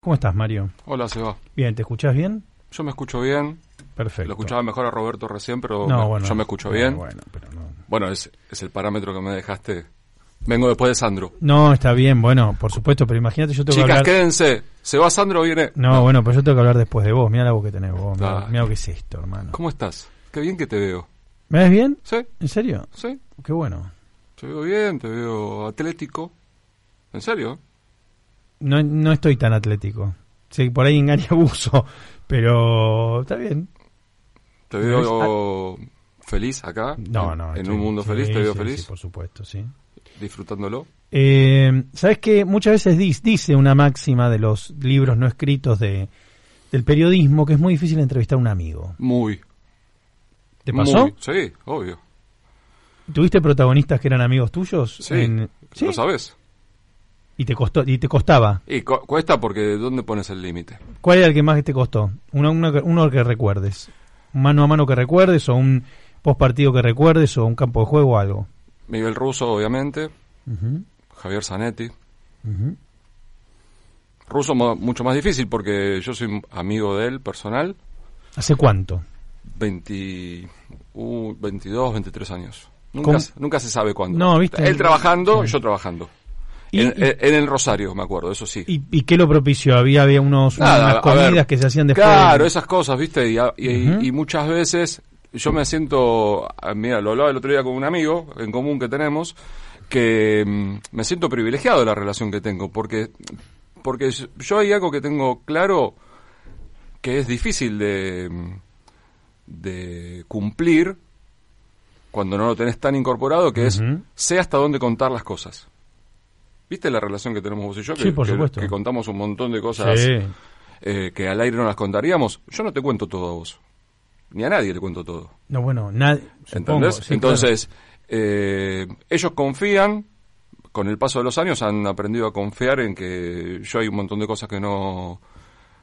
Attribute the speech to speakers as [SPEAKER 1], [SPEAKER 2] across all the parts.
[SPEAKER 1] ¿Cómo estás, Mario?
[SPEAKER 2] Hola, Seba.
[SPEAKER 1] Bien, ¿te escuchás bien?
[SPEAKER 2] Yo me escucho bien.
[SPEAKER 1] Perfecto.
[SPEAKER 2] Lo escuchaba mejor a Roberto recién, pero
[SPEAKER 1] No,
[SPEAKER 2] me-
[SPEAKER 1] bueno,
[SPEAKER 2] yo me escucho bien.
[SPEAKER 1] Bueno, pero no.
[SPEAKER 2] Bueno, es, es el parámetro que me dejaste. Vengo después de Sandro.
[SPEAKER 1] No, está bien, bueno, por supuesto, pero imagínate yo tengo que
[SPEAKER 2] Chicas,
[SPEAKER 1] hablar...
[SPEAKER 2] quédense. Se va Sandro, viene.
[SPEAKER 1] No, bueno, pero yo tengo que hablar después de vos. Mira la voz que tenés vos. Mira,
[SPEAKER 2] Ah.
[SPEAKER 1] mira lo que es esto, hermano.
[SPEAKER 2] ¿Cómo estás? Qué bien que te veo.
[SPEAKER 1] ¿Me ves bien?
[SPEAKER 2] ¿Sí?
[SPEAKER 1] ¿En serio?
[SPEAKER 2] ¿Sí?
[SPEAKER 1] Qué bueno.
[SPEAKER 2] Te veo bien, te veo atlético. ¿En serio?
[SPEAKER 1] No, no estoy tan atlético. Sí, por ahí engaña abuso, pero está bien.
[SPEAKER 2] Te
[SPEAKER 1] ¿Me
[SPEAKER 2] veo feliz acá.
[SPEAKER 1] No, no.
[SPEAKER 2] En
[SPEAKER 1] estoy-
[SPEAKER 2] un mundo
[SPEAKER 1] sí,
[SPEAKER 2] feliz, te veo
[SPEAKER 1] sí,
[SPEAKER 2] feliz.
[SPEAKER 1] sí, por supuesto, sí.
[SPEAKER 2] Disfrutándolo.
[SPEAKER 1] Eh, ¿Sabes que Muchas veces dis- dice una máxima de los libros no escritos de, del periodismo que es muy difícil entrevistar a un amigo.
[SPEAKER 2] Muy.
[SPEAKER 1] ¿Te pasó?
[SPEAKER 2] Muy. Sí, obvio.
[SPEAKER 1] ¿Tuviste protagonistas que eran amigos tuyos?
[SPEAKER 2] Sí.
[SPEAKER 1] En- ¿Sí?
[SPEAKER 2] ¿Lo sabes?
[SPEAKER 1] Y te costó, y te costaba.
[SPEAKER 2] Y cu- cuesta porque ¿dónde pones el límite?
[SPEAKER 1] ¿Cuál era el que más te costó? Uno, uno, que- uno que recuerdes. Un mano a mano que recuerdes, o un post partido que recuerdes, o un campo de juego o algo.
[SPEAKER 2] Miguel Russo, obviamente. Javier Zanetti. Russo mucho más difícil porque yo soy amigo de él personal.
[SPEAKER 1] ¿Hace cuánto?
[SPEAKER 2] 20, uh, 22, 23 años. Nunca, nunca se sabe cuándo.
[SPEAKER 1] No, ¿viste?
[SPEAKER 2] Él trabajando,
[SPEAKER 1] Sí.
[SPEAKER 2] yo trabajando.
[SPEAKER 1] ¿Y,
[SPEAKER 2] en,
[SPEAKER 1] y-
[SPEAKER 2] en- en el Rosario, me acuerdo, eso sí.
[SPEAKER 1] y- y qué lo propició? Había, había unos,
[SPEAKER 2] Nada,
[SPEAKER 1] unas comidas
[SPEAKER 2] ver,
[SPEAKER 1] que se hacían después.
[SPEAKER 2] Claro, esas cosas, ¿viste? Y,
[SPEAKER 1] Ujú.
[SPEAKER 2] y muchas veces yo me siento, ah, mira, lo hablaba el otro día con un amigo en común que tenemos, que mm, me siento privilegiado de la relación que tengo, porque, porque yo hay algo que tengo claro que es difícil de, mm, de cumplir cuando no lo tenés tan incorporado, que es sé hasta dónde contar las cosas. ¿Viste la relación que tenemos vos y yo? Que,
[SPEAKER 1] Sí, por supuesto.
[SPEAKER 2] que contamos un montón de cosas
[SPEAKER 1] Sí.
[SPEAKER 2] eh, que al aire no las contaríamos, yo no te cuento todo a vos. Ni a nadie le cuento todo.
[SPEAKER 1] No, bueno, nadie.
[SPEAKER 2] ¿Entendés? Entonces, eh, ellos confían, con el paso de los años han aprendido a confiar en que yo hay un montón de cosas que no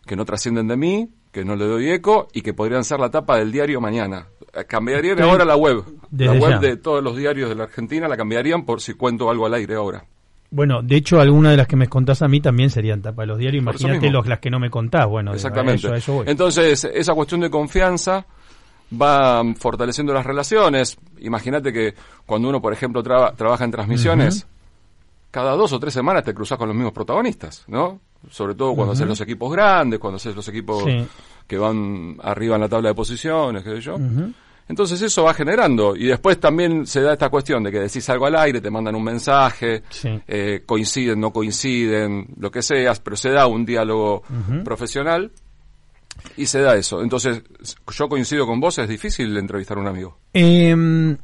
[SPEAKER 2] que no trascienden de mí, que no le doy eco y que podrían ser la tapa del diario mañana. Eh, Cambiarían
[SPEAKER 1] Estoy-
[SPEAKER 2] ahora la web. La web
[SPEAKER 1] ya.
[SPEAKER 2] de todos los diarios de la Argentina la cambiarían por si cuento algo al aire ahora.
[SPEAKER 1] Bueno, de hecho, algunas de las que me contás a mí también serían tapa de los diarios. Imagínate los, las que no me contás. Bueno,
[SPEAKER 2] Exactamente.
[SPEAKER 1] eso-.
[SPEAKER 2] Entonces, esa cuestión de confianza va fortaleciendo las relaciones. Imagínate que cuando uno, por ejemplo, traba- trabaja en transmisiones, cada dos o tres semanas te cruzas con los mismos protagonistas, ¿no? Sobre todo cuando haces los equipos grandes, cuando haces los equipos
[SPEAKER 1] Sí.
[SPEAKER 2] que van arriba en la tabla de posiciones, qué sé yo. Entonces eso va generando. Y después también se da esta cuestión de que decís algo al aire, te mandan un mensaje,
[SPEAKER 1] Sí.
[SPEAKER 2] eh, coinciden, no coinciden, lo que seas, pero se da un diálogo profesional y se da eso. Entonces, yo coincido con vos, es difícil entrevistar a un amigo.
[SPEAKER 1] Em,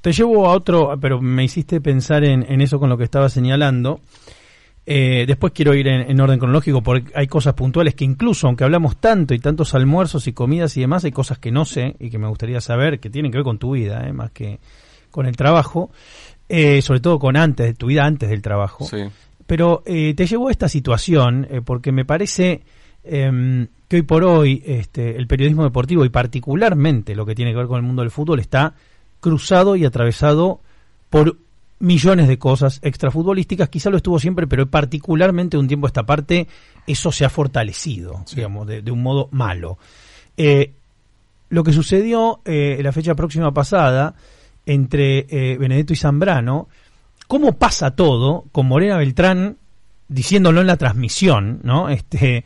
[SPEAKER 1] te llevo a otro, pero me hiciste pensar en, en eso con lo que estaba señalando. Eh, después quiero ir en, en orden cronológico porque hay cosas puntuales que incluso, aunque hablamos tanto y tantos almuerzos y comidas y demás, hay cosas que no sé y que me gustaría saber que tienen que ver con tu vida, eh, más que con el trabajo, eh, sobre todo con antes, tu vida antes del trabajo.
[SPEAKER 2] Sí.
[SPEAKER 1] Pero eh, te llevó a esta situación porque me parece em, que hoy por hoy este, el periodismo deportivo y particularmente lo que tiene que ver con el mundo del fútbol está cruzado y atravesado por millones de cosas extrafutbolísticas. Quizá lo estuvo siempre, pero particularmente un tiempo a esta parte eso se ha fortalecido, digamos, de, de un modo malo. Eh, lo que sucedió eh, la fecha próxima pasada entre eh, Benedetto y Zambrano, cómo pasa todo con Morena Beltrán diciéndolo en la transmisión, ¿no? Este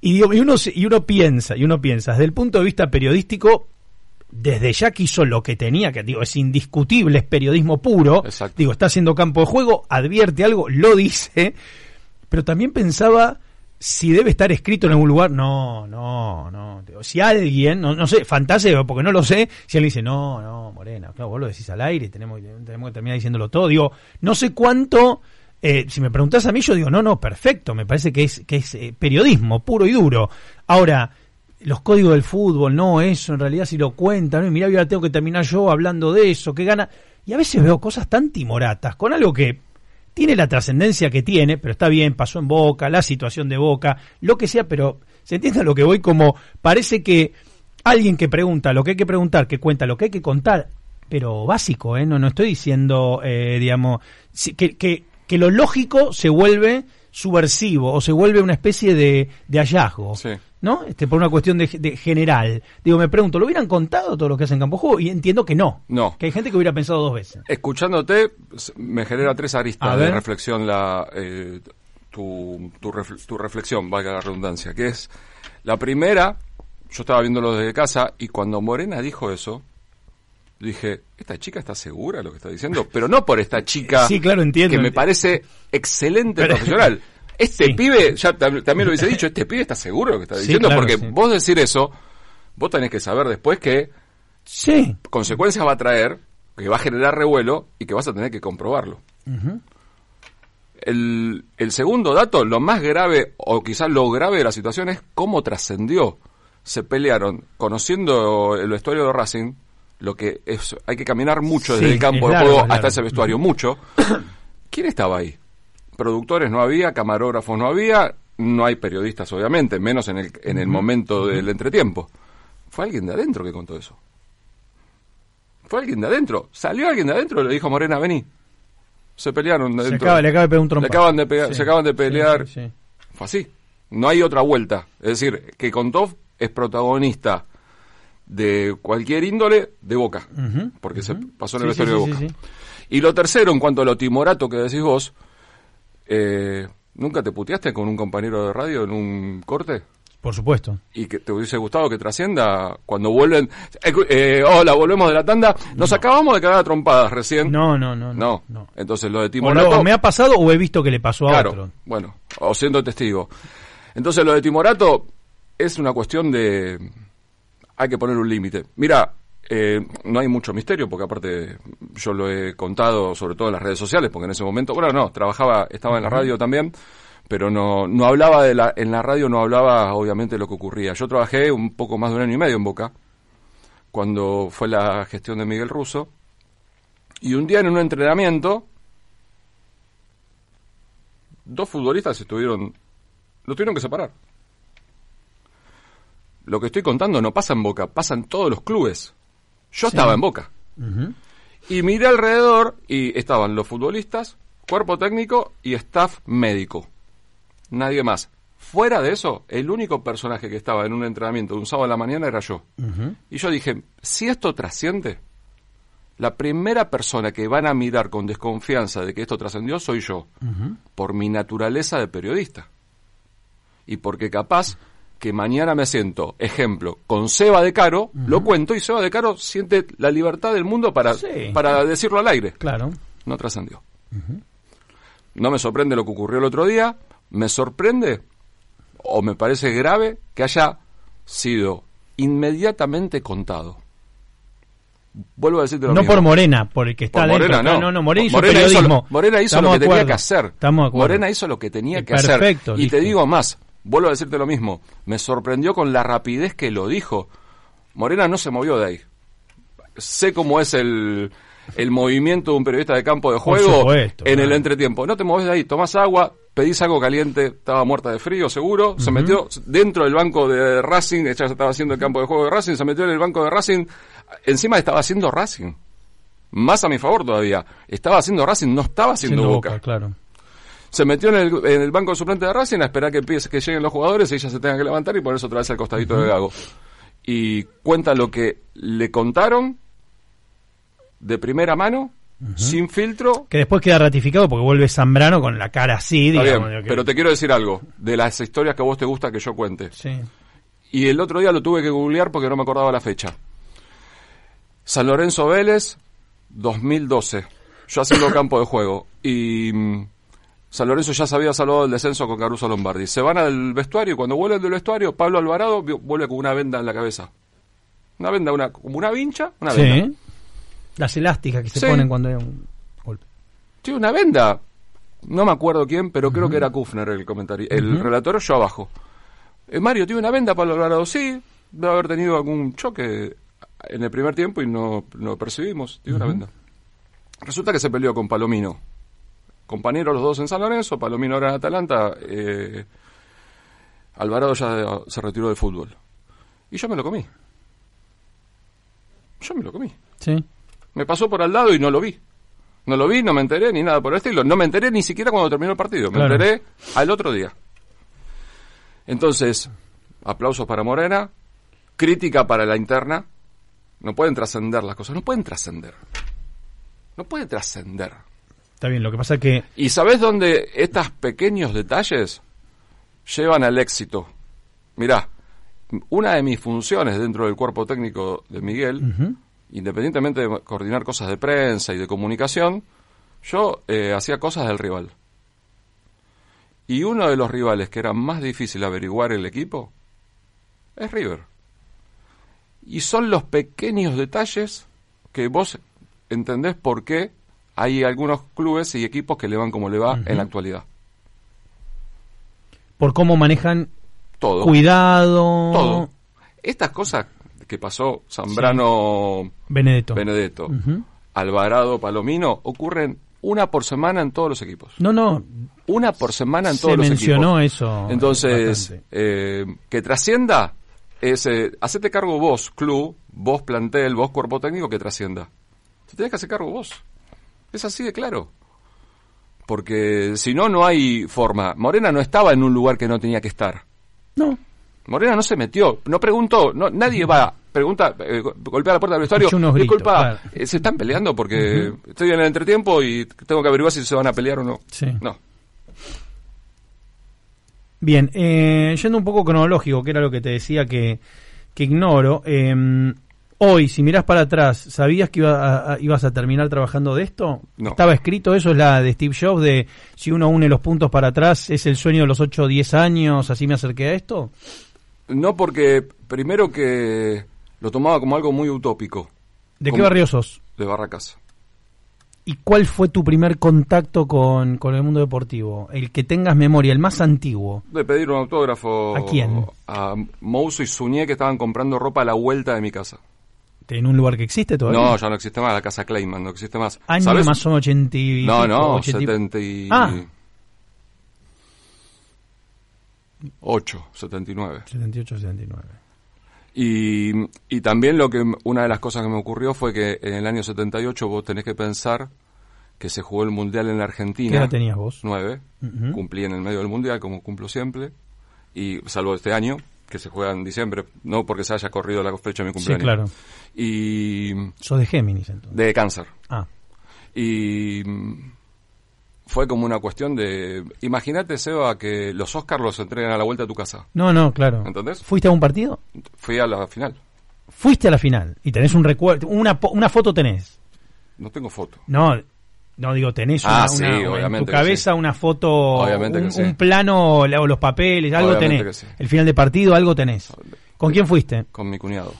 [SPEAKER 1] y, digo, y uno y uno piensa, y uno piensa, desde el punto de vista periodístico, desde ya que hizo lo que tenía, que digo, es indiscutible, es periodismo puro,
[SPEAKER 2] Exacto.
[SPEAKER 1] digo, está haciendo campo de juego, advierte algo, lo dice, pero también pensaba si debe estar escrito en algún lugar, no, no, no, digo, si alguien, no, no sé, fantaseo, porque no lo sé, si alguien dice, no, no, Morena, claro, vos lo decís al aire, tenemos, tenemos que terminar diciéndolo todo, digo, no sé cuánto, eh, si me preguntás a mí, yo digo, no, no, perfecto, me parece que es, que es eh, periodismo puro y duro. Ahora, los códigos del fútbol, no, eso en realidad si lo cuentan, ¿no? y mirá, ahora tengo que terminar yo hablando de eso, que gana. Y a veces veo cosas tan timoratas, con algo que tiene la trascendencia que tiene, pero está bien, pasó en Boca, la situación de Boca, lo que sea, pero se entiende a lo que voy como parece que alguien que pregunta lo que hay que preguntar, que cuenta lo que hay que contar, pero básico, ¿eh? No, no estoy diciendo, eh, digamos, que, que, que lo lógico se vuelve subversivo o se vuelve una especie de, de hallazgo.
[SPEAKER 2] Sí.
[SPEAKER 1] ¿No? Este, por una cuestión de, de general. Digo, me pregunto, ¿lo hubieran contado todo lo que hacen Campo Juego? Y entiendo que no.
[SPEAKER 2] No.
[SPEAKER 1] Que hay gente que hubiera pensado dos veces.
[SPEAKER 2] Escuchándote, me genera tres aristas de reflexión la, eh, tu, tu, tu reflexión, valga la redundancia, que es la primera, yo estaba viéndolo desde casa y cuando Morena dijo eso, dije, ¿esta chica está segura de lo que está diciendo? Pero no por esta chica
[SPEAKER 1] Sí, claro, entiendo.
[SPEAKER 2] que me parece excelente
[SPEAKER 1] Pero-
[SPEAKER 2] profesional. Este
[SPEAKER 1] Sí.
[SPEAKER 2] pibe, ya tam- también lo hubiese dicho, este pibe está seguro de lo que está
[SPEAKER 1] Sí,
[SPEAKER 2] diciendo,
[SPEAKER 1] claro,
[SPEAKER 2] porque vos decir eso, vos tenés que saber después que
[SPEAKER 1] Sí.
[SPEAKER 2] consecuencias va a traer, que va a generar revuelo y que vas a tener que comprobarlo. El, el segundo dato, lo más grave, o quizás lo grave de la situación, es cómo trascendió. Se pelearon, conociendo el vestuario de Racing, lo que es, hay que caminar mucho desde
[SPEAKER 1] Sí,
[SPEAKER 2] el campo de juego hasta ese vestuario, mucho. ¿Quién estaba ahí? Productores no había, camarógrafos no había, no hay periodistas obviamente, menos en el, en el momento del entretiempo. Fue alguien de adentro que contó eso. Fue alguien de adentro. Salió alguien de adentro y le dijo a Morena, vení. Se pelearon de
[SPEAKER 1] Se
[SPEAKER 2] adentro.
[SPEAKER 1] acaba, le acaba de pegar un.
[SPEAKER 2] Le acaban de pegar- se acaban de pelear.
[SPEAKER 1] Sí.
[SPEAKER 2] Fue así. No hay otra vuelta. Es decir, que Kontov es protagonista de cualquier índole de Boca. Porque se pasó en el
[SPEAKER 1] sí,
[SPEAKER 2] vestuario
[SPEAKER 1] sí,
[SPEAKER 2] de Boca.
[SPEAKER 1] sí.
[SPEAKER 2] Y lo tercero, en cuanto a lo timorato que decís vos, eh, ¿nunca te puteaste con un compañero de radio en un corte?
[SPEAKER 1] Por supuesto.
[SPEAKER 2] y que te hubiese gustado que trascienda cuando vuelven. Eh, eh, hola, volvemos de la tanda. Nos acabamos de cagar a trompadas recién.
[SPEAKER 1] No, no, no.
[SPEAKER 2] No.
[SPEAKER 1] no.
[SPEAKER 2] Entonces lo de Timorato.
[SPEAKER 1] o me ha pasado o he visto que le pasó a otro.
[SPEAKER 2] bueno, o siendo testigo. Entonces lo de Timorato es una cuestión de. Hay que poner un límite. Mira, eh, no hay mucho misterio, porque aparte yo lo he contado, sobre todo en las redes sociales, porque en ese momento, bueno, no, trabajaba, estaba en la radio también, pero no, no hablaba de la, en la radio no hablaba obviamente de lo que ocurría. Yo trabajé un poco más de un año y medio en Boca, cuando fue la gestión de Miguel Russo, y un día en un entrenamiento, dos futbolistas estuvieron, lo tuvieron que separar. Lo que estoy contando no pasa en Boca, pasa en todos los clubes. Yo estaba en Boca. Y miré alrededor y estaban los futbolistas, cuerpo técnico y staff médico. Nadie más. Fuera de eso, el único personaje que estaba en un entrenamiento de un sábado a la mañana era yo. Y yo dije, si esto trasciende, la primera persona que van a mirar con desconfianza de que esto trascendió soy yo, por mi naturaleza de periodista. Y porque capaz que mañana me siento, ejemplo, con Seba de Caro, lo cuento y Seba de Caro siente la libertad del mundo para,
[SPEAKER 1] Sí.
[SPEAKER 2] para decirlo al aire.
[SPEAKER 1] Claro.
[SPEAKER 2] No trascendió. No me sorprende lo que ocurrió el otro día, me sorprende o me parece grave que haya sido inmediatamente contado. Vuelvo a decirte lo
[SPEAKER 1] No
[SPEAKER 2] mismo.
[SPEAKER 1] por Morena, por el que está
[SPEAKER 2] Por. Morena, no.
[SPEAKER 1] no, no, Morena hizo
[SPEAKER 2] Morena hizo
[SPEAKER 1] periodismo.
[SPEAKER 2] lo- Morena hizo
[SPEAKER 1] Estamos
[SPEAKER 2] lo que tenía que hacer.
[SPEAKER 1] Estamos de acuerdo.
[SPEAKER 2] Morena hizo lo que tenía que hacer.
[SPEAKER 1] perfecto,
[SPEAKER 2] Y te digo más, vuelvo a decirte lo mismo. Me sorprendió con la rapidez que lo dijo. Morena no se movió de ahí. Sé cómo es el, el movimiento de un periodista de campo de juego
[SPEAKER 1] supuesto,
[SPEAKER 2] en el entretiempo. No te mueves de ahí, tomás agua, pedís algo caliente, estaba muerta de frío, seguro. Se metió dentro del banco de Racing, ella estaba haciendo el campo de juego de Racing, se metió en el banco de Racing. Encima estaba haciendo Racing. Más a mi favor todavía. Estaba haciendo Racing, no estaba haciendo Boca.
[SPEAKER 1] Boca, claro.
[SPEAKER 2] Se metió en el, en el banco de suplente de Racing a esperar que, empiece- que lleguen los jugadores y ella se tenga que levantar y ponerse otra vez al costadito de Gago. Y cuenta lo que le contaron de primera mano, sin filtro.
[SPEAKER 1] Que después queda ratificado porque vuelve Zambrano con la cara así, digamos.
[SPEAKER 2] bien,
[SPEAKER 1] que-
[SPEAKER 2] pero te quiero decir algo de las historias que a vos te gusta que yo cuente.
[SPEAKER 1] Sí.
[SPEAKER 2] Y el otro día lo tuve que googlear porque no me acordaba la fecha. San Lorenzo Vélez, 2012. Yo haciendo campo de juego. Y mm, San Lorenzo ya se había salvado del descenso con Caruso Lombardi. Se van al vestuario y cuando vuelven del vestuario, Pablo Alvarado vuelve con una venda en la cabeza. Una venda, una, como una vincha, una venda.
[SPEAKER 1] Sí. Las elásticas que se
[SPEAKER 2] Sí.
[SPEAKER 1] ponen cuando hay un golpe.
[SPEAKER 2] Sí, una venda. No me acuerdo quién, pero creo que era Kufner el comentario. El relator, yo abajo. Eh, Mario, ¿tiene una venda Pablo Alvarado? Sí, debe haber tenido algún choque en el primer tiempo y no lo percibimos. Tiene una venda. Resulta que se peleó con Palomino. Compañeros los dos en San Lorenzo, Palomino ahora en Atalanta. eh, Alvarado ya se retiró del fútbol. Y yo me lo comí. Yo me lo comí.
[SPEAKER 1] Sí.
[SPEAKER 2] Me pasó por al lado y no lo vi. No lo vi, no me enteré ni nada por el estilo. No me enteré ni siquiera cuando terminó el partido. Me
[SPEAKER 1] Claro.
[SPEAKER 2] enteré al otro día. Entonces, aplausos para Morena, crítica para la interna. No pueden trascender las cosas, no pueden trascender. No pueden trascender.
[SPEAKER 1] Está bien, lo que pasa es que
[SPEAKER 2] ¿Y sabes dónde estos pequeños detalles llevan al éxito? Mirá, una de mis funciones dentro del cuerpo técnico de Miguel, independientemente de coordinar cosas de prensa y de comunicación, yo eh, hacía cosas del rival. Y uno de los rivales que era más difícil averiguar el equipo es River. Y son los pequeños detalles que vos entendés por qué hay algunos clubes y equipos que le van como le va en la actualidad.
[SPEAKER 1] por cómo manejan
[SPEAKER 2] Todo.
[SPEAKER 1] cuidado,
[SPEAKER 2] Todo. Estas cosas que pasó Zambrano
[SPEAKER 1] Benedetto.
[SPEAKER 2] Benedetto. Alvarado Palomino, ocurren una por semana en todos los equipos.
[SPEAKER 1] No, no,
[SPEAKER 2] Una por semana en
[SPEAKER 1] Se
[SPEAKER 2] todos los
[SPEAKER 1] mencionó
[SPEAKER 2] equipos.
[SPEAKER 1] eso
[SPEAKER 2] Entonces,
[SPEAKER 1] bastante.
[SPEAKER 2] eh, que trascienda es, eh, hacete cargo vos, club, vos plantel, vos cuerpo técnico, que trascienda. Te tenés que hacer cargo vos. Es así de claro. Porque si no, no hay forma. Morena no estaba en un lugar que no tenía que estar.
[SPEAKER 1] no.
[SPEAKER 2] Morena no se metió, no preguntó, no, nadie va, pregunta, eh, go- golpea la puerta del vestuario,
[SPEAKER 1] Escuché unos gritos,
[SPEAKER 2] disculpa,
[SPEAKER 1] claro.
[SPEAKER 2] eh, se están peleando porque estoy en el entretiempo y tengo que averiguar si se van a pelear o no.
[SPEAKER 1] Sí.
[SPEAKER 2] No,
[SPEAKER 1] Bien, eh, yendo un poco cronológico, que era lo que te decía que, que ignoro. eh, hoy, si mirás para atrás, ¿sabías que iba a- a- ibas a terminar trabajando de esto?
[SPEAKER 2] No.
[SPEAKER 1] ¿Estaba escrito eso? ¿Es la de Steve Jobs de si uno une los puntos para atrás, es el sueño de los 8 o 10 años, así me acerqué a esto?
[SPEAKER 2] no porque primero que lo tomaba como algo muy utópico,
[SPEAKER 1] ¿De qué barrio sos?
[SPEAKER 2] de Barracas.
[SPEAKER 1] ¿Y cuál fue tu primer contacto con, con el mundo deportivo? El que tengas memoria, el más antiguo.
[SPEAKER 2] De pedir un autógrafo
[SPEAKER 1] ¿A quién?
[SPEAKER 2] A Mouso y Suñé que estaban comprando ropa a la vuelta de mi casa.
[SPEAKER 1] ¿En un lugar que existe todavía?
[SPEAKER 2] No, ya no existe más, la casa Clayman no existe más.
[SPEAKER 1] Año
[SPEAKER 2] ¿Sabes?
[SPEAKER 1] más menos 80 y
[SPEAKER 2] No, no,
[SPEAKER 1] 80 y-
[SPEAKER 2] 78,
[SPEAKER 1] Ah.
[SPEAKER 2] 79.
[SPEAKER 1] 78, 79.
[SPEAKER 2] Y, y también lo que una de las cosas que me ocurrió fue que en el año 78 vos tenés que pensar que se jugó el mundial en la Argentina.
[SPEAKER 1] ¿Qué edad tenías vos?
[SPEAKER 2] Nueve.
[SPEAKER 1] Ujú.
[SPEAKER 2] Cumplí en el medio del mundial como cumplo siempre y salvo este año que se juega en diciembre, no porque se haya corrido la fecha de mi
[SPEAKER 1] Sí,
[SPEAKER 2] cumpleaños.
[SPEAKER 1] claro.
[SPEAKER 2] Y
[SPEAKER 1] Sos de Géminis entonces.
[SPEAKER 2] de cáncer.
[SPEAKER 1] Ah,
[SPEAKER 2] Y fue como una cuestión de imagínate Seba que los Oscars los entregan a la vuelta de tu casa.
[SPEAKER 1] no, no, claro.
[SPEAKER 2] ¿Entendés?
[SPEAKER 1] ¿Fuiste a un partido?
[SPEAKER 2] Fui a la final.
[SPEAKER 1] Fuiste a la final y tenés un recuerdo, una, una foto tenés.
[SPEAKER 2] No tengo foto.
[SPEAKER 1] No, no digo, tenés
[SPEAKER 2] Ah,
[SPEAKER 1] una,
[SPEAKER 2] sí,
[SPEAKER 1] una- en tu cabeza una foto, un,
[SPEAKER 2] que sí.
[SPEAKER 1] un plano, la- o los papeles, algo
[SPEAKER 2] Obviamente
[SPEAKER 1] tenés. El final de partido, algo tenés. ¿Con quién fuiste?
[SPEAKER 2] Con mi cuñado.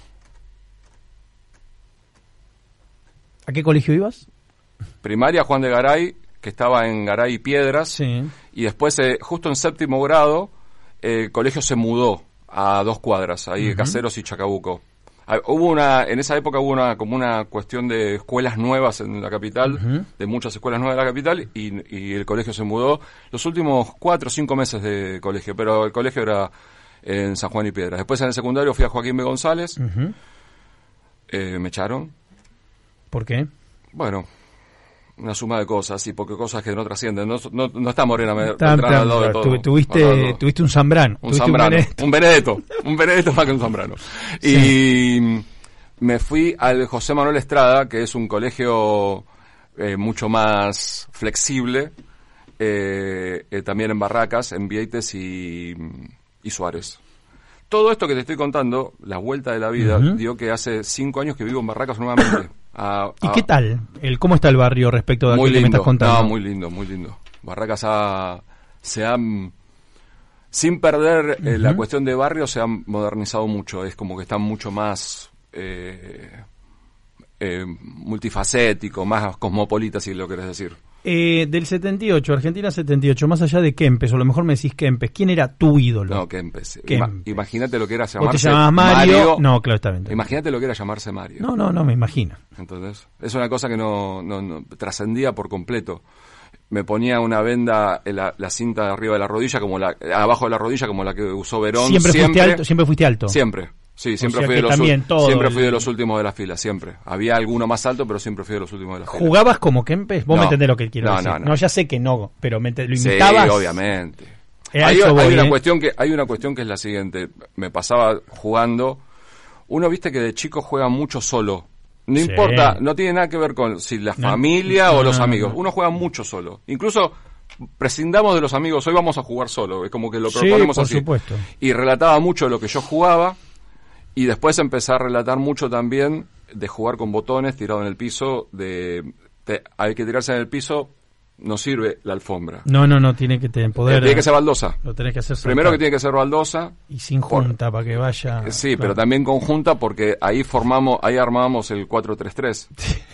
[SPEAKER 1] ¿A qué colegio ibas?
[SPEAKER 2] Primaria Juan de Garay, que estaba en Garay Piedras.
[SPEAKER 1] Sí.
[SPEAKER 2] Y después, eh, justo en séptimo grado, eh, el colegio se mudó a dos cuadras, ahí Caseros y Chacabuco. Ah, Hubo una, en esa época hubo una, como una cuestión de escuelas nuevas en la capital, de muchas escuelas nuevas de la capital, y, y el colegio se mudó los últimos cuatro o cinco meses de colegio, pero el colegio era en San Juan y Piedras. Después en el secundario fui a Joaquín B. González, eh, me echaron,
[SPEAKER 1] ¿Por qué?
[SPEAKER 2] bueno, una suma de cosas, y porque cosas que no trascienden. No, no, no está Morena al lado de
[SPEAKER 1] tu-
[SPEAKER 2] todo.
[SPEAKER 1] tuviste, tuviste un Zambrano.
[SPEAKER 2] Un Zambrano, un Benedetto, un Benedetto más que un Zambrano. Y me fui al José Manuel Estrada, que es un colegio eh, mucho más flexible, eh, eh, también en Barracas, en Vieites y, y Suárez. Todo esto que te estoy contando, la vuelta de la vida,
[SPEAKER 1] Ujú.
[SPEAKER 2] dio que hace cinco años que vivo en Barracas nuevamente. A-
[SPEAKER 1] ¿Y qué tal? El, ¿Cómo está el barrio respecto de aquello que me estás contando?
[SPEAKER 2] no, muy lindo, muy lindo. Barracas ha, se ha, sin perder eh, la cuestión de barrio, se ha modernizado mucho. Es como que está mucho más eh, eh, multifacético, más cosmopolita, si lo querés decir.
[SPEAKER 1] Eh, del 78, Argentina 78, más allá de Kempes, o a lo mejor me decís Kempes, ¿quién era tu ídolo?
[SPEAKER 2] No.
[SPEAKER 1] Kempes.
[SPEAKER 2] Ima- Imagínate lo que era
[SPEAKER 1] ¿Vos te
[SPEAKER 2] llamarse
[SPEAKER 1] llamabas Mario? No, claro, está bien.
[SPEAKER 2] Imagínate lo que era llamarse Mario.
[SPEAKER 1] No, no, no, me imagino.
[SPEAKER 2] Entonces, es una cosa que no, no, no- trascendía por completo. Me ponía una venda en la, la cinta de arriba de la rodilla, como la, abajo de la rodilla, como la que usó Verón.
[SPEAKER 1] Siempre, fuiste alto, siempre fuiste alto.
[SPEAKER 2] Siempre. Sí, siempre,
[SPEAKER 1] sea
[SPEAKER 2] fui, de los,
[SPEAKER 1] también
[SPEAKER 2] ul-
[SPEAKER 1] todo
[SPEAKER 2] siempre
[SPEAKER 1] el-
[SPEAKER 2] fui de los últimos de la fila, siempre. Había alguno más alto, pero siempre fui de los últimos de la fila.
[SPEAKER 1] ¿Jugabas como Kempes? Vos
[SPEAKER 2] No.
[SPEAKER 1] me entendés lo que quiero
[SPEAKER 2] No,
[SPEAKER 1] decir.
[SPEAKER 2] no, no.
[SPEAKER 1] ya sé que no, pero me lo
[SPEAKER 2] Sí,
[SPEAKER 1] imitabas.
[SPEAKER 2] obviamente.
[SPEAKER 1] Eh,
[SPEAKER 2] hay,
[SPEAKER 1] eso
[SPEAKER 2] hay
[SPEAKER 1] voy,
[SPEAKER 2] una
[SPEAKER 1] eh.
[SPEAKER 2] cuestión que hay una cuestión que es la siguiente. Me pasaba jugando. Uno viste que de chico juega mucho solo. No
[SPEAKER 1] Sí.
[SPEAKER 2] importa, no tiene nada que ver con si la familia o los amigos.
[SPEAKER 1] no.
[SPEAKER 2] Uno juega mucho solo. Incluso prescindamos de los amigos. Hoy vamos a jugar solo. Es como que lo
[SPEAKER 1] Sí,
[SPEAKER 2] proponemos
[SPEAKER 1] por
[SPEAKER 2] así.
[SPEAKER 1] supuesto.
[SPEAKER 2] Y relataba mucho lo que yo jugaba. Y después empecé a relatar mucho también de jugar con botones tirado en el piso. De, te- hay que tirarse en el piso. No sirve la alfombra.
[SPEAKER 1] No, no, no, tiene que tener
[SPEAKER 2] Eh,
[SPEAKER 1] poder.
[SPEAKER 2] tiene que ser baldosa.
[SPEAKER 1] Lo tenés que hacer
[SPEAKER 2] Primero que tiene que ser baldosa.
[SPEAKER 1] Y sin
[SPEAKER 2] por-
[SPEAKER 1] junta para que vaya.
[SPEAKER 2] Eh, Sí,
[SPEAKER 1] claro.
[SPEAKER 2] pero también conjunta porque ahí formamos, ahí armábamos el 4-3-3.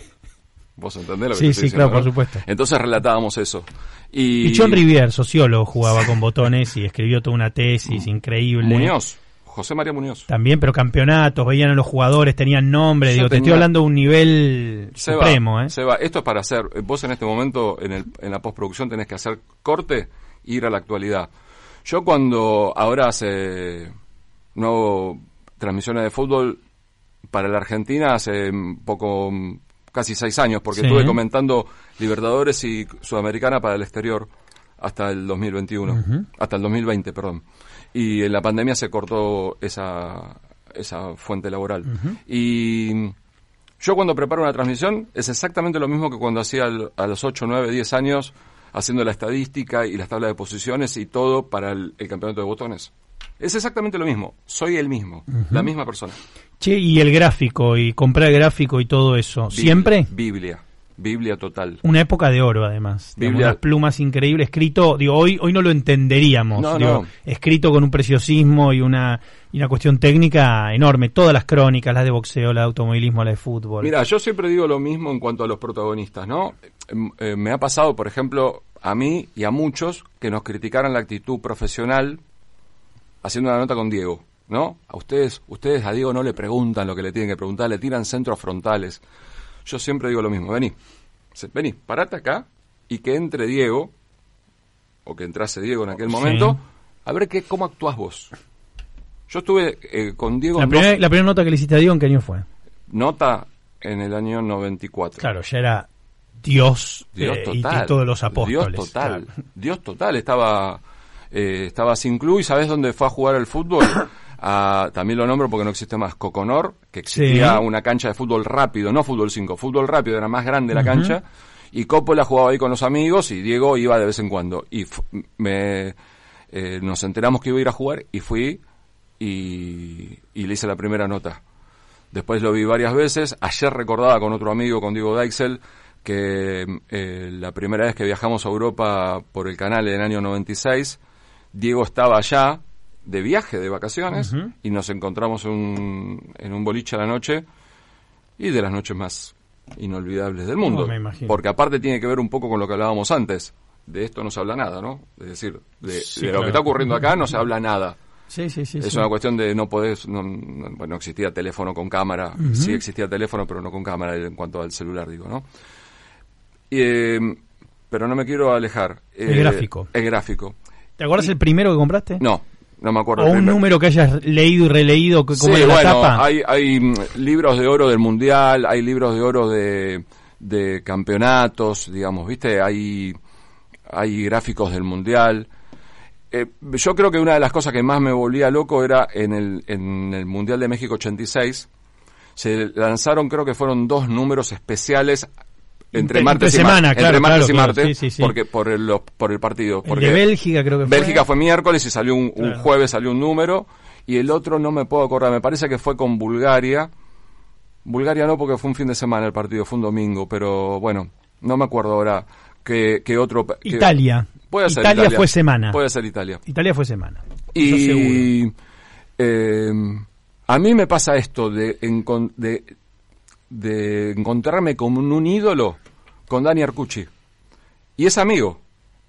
[SPEAKER 2] ¿Vos entendés lo que
[SPEAKER 1] Sí,
[SPEAKER 2] te
[SPEAKER 1] sí,
[SPEAKER 2] estoy
[SPEAKER 1] claro,
[SPEAKER 2] diciendo,
[SPEAKER 1] por supuesto.
[SPEAKER 2] Entonces relatábamos eso. Y,
[SPEAKER 1] Y John Rivier, sociólogo, jugaba con botones y escribió toda una tesis increíble.
[SPEAKER 2] Muñoz, José María Muñoz.
[SPEAKER 1] También, pero campeonatos, veían a los jugadores, tenían nombre.
[SPEAKER 2] Yo
[SPEAKER 1] Digo, te estoy hablando de un nivel
[SPEAKER 2] Seba,
[SPEAKER 1] supremo, ¿eh?
[SPEAKER 2] Seba, esto es para hacer, eh, vos en este momento en, el, en la postproducción tenés que hacer corte e ir a la actualidad. Yo cuando ahora hace nuevo transmisiones de fútbol para la Argentina hace poco, casi seis años, porque
[SPEAKER 1] Sí.
[SPEAKER 2] estuve comentando Libertadores y Sudamericana para el exterior hasta el 2021, hasta el 2020, perdón. Y en la pandemia se cortó esa, esa fuente laboral. Y yo cuando preparo una transmisión es exactamente lo mismo que cuando hacía a los 8, 9, 10 años haciendo la estadística y las tablas de posiciones y todo para el, el campeonato de botones. Es exactamente lo mismo. Soy el mismo, la misma persona.
[SPEAKER 1] Che, y el gráfico, y comprar gráfico y todo eso.
[SPEAKER 2] Biblia-
[SPEAKER 1] ¿Siempre?
[SPEAKER 2] Biblia. Biblia total.
[SPEAKER 1] Una época de oro, además.
[SPEAKER 2] Biblia-
[SPEAKER 1] unas plumas increíbles, escrito, digo, hoy, hoy no lo entenderíamos.
[SPEAKER 2] No,
[SPEAKER 1] digo,
[SPEAKER 2] no.
[SPEAKER 1] Escrito con un preciosismo y una, y una cuestión técnica enorme. Todas las crónicas, las de boxeo, la de automovilismo, la de fútbol.
[SPEAKER 2] Mira, yo siempre digo lo mismo en cuanto a los protagonistas, ¿no? Em, eh, me ha pasado, por ejemplo, a mí y a muchos que nos criticaran la actitud profesional haciendo una nota con Diego, ¿no? A ustedes, ustedes a Diego no le preguntan lo que le tienen que preguntar, le tiran centros frontales. Yo siempre digo lo mismo, vení, vení, parate acá y que entre Diego, o que entrase Diego en aquel
[SPEAKER 1] Sí.
[SPEAKER 2] momento, a ver qué, cómo actuás vos. Yo estuve eh, con Diego
[SPEAKER 1] la, primera, la primera nota que le hiciste a Diego, ¿en qué año fue?
[SPEAKER 2] nota en el año 94.
[SPEAKER 1] Claro, ya era Dios,
[SPEAKER 2] Dios
[SPEAKER 1] eh, y-
[SPEAKER 2] total.
[SPEAKER 1] y, todos los apóstoles.
[SPEAKER 2] Dios total.
[SPEAKER 1] claro.
[SPEAKER 2] Dios total. Estaba, eh, estaba sin club y ¿sabes dónde fue a jugar el fútbol? A- también lo nombro porque no existe más. Coconor, que existía
[SPEAKER 1] Sí.
[SPEAKER 2] una cancha de fútbol rápido, no fútbol 5, fútbol rápido, era más grande la cancha. Y Coppola jugaba ahí con los amigos y Diego iba de vez en cuando. Y me, eh, nos enteramos que iba a ir a jugar y fui y, y le hice la primera nota. Después lo vi varias veces. Ayer recordaba con otro amigo, con Diego Deixel, que eh, la primera vez que viajamos a Europa por el canal en el año 96, Diego estaba allá de viaje, de vacaciones, y nos encontramos un- en un boliche a la noche, y de las noches más inolvidables del mundo.
[SPEAKER 1] Oh.
[SPEAKER 2] Porque aparte tiene que ver un poco con lo que hablábamos antes. De esto no se habla nada, ¿no? Es decir, de,
[SPEAKER 1] Sí,
[SPEAKER 2] de lo
[SPEAKER 1] claro.
[SPEAKER 2] que está ocurriendo acá no se habla nada.
[SPEAKER 1] Sí, sí, sí.
[SPEAKER 2] Es una cuestión de no podés, no, no- existía teléfono con cámara, sí existía teléfono, pero no con cámara en cuanto al celular, digo, ¿no? Y, eh, pero no me quiero alejar.
[SPEAKER 1] El
[SPEAKER 2] Eh,
[SPEAKER 1] gráfico.
[SPEAKER 2] El gráfico.
[SPEAKER 1] ¿Te acuerdas el primero que compraste?
[SPEAKER 2] No, no me acuerdo.
[SPEAKER 1] ¿O un número que hayas leído y releído como
[SPEAKER 2] Sí,
[SPEAKER 1] en la
[SPEAKER 2] bueno,
[SPEAKER 1] tapa?
[SPEAKER 2] hay, hay mm, libros de oro del mundial, hay libros de oro de, de campeonatos, digamos, ¿viste? Hay, hay gráficos del mundial. Eh, yo creo que una de las cosas que más me volvía loco era en el, en el Mundial de México 86. Se lanzaron, creo que fueron dos números especiales entre
[SPEAKER 1] Entre-
[SPEAKER 2] martes
[SPEAKER 1] entre
[SPEAKER 2] y, mar-
[SPEAKER 1] semana,
[SPEAKER 2] entre
[SPEAKER 1] claro,
[SPEAKER 2] martes
[SPEAKER 1] claro,
[SPEAKER 2] y
[SPEAKER 1] claro,
[SPEAKER 2] martes,
[SPEAKER 1] sí, sí, sí.
[SPEAKER 2] porque por el, los- por el partido.
[SPEAKER 1] El
[SPEAKER 2] Porque
[SPEAKER 1] de Bélgica creo que fue.
[SPEAKER 2] Bélgica fue miércoles y salió un, un
[SPEAKER 1] Claro.
[SPEAKER 2] jueves salió un número y el otro no me puedo acordar, me parece que fue con Bulgaria. Bulgaria no porque fue un fin de semana el partido, fue un domingo, pero bueno, no me acuerdo ahora qué, qué otro...
[SPEAKER 1] Italia.
[SPEAKER 2] Puede ser
[SPEAKER 1] Italia
[SPEAKER 2] Italia.
[SPEAKER 1] fue semana.
[SPEAKER 2] Puede ser Italia.
[SPEAKER 1] Italia fue semana.
[SPEAKER 2] Y eh, a mí me pasa esto de, de, de encontrarme con un ídolo con Dani Arcucci. Y es amigo.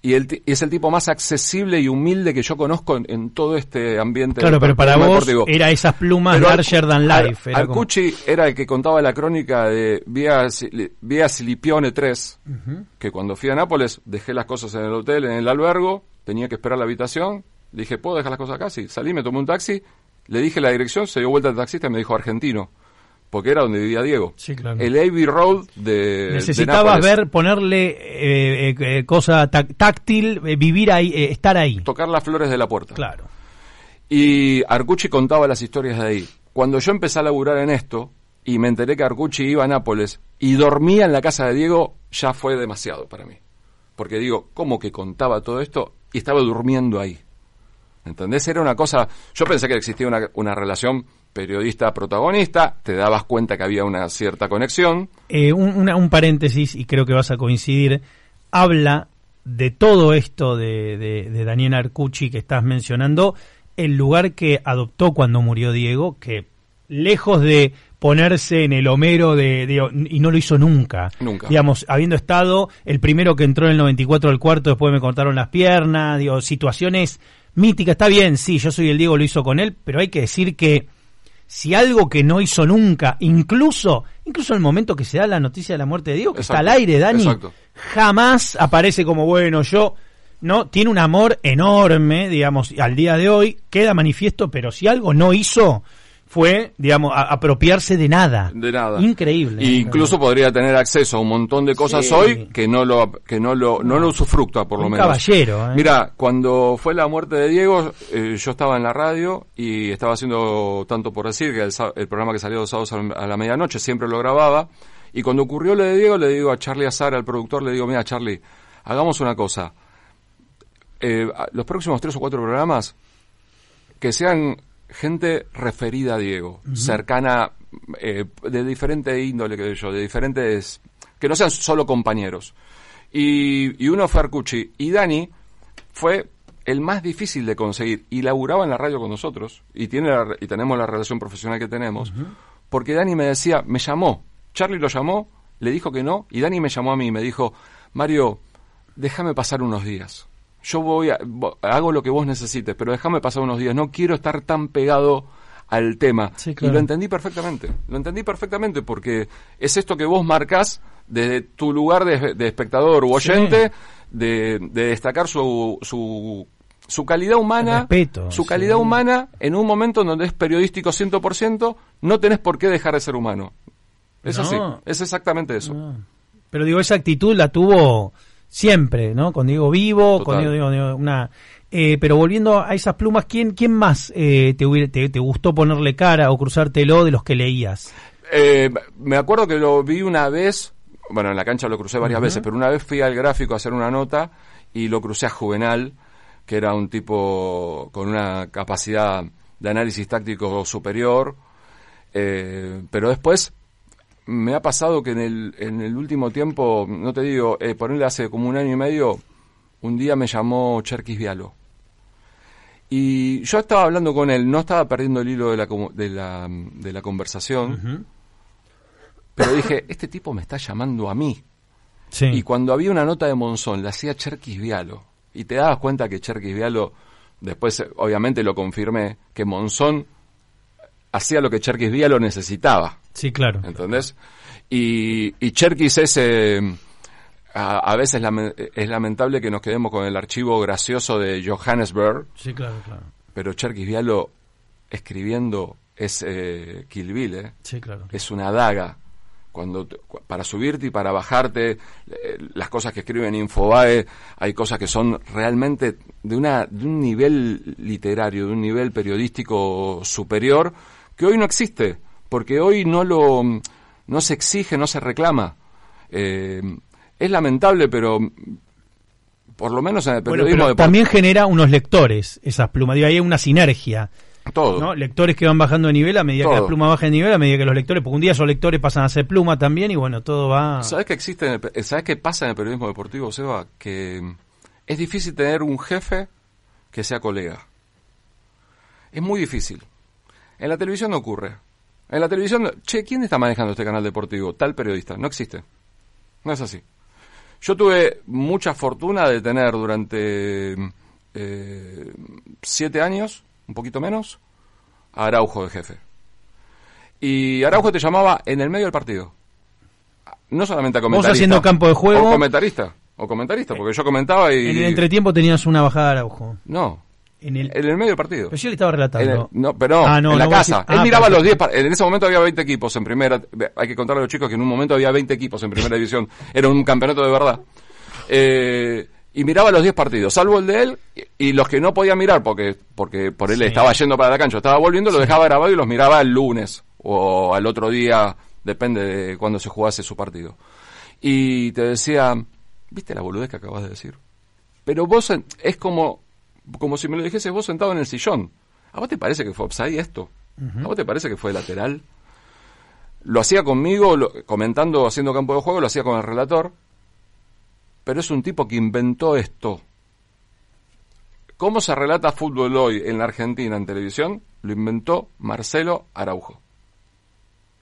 [SPEAKER 2] Y el es el tipo más accesible y humilde que yo conozco en, en todo este ambiente.
[SPEAKER 1] Claro, pero para vos
[SPEAKER 2] deportivo.
[SPEAKER 1] era esas plumas
[SPEAKER 2] Pero Ar-
[SPEAKER 1] larger than
[SPEAKER 2] Ar-
[SPEAKER 1] life. como-
[SPEAKER 2] Arcucci era el que contaba la crónica de Vía, Vía Silipione 3, que cuando fui a Nápoles dejé las cosas en el hotel, en el albergo, tenía que esperar la habitación, dije, ¿puedo dejar las cosas acá? Sí, salí, me tomé un taxi, Le dije la dirección, se dio vuelta al taxista y me dijo argentino, porque era donde vivía Diego.
[SPEAKER 1] Sí, claro.
[SPEAKER 2] El Abbey Road de
[SPEAKER 1] Necesitabas
[SPEAKER 2] de
[SPEAKER 1] ver, ponerle eh, eh, eh, cosa táctil, eh, vivir ahí, eh, estar ahí.
[SPEAKER 2] tocar las flores de la puerta.
[SPEAKER 1] Claro.
[SPEAKER 2] Y Arcucci contaba las historias de ahí. Cuando yo empecé a laburar en esto y me enteré que Arcucci iba a Nápoles y dormía en la casa de Diego, ya fue demasiado para mí. Porque digo, ¿cómo que contaba todo esto y estaba durmiendo ahí? ¿Entendés? Era una cosa, yo pensé que existía una, una relación periodista-protagonista, te dabas cuenta que había una cierta conexión.
[SPEAKER 1] Eh, un, una- un paréntesis, y creo que vas a coincidir, habla de todo esto de, de, de Daniel Arcucci que estás mencionando, el lugar que adoptó cuando murió Diego, que lejos de ponerse en el Homero de, de- y no lo hizo nunca.
[SPEAKER 2] Nunca.
[SPEAKER 1] Digamos, habiendo estado el primero que entró en el 94 al cuarto, después me cortaron las piernas, digo, situaciones míticas, está bien, sí, yo soy el Diego, lo hizo con él, pero hay que decir que si algo que no hizo nunca, incluso, incluso en el momento que se da la noticia de la muerte de Diego, que está al aire, Dani,
[SPEAKER 2] exacto.
[SPEAKER 1] jamás aparece como, bueno, yo, no, tiene un amor enorme, digamos, al día de hoy, queda manifiesto, pero si algo no hizo, fue, digamos, a- apropiarse de nada.
[SPEAKER 2] De nada.
[SPEAKER 1] Increíble.
[SPEAKER 2] Y incluso podría tener acceso a un montón de cosas
[SPEAKER 1] Sí.
[SPEAKER 2] hoy que no lo que no lo no lo usufructa por lo menos.
[SPEAKER 1] caballero, ¿eh?
[SPEAKER 2] Mira, cuando fue la muerte de Diego, eh, yo estaba en la radio y estaba haciendo tanto por decir que el, el programa que salió los sábados a la- medianoche siempre lo grababa y cuando ocurrió lo de Diego le digo a Charlie Azar, al productor, le digo, mira Charlie, hagamos una cosa. Eh, los próximos tres o cuatro programas que sean gente referida a Diego, cercana, eh, de diferente índole que yo, de diferentes, que no sean solo compañeros. Y, y uno fue Arcucci, y Dani fue el más difícil de conseguir, y laburaba en la radio con nosotros, y, tiene la- y tenemos la relación profesional que tenemos, porque Dani me decía, me llamó, Charlie lo llamó, le dijo que no, y Dani me llamó a mí y me dijo, Mario, déjame pasar unos días. Yo voy a, hago lo que vos necesites, pero déjame pasar unos días. No quiero estar tan pegado al tema.
[SPEAKER 1] Sí,
[SPEAKER 2] Y
[SPEAKER 1] claro.
[SPEAKER 2] lo entendí perfectamente. Lo entendí perfectamente porque es esto que vos marcas desde tu lugar de, de espectador u oyente, de, de destacar su, su, su calidad humana,
[SPEAKER 1] Respeto,
[SPEAKER 2] su
[SPEAKER 1] sí.
[SPEAKER 2] calidad humana en un momento en donde es periodístico 100%, no tenés por qué dejar de ser humano. Es
[SPEAKER 1] No.
[SPEAKER 2] así, es exactamente eso.
[SPEAKER 1] Pero digo, esa actitud la tuvo siempre, ¿no? Con Diego vivo,
[SPEAKER 2] Total.
[SPEAKER 1] con Diego, Diego- Diego- una... eh, pero volviendo a esas plumas, ¿quién, quién más eh, te, te, te gustó ponerle cara o cruzártelo de los que leías?
[SPEAKER 2] Eh, me acuerdo que lo vi una vez, bueno, en la cancha lo crucé varias veces, pero una vez fui al gráfico a hacer una nota y lo crucé a Juvenal, que era un tipo con una capacidad de análisis táctico superior, eh, pero después me ha pasado que en el, en el último tiempo, no te digo, eh, ponerle hace como un año y medio, un día me llamó Cherkis Vialo. Y yo estaba hablando con él, no estaba perdiendo el hilo de la, de la, de la conversación, pero dije, este tipo me está llamando a mí.
[SPEAKER 1] Sí.
[SPEAKER 2] Y cuando había una nota de Monzón, la hacía Cherkis Vialo. Y te dabas cuenta que Cherkis Vialo, después eh, obviamente lo confirmé, que Monzón hacía lo que Cherkis Vialo necesitaba.
[SPEAKER 1] Sí, claro.
[SPEAKER 2] ¿Entendés? Y, y Cherkis es, eh, a, a veces lame- es lamentable que nos quedemos con el archivo gracioso de Johannesburg,
[SPEAKER 1] Sí, claro, claro.
[SPEAKER 2] pero Cherkis Vialo escribiendo es eh, Kill Bill, ¿eh?
[SPEAKER 1] Sí, claro.
[SPEAKER 2] es una daga. Cuando te- para subirte y para bajarte, eh, las cosas que escribe en Infobae, hay cosas que son realmente de, una, de un nivel literario, de un nivel periodístico superior, que hoy no existe, porque hoy no lo no se exige, no se reclama. Eh, es lamentable, pero por lo menos en el
[SPEAKER 1] Bueno,
[SPEAKER 2] periodismo
[SPEAKER 1] pero
[SPEAKER 2] deportivo,
[SPEAKER 1] también genera unos lectores esas plumas. Digo, ahí hay una sinergia.
[SPEAKER 2] todo.
[SPEAKER 1] ¿no? Lectores que van bajando de nivel a medida que la pluma baja de nivel, a medida que los lectores, porque un día esos lectores pasan a ser pluma también y bueno, todo va...
[SPEAKER 2] ¿Sabes qué existe en el pe- ¿Sabes qué pasa en el periodismo deportivo, Seba? Que es difícil tener un jefe que sea colega. Es muy difícil. En la televisión no ocurre. En la televisión, che, ¿quién está manejando este canal deportivo? Tal periodista. No existe. No es así. Yo tuve mucha fortuna de tener durante eh, siete años, un poquito menos, a Araujo de jefe. Y Araujo te llamaba en el medio del partido. No solamente a comentarista.
[SPEAKER 1] haciendo campo de juego.
[SPEAKER 2] O comentarista. O comentarista, porque yo comentaba y...
[SPEAKER 1] En el entretiempo tenías una bajada de Araujo.
[SPEAKER 2] No.
[SPEAKER 1] En el,
[SPEAKER 2] En el medio del partido.
[SPEAKER 1] pero yo le estaba
[SPEAKER 2] el-
[SPEAKER 1] relatando.
[SPEAKER 2] no, pero
[SPEAKER 1] Ah, no,
[SPEAKER 2] en la
[SPEAKER 1] no,
[SPEAKER 2] casa. Él
[SPEAKER 1] ah,
[SPEAKER 2] miraba los
[SPEAKER 1] perfecto.
[SPEAKER 2] 10. par- En ese momento había 20 equipos en primera. Hay que contarle a los chicos que en un momento había 20 equipos en primera división. Era un campeonato de verdad. Eh, y miraba los 10 partidos, salvo el de él, y, los que no podía mirar porque, porque por él
[SPEAKER 1] Sí.
[SPEAKER 2] estaba yendo para la cancha, estaba volviendo, lo dejaba grabado y los miraba el lunes o al otro día, depende de cuándo se jugase su partido. Y te decía, ¿viste la boludez que acabas de decir? Pero vos, en- es como, como si me lo dijese vos sentado en el sillón. ¿A vos te parece que fue upside esto? ¿A vos te parece que fue lateral? Lo hacía conmigo, lo- comentando, haciendo campo de juego, lo hacía con el relator. Pero es un tipo que inventó esto. ¿Cómo se relata fútbol hoy en la Argentina en televisión? Lo inventó Marcelo Araujo.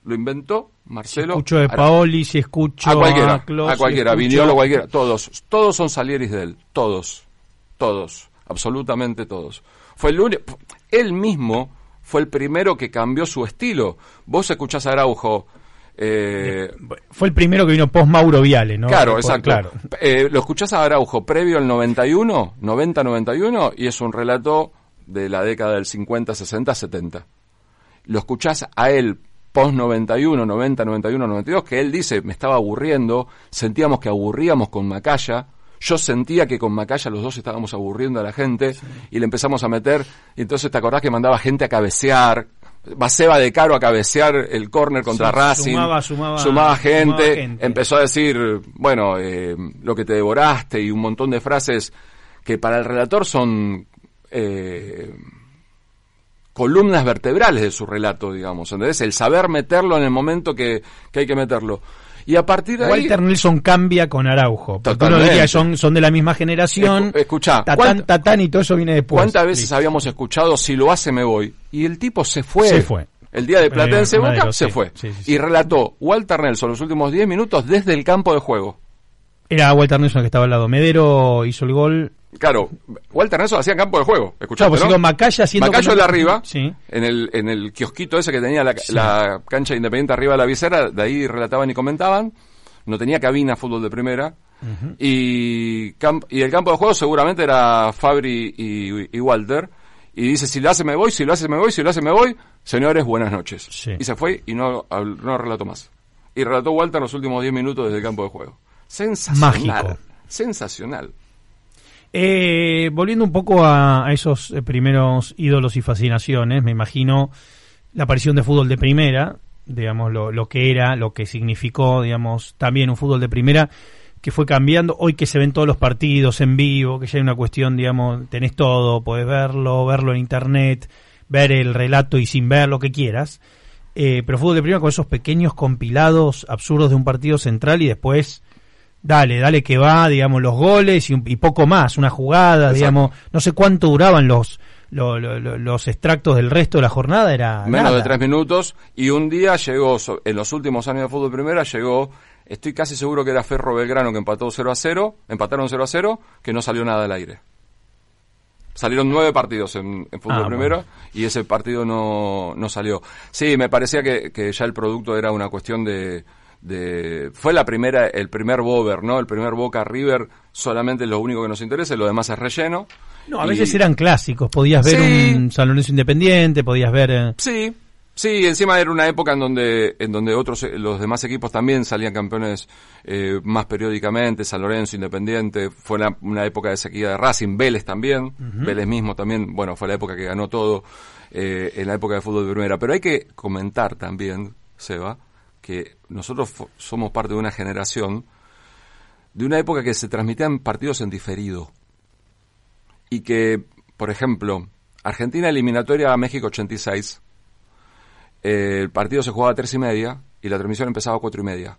[SPEAKER 2] Lo inventó Marcelo
[SPEAKER 1] escucho de. Paoli, si escucho
[SPEAKER 2] A cualquiera,
[SPEAKER 1] a
[SPEAKER 2] a
[SPEAKER 1] si
[SPEAKER 2] cualquiera,
[SPEAKER 1] escucho-
[SPEAKER 2] Viñolo, cualquiera, todos, todos son Salieris de él, todos, todos, absolutamente todos. Fue el único, él mismo fue el primero que cambió su estilo. Vos escuchás a Araujo, eh,
[SPEAKER 1] Fue el primero que vino post Mauro Viale, ¿no?
[SPEAKER 2] claro, exacto.
[SPEAKER 1] Claro.
[SPEAKER 2] Eh, lo escuchás a Araujo previo al 91, 90-91, y es un relato de la década del 50, 60, 70. Lo escuchás a él post 91, 90, 91, 92, que él dice, me estaba aburriendo, sentíamos que aburríamos con Macaya, yo sentía que con Macaya los dos estábamos aburriendo a la gente, y le empezamos a meter, y entonces te acordás que mandaba gente a cabecear, Baseba de Caro a cabecear el córner contra
[SPEAKER 1] Sí,
[SPEAKER 2] Racing,
[SPEAKER 1] sumaba- sumaba-
[SPEAKER 2] sumaba gente,
[SPEAKER 1] sumaba gente.
[SPEAKER 2] empezó a decir, bueno, eh, lo que te devoraste y un montón de frases que para el relator son eh, columnas vertebrales de su relato, digamos, ¿entendés? El saber meterlo en el momento que, que hay que meterlo. Y a partir de ahí...
[SPEAKER 1] Walter Nelson cambia con Araujo. Porque uno diría son, son de la misma generación.
[SPEAKER 2] Escu- escuchá,
[SPEAKER 1] Tatán,
[SPEAKER 2] ¿cuánta-
[SPEAKER 1] tatán y todo eso viene después.
[SPEAKER 2] ¿Cuántas veces
[SPEAKER 1] Listo.
[SPEAKER 2] habíamos escuchado si lo hace me voy? Y el tipo se fue.
[SPEAKER 1] Se fue.
[SPEAKER 2] El día de Platense Boca
[SPEAKER 1] Madero,
[SPEAKER 2] se
[SPEAKER 1] sí,
[SPEAKER 2] fue.
[SPEAKER 1] sí, sí, sí.
[SPEAKER 2] Y relató Walter Nelson los últimos 10 minutos desde el campo de juego.
[SPEAKER 1] Era Walter Nelson el que estaba al lado. Medero hizo el gol.
[SPEAKER 2] Claro, Walter Nelson hacía campo de juego.
[SPEAKER 1] Claro,
[SPEAKER 2] ¿Escuchaste,
[SPEAKER 1] pues
[SPEAKER 2] no?
[SPEAKER 1] Macaya haciendo.
[SPEAKER 2] Macayo de arriba,
[SPEAKER 1] Sí.
[SPEAKER 2] en, el, en el kiosquito ese que tenía la, la cancha independiente arriba de la visera, de ahí relataban y comentaban. No tenía cabina fútbol de primera. y, cam- y el campo de juego seguramente era Fabri y, y Walter. Y dice, si lo hace me voy, si lo hace me voy, si lo hace me voy. Señores, buenas noches.
[SPEAKER 1] Sí.
[SPEAKER 2] Y se fue y no, no relató más. Y relató Walter los últimos 10 minutos desde el campo de juego. Sensacional.
[SPEAKER 1] Mágico.
[SPEAKER 2] Sensacional.
[SPEAKER 1] Eh, volviendo un poco a, esos eh, primeros ídolos y fascinaciones, me imagino la aparición de fútbol de primera, digamos, lo, lo que era, lo que significó, digamos, también un fútbol de primera que fue cambiando, hoy que se ven todos los partidos en vivo, que ya hay una cuestión, digamos, tenés todo, podés verlo, verlo en internet, ver el relato y sin ver lo que quieras, eh, pero fútbol de primera con esos pequeños compilados absurdos de un partido central y después dale, dale que va, digamos, los goles y, poco más, una jugada,
[SPEAKER 2] Exacto.
[SPEAKER 1] digamos, no sé cuánto duraban los, lo- lo- lo- los extractos del resto de la jornada, era
[SPEAKER 2] menos
[SPEAKER 1] nada.
[SPEAKER 2] de tres minutos y un día llegó en los últimos años de fútbol primera llegó estoy casi seguro que era Ferro Belgrano que empató 0 a 0 empataron 0 a 0 que no salió nada al aire salieron nueve partidos en, en fútbol
[SPEAKER 1] Ah,
[SPEAKER 2] primero
[SPEAKER 1] bueno.
[SPEAKER 2] y ese partido no, no salió sí me parecía que, que ya el producto era una cuestión de de fue la primera el primer Bover no el primer Boca River solamente lo único que nos interesa lo demás es relleno
[SPEAKER 1] No, a
[SPEAKER 2] Y-
[SPEAKER 1] veces eran clásicos, podías ver
[SPEAKER 2] Sí.
[SPEAKER 1] un San Lorenzo Independiente, podías ver... eh,
[SPEAKER 2] Sí, sí, encima era una época en donde, en donde otros, eh, los demás equipos también salían campeones eh, más periódicamente, San Lorenzo, Independiente, fue una, una época de sequía de Racing, Vélez también, Vélez mismo también, bueno, fue la época que ganó todo eh, en la época de fútbol de primera. Pero hay que comentar también, Seba, que nosotros somos parte de una generación de una época que se transmitían partidos en diferido y que, por ejemplo, Argentina eliminatoria a México 86, eh, el partido se jugaba a tres y media y la transmisión empezaba a cuatro y media.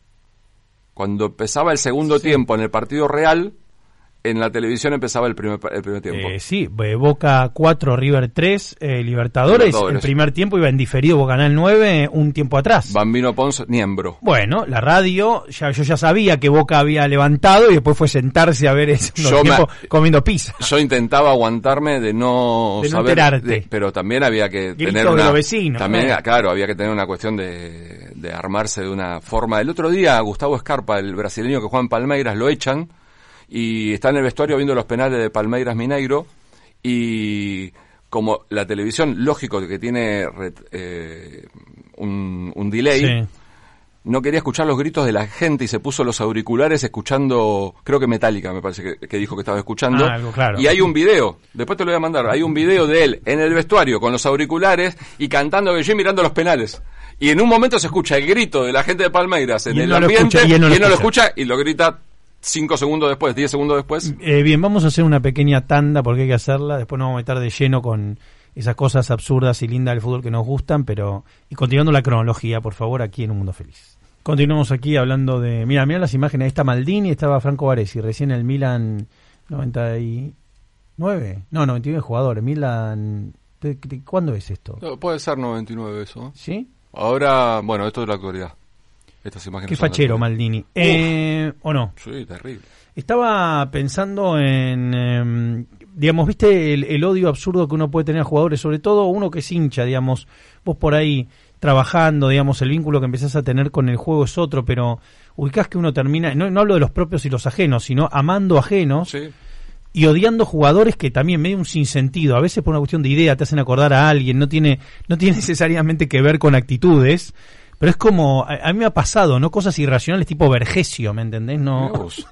[SPEAKER 2] Cuando empezaba el segundo tiempo en el partido real, en la televisión empezaba el primer, el primer tiempo.
[SPEAKER 1] eh, sí, eh, Boca 4, River 3, eh, Libertadores,
[SPEAKER 2] Libertadores.
[SPEAKER 1] el primer tiempo iba en diferido Boca Canal 9 un tiempo atrás.
[SPEAKER 2] Bambino Pons, Niembro.
[SPEAKER 1] Bueno, la radio, ya, yo ya sabía que Boca había levantado y después fue sentarse a ver ese
[SPEAKER 2] Yo me-
[SPEAKER 1] tiempo comiendo pizza.
[SPEAKER 2] Yo intentaba aguantarme de no
[SPEAKER 1] De no
[SPEAKER 2] saber,
[SPEAKER 1] enterarte.
[SPEAKER 2] de- pero también había que tener una,
[SPEAKER 1] los vecinos,
[SPEAKER 2] también, claro, había que tener una cuestión de, de armarse de una forma. El otro día Gustavo Escarpa, el brasileño que juega en Palmeiras, lo echan y está en el vestuario viendo los penales de Palmeiras Mineiro y como la televisión, lógico que tiene eh, un, un delay,
[SPEAKER 1] Sí.
[SPEAKER 2] no quería escuchar los gritos de la gente y se puso los auriculares escuchando, creo que Metallica me parece que, que dijo que estaba escuchando.
[SPEAKER 1] Ah, algo claro.
[SPEAKER 2] Y hay un video, después te lo voy a mandar, hay un video de él en el vestuario con los auriculares y cantando que yo mirando los penales. Y en un momento se escucha el grito de la gente de Palmeiras en el
[SPEAKER 1] no
[SPEAKER 2] ambiente
[SPEAKER 1] escucha, y él no lo
[SPEAKER 2] escucha y lo grita cinco segundos después, diez segundos después.
[SPEAKER 1] Eh, bien, vamos a hacer una pequeña tanda porque hay que hacerla. Después nos vamos a meter de lleno con esas cosas absurdas y lindas del fútbol que nos gustan, pero y continuando la cronología, por favor, aquí en Un Mundo Feliz. Continuamos aquí hablando de. Mira, mira las imágenes. Ahí está Maldini, estaba Franco Baresi, recién el Milan 99. No, 99 jugadores. Milan. ¿de- de- ¿Cuándo es esto?
[SPEAKER 2] No, puede ser 99 eso.
[SPEAKER 1] ¿Sí?
[SPEAKER 2] Ahora, bueno, esto es la actualidad. Estas imágenes.
[SPEAKER 1] Qué fachero. Maldini. Eh, ¿O no?
[SPEAKER 2] Sí, terrible.
[SPEAKER 1] Estaba pensando en, em, digamos, viste el, el odio absurdo que uno puede tener a jugadores, sobre todo uno que es hincha, digamos, vos por ahí trabajando, digamos, el vínculo que empezás a tener con el juego es otro, pero ubicás que uno termina, no, no hablo de los propios y los ajenos, sino amando ajenos
[SPEAKER 2] Sí.
[SPEAKER 1] y odiando jugadores que también medio un sinsentido, a veces por una cuestión de idea te hacen acordar a alguien, no tiene, no tiene necesariamente que ver con actitudes, pero es como, a, a mí me ha pasado, ¿no? Cosas irracionales tipo Vergesio, ¿me entendés? No,
[SPEAKER 2] Mirá vos.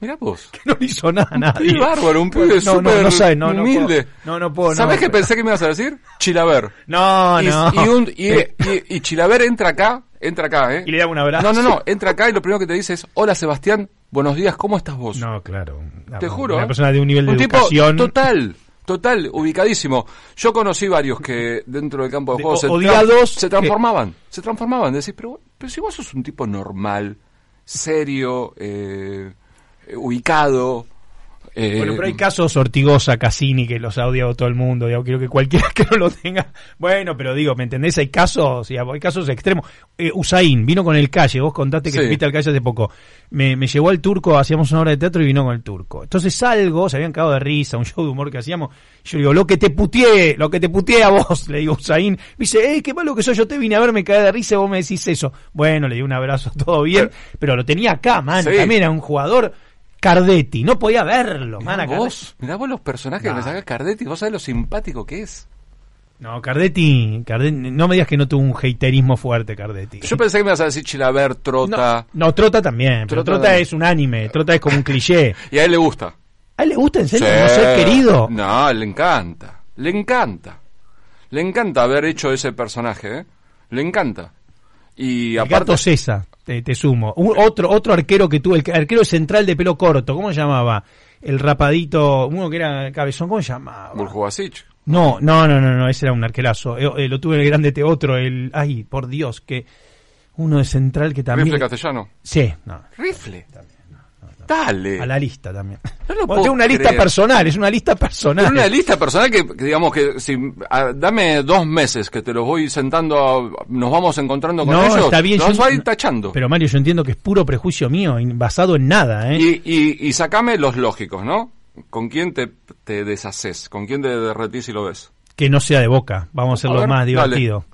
[SPEAKER 2] Mirá vos.
[SPEAKER 1] no le hizo nada a nadie.
[SPEAKER 2] Qué bárbaro, un pibe
[SPEAKER 1] no, no, no sabe, no, no
[SPEAKER 2] humilde.
[SPEAKER 1] No, no puedo, no.
[SPEAKER 2] ¿Sabés qué pensé que me ibas a decir? Chilaver.
[SPEAKER 1] No,
[SPEAKER 2] y,
[SPEAKER 1] no.
[SPEAKER 2] y, un- y- y- y Chilaver entra acá, entra acá, ¿eh?
[SPEAKER 1] Y le da un abrazo.
[SPEAKER 2] No, no, no, entra acá y lo primero que te dice es, hola Sebastián, buenos días, ¿cómo estás vos?
[SPEAKER 1] No, claro.
[SPEAKER 2] Te juro.
[SPEAKER 1] Una
[SPEAKER 2] ¿eh?
[SPEAKER 1] persona de un nivel de
[SPEAKER 2] Un tipo
[SPEAKER 1] educación.
[SPEAKER 2] total, total, ubicadísimo. Yo conocí varios que dentro del campo de
[SPEAKER 1] De-
[SPEAKER 2] juego se,
[SPEAKER 1] odiados
[SPEAKER 2] se transformaban, se transformaban. Decís, pero, pero si vos sos un tipo normal, serio, eh, eh, ubicado. Eh,
[SPEAKER 1] Bueno, pero hay casos Ortigosa, Cassini, que los ha odiado todo el mundo. Digo, quiero que cualquiera que no lo tenga. Bueno, pero digo, ¿me entendés? Hay casos, digamos, hay casos extremos. Eh, Usain vino con el calle. Vos contaste que
[SPEAKER 2] Sí.
[SPEAKER 1] fuiste al calle hace poco. Me, me llevó al turco, hacíamos una obra de teatro y vino con el turco. Entonces salgo, se habían cagado de risa, un show de humor que hacíamos. Yo digo, lo que te puteé, lo que te puteé a vos, le digo a Usain. Me dice, eh, qué malo que soy, yo te vine a ver, me caí de risa y vos me decís eso. Bueno, le di un abrazo, todo bien, pero, lo tenía acá, man.
[SPEAKER 2] Sí.
[SPEAKER 1] También era un jugador Cardetti, no podía verlo, man.
[SPEAKER 2] mirá
[SPEAKER 1] Cardetti.
[SPEAKER 2] vos, mirá vos los personajes que me saca Cardetti, vos sabés lo simpático que es.
[SPEAKER 1] No, Cardetti, Cardetti, no me digas que no tuvo un haterismo fuerte, Cardetti.
[SPEAKER 2] Yo pensé que me ibas a decir Chilaver, Trota,
[SPEAKER 1] No, no, Trota también, pero
[SPEAKER 2] Trota
[SPEAKER 1] es un anime, Trota es como un cliché.
[SPEAKER 2] y a él le gusta.
[SPEAKER 1] ¿A él le gusta en serio
[SPEAKER 2] Sí.
[SPEAKER 1] no ser querido?
[SPEAKER 2] No, le encanta. Le encanta. Le encanta haber hecho ese personaje, ¿eh? Le encanta. Y
[SPEAKER 1] El
[SPEAKER 2] aparte...
[SPEAKER 1] gato César, te, te sumo. Un- otro, otro arquero que tuvo, el arquero central de pelo corto, ¿cómo se llamaba? El rapadito, uno que era cabezón, ¿cómo se llamaba?
[SPEAKER 2] Burjubasic.
[SPEAKER 1] No, no, no, no, no, ese era un arquerazo. Eh, eh, lo tuve en el grande te otro, el, ay, por Dios, que uno de central que también.
[SPEAKER 2] Rifle castellano.
[SPEAKER 1] Sí, no,
[SPEAKER 2] Rifle. Dale.
[SPEAKER 1] a la lista también.
[SPEAKER 2] No lo
[SPEAKER 1] Bueno,
[SPEAKER 2] puedo
[SPEAKER 1] tengo una lista personal, es una lista personal.
[SPEAKER 2] Pero una lista personal que, que digamos que si dame dos meses que te los voy sentando, a- nos vamos encontrando con
[SPEAKER 1] no,
[SPEAKER 2] ellos,
[SPEAKER 1] está bien.
[SPEAKER 2] los
[SPEAKER 1] yo-
[SPEAKER 2] ir tachando.
[SPEAKER 1] Pero Mario, yo entiendo que es puro prejuicio mío, basado en nada, ¿eh?
[SPEAKER 2] Y, y, y sacame los lógicos, ¿no? ¿Con quién te, te deshaces? ¿Con quién te derretís y lo ves?
[SPEAKER 1] Que no sea de boca, vamos a hacerlo
[SPEAKER 2] A ver,
[SPEAKER 1] más
[SPEAKER 2] dale.
[SPEAKER 1] divertido.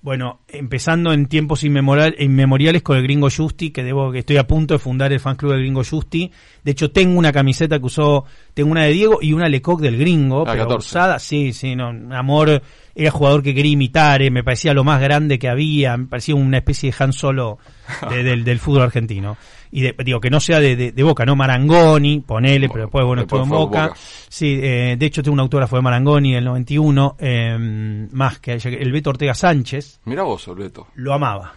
[SPEAKER 1] Bueno, empezando en tiempos inmemorial- inmemoriales con el Gringo Justi, que debo que estoy a punto de fundar el fan club del Gringo Justi. De hecho, tengo una camiseta que usó, tengo una de Diego y una Lecoq del Gringo,
[SPEAKER 2] La
[SPEAKER 1] pero
[SPEAKER 2] 14.
[SPEAKER 1] usada, sí, sí, no, amor, era jugador que quería imitar, eh, me parecía lo más grande que había, me parecía una especie de Han Solo de- del, del fútbol argentino. Y de- digo, que no sea de, de- Boca, ¿no? Marangoni, ponele, pero después, bueno,
[SPEAKER 2] Después
[SPEAKER 1] estuvo en Boca.
[SPEAKER 2] Boca.
[SPEAKER 1] Sí, eh, de hecho tengo un autógrafo de Marangoni del 91, eh, más que el Beto Ortega Sánchez,
[SPEAKER 2] Mira vos,
[SPEAKER 1] Lo amaba.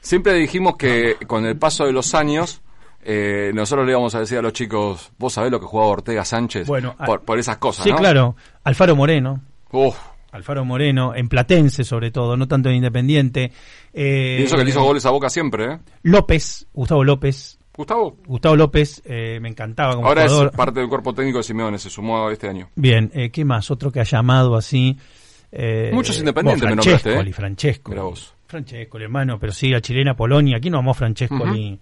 [SPEAKER 2] Siempre dijimos que con el paso de los años, eh, nosotros le íbamos a decir a los chicos, vos sabés lo que jugaba Ortega Sánchez
[SPEAKER 1] Bueno,
[SPEAKER 2] por, por esas cosas,
[SPEAKER 1] Sí,
[SPEAKER 2] ¿no?
[SPEAKER 1] claro. Alfaro Moreno,
[SPEAKER 2] Uf,
[SPEAKER 1] Alfaro Moreno, en Platense sobre todo, no tanto en Independiente. Eh,
[SPEAKER 2] y eso que le hizo goles a Boca siempre, ¿eh?
[SPEAKER 1] López, Gustavo López,
[SPEAKER 2] Gustavo.
[SPEAKER 1] Gustavo López, eh, me encantaba como
[SPEAKER 2] Ahora
[SPEAKER 1] jugador.
[SPEAKER 2] es parte del cuerpo técnico de Simeone, se sumó este año.
[SPEAKER 1] Bien, eh, ¿qué más? Otro que ha llamado así. Eh,
[SPEAKER 2] Muchos independientes me nombraste,
[SPEAKER 1] Francescoli,
[SPEAKER 2] ¿eh?
[SPEAKER 1] Francescoli.
[SPEAKER 2] Mirá vos.
[SPEAKER 1] Francescoli, hermano, pero sí, a chilena Polonia. Aquí no amó Francescoli.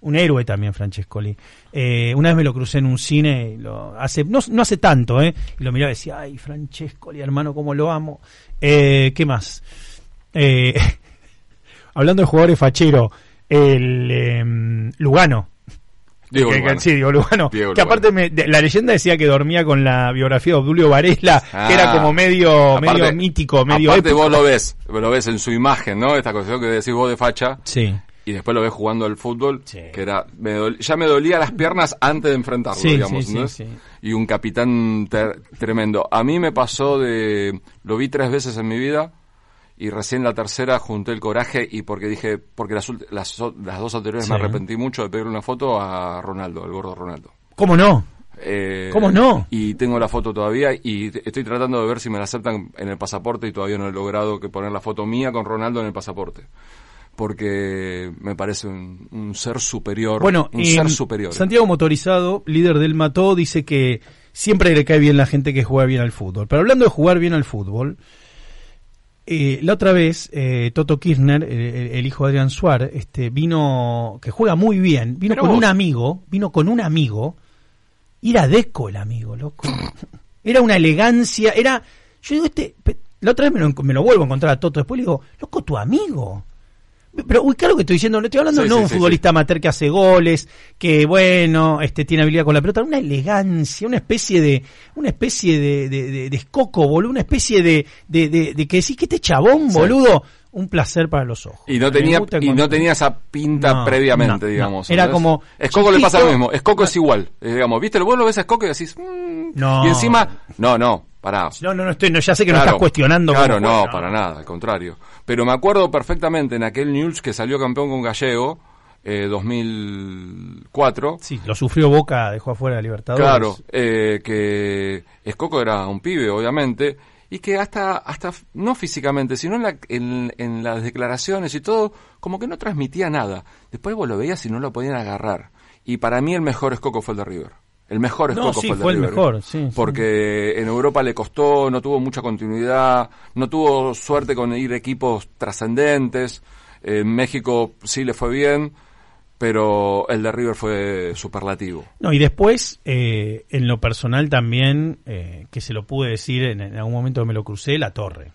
[SPEAKER 1] Un héroe también, Francescoli. Eh, una vez me lo crucé en un cine, lo, hace, no, no hace tanto, ¿eh? Y lo miraba y decía, ay, Francescoli, hermano, cómo lo amo. Eh, ¿Qué más? Hablando de jugadores fachero, el em, Lugano.
[SPEAKER 2] Diego
[SPEAKER 1] que, sí, Diego Lugano.
[SPEAKER 2] Diego
[SPEAKER 1] que aparte me- de- la leyenda decía que dormía con la biografía de Obdulio Varela,
[SPEAKER 2] Ah.
[SPEAKER 1] que era como medio,
[SPEAKER 2] Aparte-
[SPEAKER 1] medio mítico, medio
[SPEAKER 2] Aparte
[SPEAKER 1] épico.
[SPEAKER 2] vos lo ves, lo ves en su imagen, ¿no? Esta cuestión que decís vos de facha.
[SPEAKER 1] Sí.
[SPEAKER 2] Y después lo ves jugando al fútbol,
[SPEAKER 1] Sí.
[SPEAKER 2] que era, me dol- ya me dolía las piernas antes de enfrentarlo,
[SPEAKER 1] Sí,
[SPEAKER 2] digamos,
[SPEAKER 1] sí,
[SPEAKER 2] ¿no?
[SPEAKER 1] sí, sí.
[SPEAKER 2] Y un capitán ter- tremendo. A mí me pasó de, lo vi tres veces en mi vida, y recién la tercera junté el coraje y porque dije, porque las, las, las dos anteriores me arrepentí mucho de pedirle una foto a Ronaldo, al gordo Ronaldo.
[SPEAKER 1] ¿Cómo no?
[SPEAKER 2] Eh,
[SPEAKER 1] ¿Cómo no?
[SPEAKER 2] Y tengo la foto todavía y estoy tratando de ver si me la aceptan en el pasaporte y todavía no he logrado que poner la foto mía con Ronaldo en el pasaporte. Porque me parece un, un ser superior.
[SPEAKER 1] Bueno,
[SPEAKER 2] un ser superior.
[SPEAKER 1] Santiago Motorizado, líder del Mató, dice que siempre le cae bien la gente que juega bien al fútbol. Pero hablando de jugar bien al fútbol, eh, la otra vez eh, Toto Kirchner, el, hijo de Adrián Suárez, este, vino, que juega muy bien, vino
[SPEAKER 2] Pero
[SPEAKER 1] con
[SPEAKER 2] vos-
[SPEAKER 1] un amigo, vino con un amigo, y era Deco el amigo, loco. Era una elegancia, era, yo digo, este, la otra vez me lo, me lo vuelvo a encontrar a Toto, después le digo, loco, tu amigo. Pero, uy, claro que estoy diciendo, no estoy hablando
[SPEAKER 2] Sí,
[SPEAKER 1] no
[SPEAKER 2] sí,
[SPEAKER 1] un
[SPEAKER 2] sí,
[SPEAKER 1] futbolista amateur que hace goles, que bueno, este tiene habilidad con la pelota, una elegancia, una especie de, una especie de, de, de- de escoco, boludo, una especie de, de, de, de que decís que este chabón, boludo, un placer para los ojos.
[SPEAKER 2] Y no tenía, y no tenía esa pinta
[SPEAKER 1] No,
[SPEAKER 2] previamente,
[SPEAKER 1] no,
[SPEAKER 2] digamos.
[SPEAKER 1] no. Era como
[SPEAKER 2] Escoco le pasa lo
[SPEAKER 1] chiquito.
[SPEAKER 2] mismo. Escoco es igual. eh, digamos, ¿viste? Vos lo ves a Escoco y decís. mm,
[SPEAKER 1] No.
[SPEAKER 2] Y encima. No, no, pará.
[SPEAKER 1] No, no, no estoy, no, ya sé que no estás cuestionando.
[SPEAKER 2] Claro, no,
[SPEAKER 1] juega,
[SPEAKER 2] para nada, al contrario. Pero me acuerdo perfectamente en aquel News que salió campeón con Gallego, eh, 2004.
[SPEAKER 1] Sí, lo sufrió Boca, dejó afuera de Libertadores.
[SPEAKER 2] Claro, eh, que Escoco era un pibe, obviamente, y que hasta, hasta no físicamente, sino en, la- en, en las declaraciones y todo, como que no transmitía nada. Después vos lo veías y no lo podían agarrar. Y para mí el mejor Escoco fue el de River. El mejor
[SPEAKER 1] No, sí,
[SPEAKER 2] fue el de
[SPEAKER 1] fue el
[SPEAKER 2] River.
[SPEAKER 1] mejor, sí, sí.
[SPEAKER 2] Porque en Europa le costó, no tuvo mucha continuidad, no tuvo suerte con ir equipos trascendentes. En México sí le fue bien, pero el de River fue superlativo.
[SPEAKER 1] No, y después, eh, en lo personal también, eh, que se lo pude decir en, en algún momento que me lo crucé, la torre.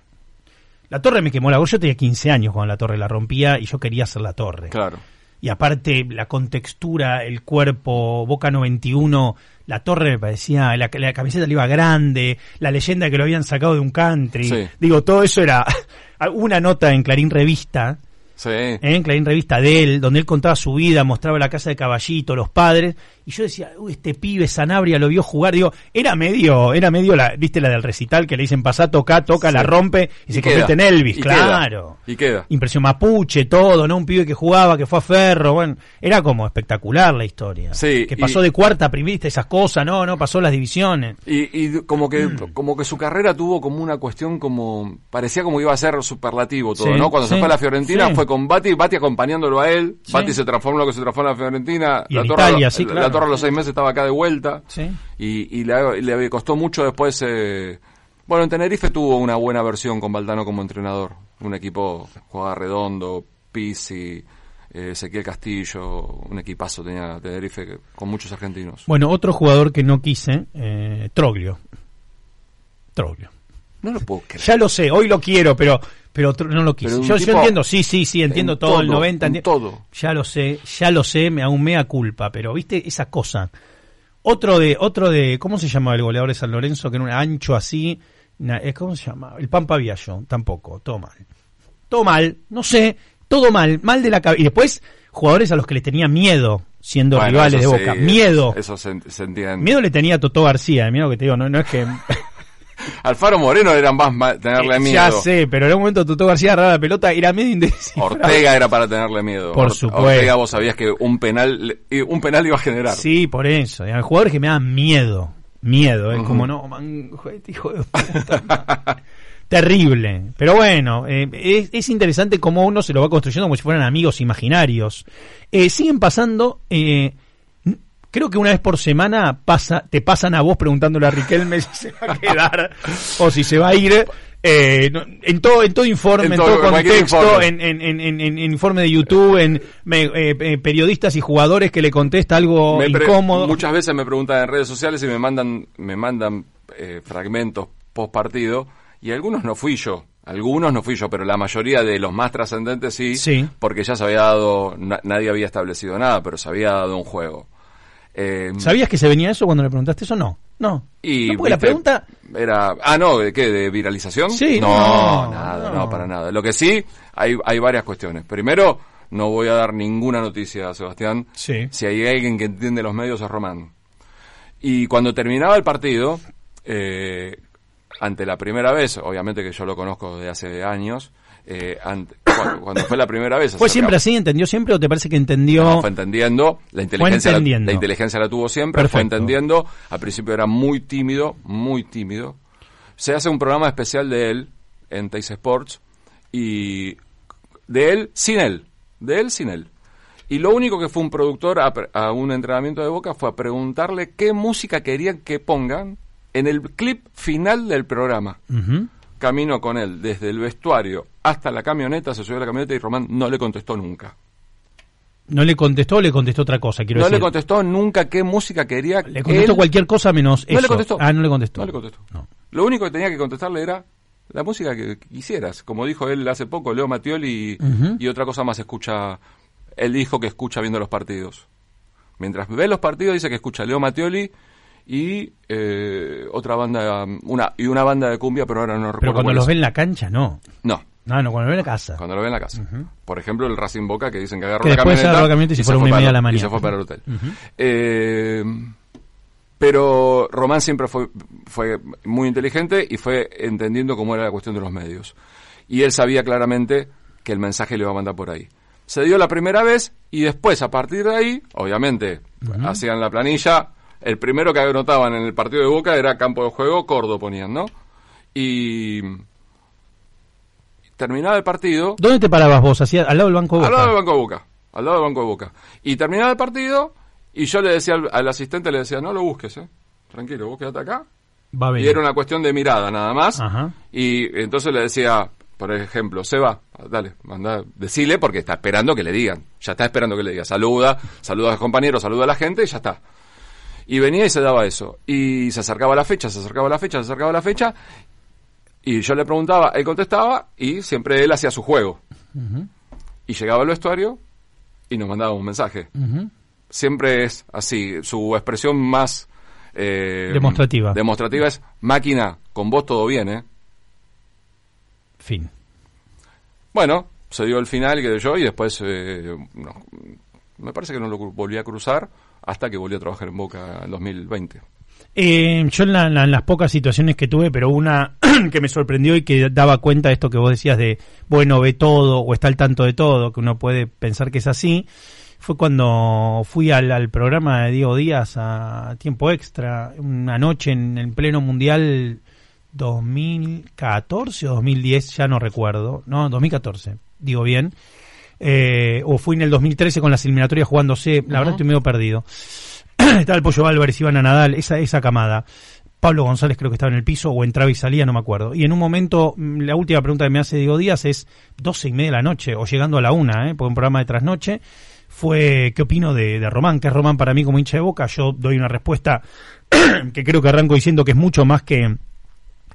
[SPEAKER 1] La torre me quemó la voz. Yo tenía 15 años cuando la torre la rompía y yo quería hacer la torre.
[SPEAKER 2] Claro.
[SPEAKER 1] Y aparte, la contextura, el cuerpo, Boca 91, la torre me parecía, la, la camiseta le iba grande, la leyenda que lo habían sacado de un country.
[SPEAKER 2] Sí.
[SPEAKER 1] Digo, todo eso era una nota en Clarín Revista
[SPEAKER 2] Sí.
[SPEAKER 1] ¿eh? en Clarín Revista de él, donde él contaba su vida, mostraba la casa de Caballito, los padres, y yo decía, uy, este pibe Sanabria lo vio jugar, digo, era medio, era medio la, viste la del recital que le dicen pasá, toca, toca,
[SPEAKER 2] Sí.
[SPEAKER 1] la rompe y, se
[SPEAKER 2] queda.
[SPEAKER 1] convierte en Elvis,
[SPEAKER 2] Y
[SPEAKER 1] claro.
[SPEAKER 2] queda. Y queda.
[SPEAKER 1] Impresión mapuche, todo, ¿no? Un pibe que jugaba, que fue a Ferro, bueno, era como espectacular la historia.
[SPEAKER 2] Sí,
[SPEAKER 1] Que
[SPEAKER 2] y-
[SPEAKER 1] pasó de cuarta a primera, esas cosas, no, no, pasó las divisiones.
[SPEAKER 2] Y, y como que
[SPEAKER 1] Mm.
[SPEAKER 2] como que su carrera tuvo como una cuestión como parecía como iba a ser superlativo todo,
[SPEAKER 1] Sí,
[SPEAKER 2] ¿no? Cuando se fue a la Fiorentina fue con Bati, Bati acompañándolo a él,
[SPEAKER 1] Sí.
[SPEAKER 2] Bati se transformó en lo que se transformó en la Fiorentina,
[SPEAKER 1] Y
[SPEAKER 2] la
[SPEAKER 1] en
[SPEAKER 2] torre,
[SPEAKER 1] Italia, sí,
[SPEAKER 2] la,
[SPEAKER 1] claro.
[SPEAKER 2] la torre a los seis meses estaba acá de vuelta
[SPEAKER 1] Sí.
[SPEAKER 2] y, y le, le costó mucho después eh, bueno, en Tenerife tuvo una buena versión con Valdano como entrenador, un equipo jugaba redondo, Pisi, eh, Ezequiel Castillo, un equipazo tenía Tenerife con muchos argentinos.
[SPEAKER 1] Bueno, otro jugador que no quise, eh, Troglio. Troglio.
[SPEAKER 2] No lo puedo creer.
[SPEAKER 1] Ya lo sé, hoy lo quiero, pero pero otro- no lo
[SPEAKER 2] un
[SPEAKER 1] Yo, yo entiendo, sí, sí, sí, entiendo
[SPEAKER 2] en
[SPEAKER 1] todo, el
[SPEAKER 2] todo,
[SPEAKER 1] 90.
[SPEAKER 2] en
[SPEAKER 1] enti-
[SPEAKER 2] todo.
[SPEAKER 1] Ya lo sé, ya lo sé, me aún mea culpa, pero viste esa cosa. Otro de, otro de, ¿cómo se llamaba el goleador de San Lorenzo? Que era un ancho así, na- eh, ¿cómo se llama? El Pampa Viallo, tampoco, todo mal. Todo mal, no sé, todo mal, mal de la cabeza. Y después, jugadores a los que le tenía miedo, siendo
[SPEAKER 2] Bueno,
[SPEAKER 1] rivales de
[SPEAKER 2] eso
[SPEAKER 1] Boca.
[SPEAKER 2] sí,
[SPEAKER 1] miedo.
[SPEAKER 2] Eso se, se entiende.
[SPEAKER 1] Miedo le tenía a Totó García, miedo que te digo, no, no es que...
[SPEAKER 2] Alfaro Moreno era más tenerle
[SPEAKER 1] Eh,
[SPEAKER 2] miedo.
[SPEAKER 1] Ya sé, pero en un momento Totó García agarraba la pelota, era medio indescifrable.
[SPEAKER 2] Ortega era para tenerle miedo.
[SPEAKER 1] Por
[SPEAKER 2] Or-
[SPEAKER 1] supuesto.
[SPEAKER 2] Ortega vos sabías que un penal y un penal iba a generar.
[SPEAKER 1] Sí, por eso. Hay jugadores que me dan miedo. Miedo, es como no, man, este hijo de puta. Terrible. Pero bueno, eh, es, es interesante cómo uno se lo va construyendo como si fueran amigos imaginarios. Eh, siguen pasando, eh, creo que una vez por semana pasa, te pasan a vos preguntándole a Riquelme si se va a quedar o si se va a ir. eh, en todo en todo informe, en,
[SPEAKER 2] En
[SPEAKER 1] todo, contexto,
[SPEAKER 2] informe.
[SPEAKER 1] en, informe de YouTube, en me- eh, eh, periodistas y jugadores que le contesta algo
[SPEAKER 2] Me
[SPEAKER 1] incómodo.
[SPEAKER 2] Muchas veces me preguntan en redes sociales y me mandan, me mandan eh, fragmentos post partido y algunos no fui yo. Algunos no fui yo, pero la mayoría de los más trascendentes sí,
[SPEAKER 1] Sí.
[SPEAKER 2] porque ya se había dado, na- nadie había establecido nada, pero se había dado un juego. Eh,
[SPEAKER 1] ¿Sabías que se venía eso cuando le preguntaste eso? No. No.
[SPEAKER 2] y,
[SPEAKER 1] no, porque la pregunta.
[SPEAKER 2] Era, ah, no, ¿de qué? ¿De viralización?
[SPEAKER 1] Sí,
[SPEAKER 2] no,
[SPEAKER 1] no,
[SPEAKER 2] nada,
[SPEAKER 1] no.
[SPEAKER 2] no. para nada. Lo que sí, hay, hay varias cuestiones. Primero, no voy a dar ninguna noticia, Sebastián.
[SPEAKER 1] Sí.
[SPEAKER 2] Si hay alguien que entiende los medios es Román. Y cuando terminaba el partido, eh, ante la primera vez, obviamente que yo lo conozco desde hace años, eh, ante- cuando, cuando fue la primera vez...
[SPEAKER 1] ¿Fue
[SPEAKER 2] acercaba-
[SPEAKER 1] siempre así? ¿Entendió siempre o te parece que entendió?
[SPEAKER 2] no, fue entendiendo, la inteligencia, la-
[SPEAKER 1] entendiendo.
[SPEAKER 2] La, inteligencia la tuvo siempre, fue entendiendo, al principio era muy tímido, muy tímido. Se hace un programa especial de él en Teis Sports y de él sin él, de él sin él. Y lo único que fue un productor a, a un entrenamiento de Boca fue a preguntarle qué música querían que pongan en el clip final del programa.
[SPEAKER 1] Ujú.
[SPEAKER 2] Caminó con él desde el vestuario hasta la camioneta, se subió a la camioneta y Román no le contestó nunca.
[SPEAKER 1] ¿No le contestó o le contestó otra cosa? Quiero
[SPEAKER 2] no
[SPEAKER 1] decir.
[SPEAKER 2] le contestó nunca qué música quería.
[SPEAKER 1] Le contestó
[SPEAKER 2] él.
[SPEAKER 1] cualquier cosa menos
[SPEAKER 2] No
[SPEAKER 1] eso.
[SPEAKER 2] le contestó.
[SPEAKER 1] Ah, no le contestó.
[SPEAKER 2] No le contestó.
[SPEAKER 1] No.
[SPEAKER 2] Lo único que tenía que contestarle era la música que quisieras. Como dijo él hace poco, Leo Mattioli,
[SPEAKER 1] Ujú.
[SPEAKER 2] y otra cosa más escucha. Él dijo que escucha viendo los partidos. Mientras ve los partidos dice que escucha Leo Mattioli y eh, otra banda, una y una banda de cumbia, pero ahora no recuerdo
[SPEAKER 1] Pero cuando los ve en la cancha, no.
[SPEAKER 2] No,
[SPEAKER 1] No, no, cuando los ve en la casa.
[SPEAKER 2] cuando lo ve en la casa. Por ejemplo, el Racing Boca que dicen que agarró
[SPEAKER 1] Que
[SPEAKER 2] la
[SPEAKER 1] después
[SPEAKER 2] camioneta,
[SPEAKER 1] agarró la camioneta y se fueron
[SPEAKER 2] fue
[SPEAKER 1] una y
[SPEAKER 2] para-
[SPEAKER 1] media de la
[SPEAKER 2] Y
[SPEAKER 1] mañana.
[SPEAKER 2] se fue para el hotel. Eh, pero Román siempre fue, fue muy inteligente y fue entendiendo cómo era la cuestión de los medios. Y él sabía claramente que el mensaje le iba a mandar por ahí. Se dio la primera vez y después, a partir de ahí, obviamente, hacían la planilla. El primero que anotaban en el partido de Boca era campo de juego, Cordo ponían, ¿no? Y terminaba el partido,
[SPEAKER 1] ¿Dónde te parabas vos? ¿Hacía, ¿Al lado del banco de
[SPEAKER 2] al
[SPEAKER 1] Boca?
[SPEAKER 2] lado del Banco de Boca. Al lado del Banco de Boca. Y terminaba el partido y yo le decía al, al asistente, le decía, no lo busques, ¿eh? Tranquilo, vos quedate acá.
[SPEAKER 1] Va a
[SPEAKER 2] Y era una cuestión de mirada nada más.
[SPEAKER 1] Ajá.
[SPEAKER 2] Y entonces le decía, por ejemplo, Seba, dale, manda, decile porque está esperando que le digan. Ya está esperando que le diga. Saluda, saluda a los compañeros, saluda a la gente y ya está. Y venía y se daba eso. Y se acercaba la fecha, se acercaba la fecha, se acercaba la fecha. Y yo le preguntaba, él contestaba y siempre él hacía su juego. Y llegaba al vestuario y nos mandaba un mensaje. Siempre es así. Su expresión más... eh,
[SPEAKER 1] Demostrativa.
[SPEAKER 2] Demostrativa es, máquina, con vos todo bien, ¿eh?
[SPEAKER 1] Fin.
[SPEAKER 2] Bueno, se dio el final, que yo, y después eh, no, me parece que no lo volví a cruzar hasta que volví a trabajar en Boca en 2020.
[SPEAKER 1] Eh, yo en, la- las pocas situaciones que tuve, pero una que me sorprendió y que daba cuenta de esto que vos decías de, bueno, ve todo o está al tanto de todo, que uno puede pensar que es así, fue cuando fui al, al programa de Diego Díaz a tiempo extra, una noche en el pleno mundial 2014 o 2010, ya no recuerdo, no, 2014, digo bien. Eh, o fui en el 2013 con las eliminatorias jugándose, la verdad estoy medio perdido. estaba el Pollo Álvarez, Iván a Nadal, esa, esa camada. Pablo González creo que estaba en el piso o entraba y salía, no me acuerdo. Y en un momento, mm, la última pregunta que me hace Diego Díaz es doce y media de la noche o llegando a la una, ¿eh? porque un programa de trasnoche fue ¿qué opino de, de Román? ¿Qué es Román para mí como hincha de boca? Yo doy una respuesta que creo que arranco diciendo que es mucho más que,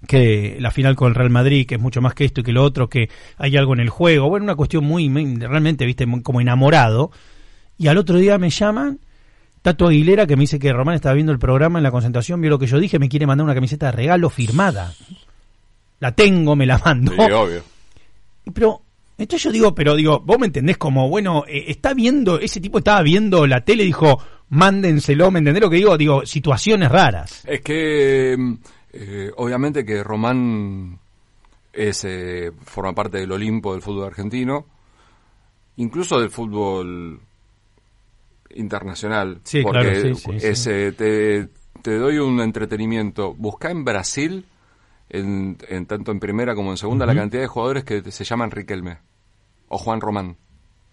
[SPEAKER 1] que la final con el Real Madrid, que es mucho más que esto y que lo otro, que hay algo en el juego. Bueno, una cuestión muy, realmente, viste, muy- como enamorado. Y al otro día me llaman, Tato Aguilera, que me dice que Román estaba viendo el programa en la concentración, vio lo que yo dije, me quiere mandar una camiseta de regalo firmada. La tengo, me la mando.
[SPEAKER 2] Sí, obvio.
[SPEAKER 1] Pero, entonces yo digo, pero digo, vos me entendés como, bueno, eh, está viendo, ese tipo estaba viendo la tele y dijo, mándenselo, ¿me entendés lo que digo? Digo, situaciones raras.
[SPEAKER 2] Es que, mm, eh, obviamente que Román es, eh, forma parte del Olimpo del fútbol argentino, incluso del fútbol internacional.
[SPEAKER 1] Sí,
[SPEAKER 2] porque
[SPEAKER 1] claro, sí, sí,
[SPEAKER 2] es,
[SPEAKER 1] sí.
[SPEAKER 2] eh, te, te doy un entretenimiento. Busca en Brasil, en, en tanto en primera como en segunda, la cantidad de jugadores que se llaman Riquelme o Juan Román.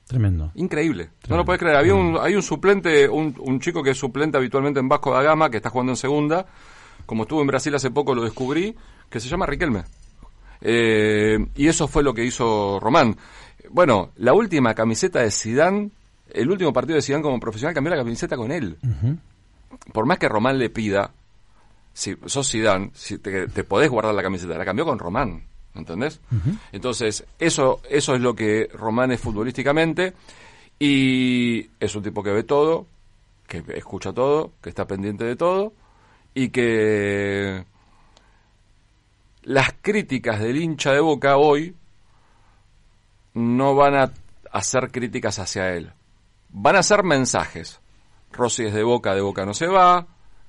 [SPEAKER 1] Tremendo.
[SPEAKER 2] Increíble. No lo puedes creer. Había un, hay un suplente, un, un chico que es suplente habitualmente en Vasco da Gama, que está jugando en segunda. Como estuvo en Brasil hace poco, lo descubrí, que se llama Riquelme. Eh, y eso fue lo que hizo Román. Bueno, la última camiseta de Sidán, el último partido de Sidán como profesional, cambió la camiseta con él. Por más que Román le pida, si sos Sidán, si te, te podés guardar la camiseta, la cambió con Román. ¿Entendés? Entonces, eso, eso es lo que Román es futbolísticamente. Y es un tipo que ve todo, que escucha todo, que está pendiente de todo y que las críticas del hincha de Boca hoy no van a hacer críticas hacia él. Van a ser mensajes. Rossi es de Boca, de Boca no se va,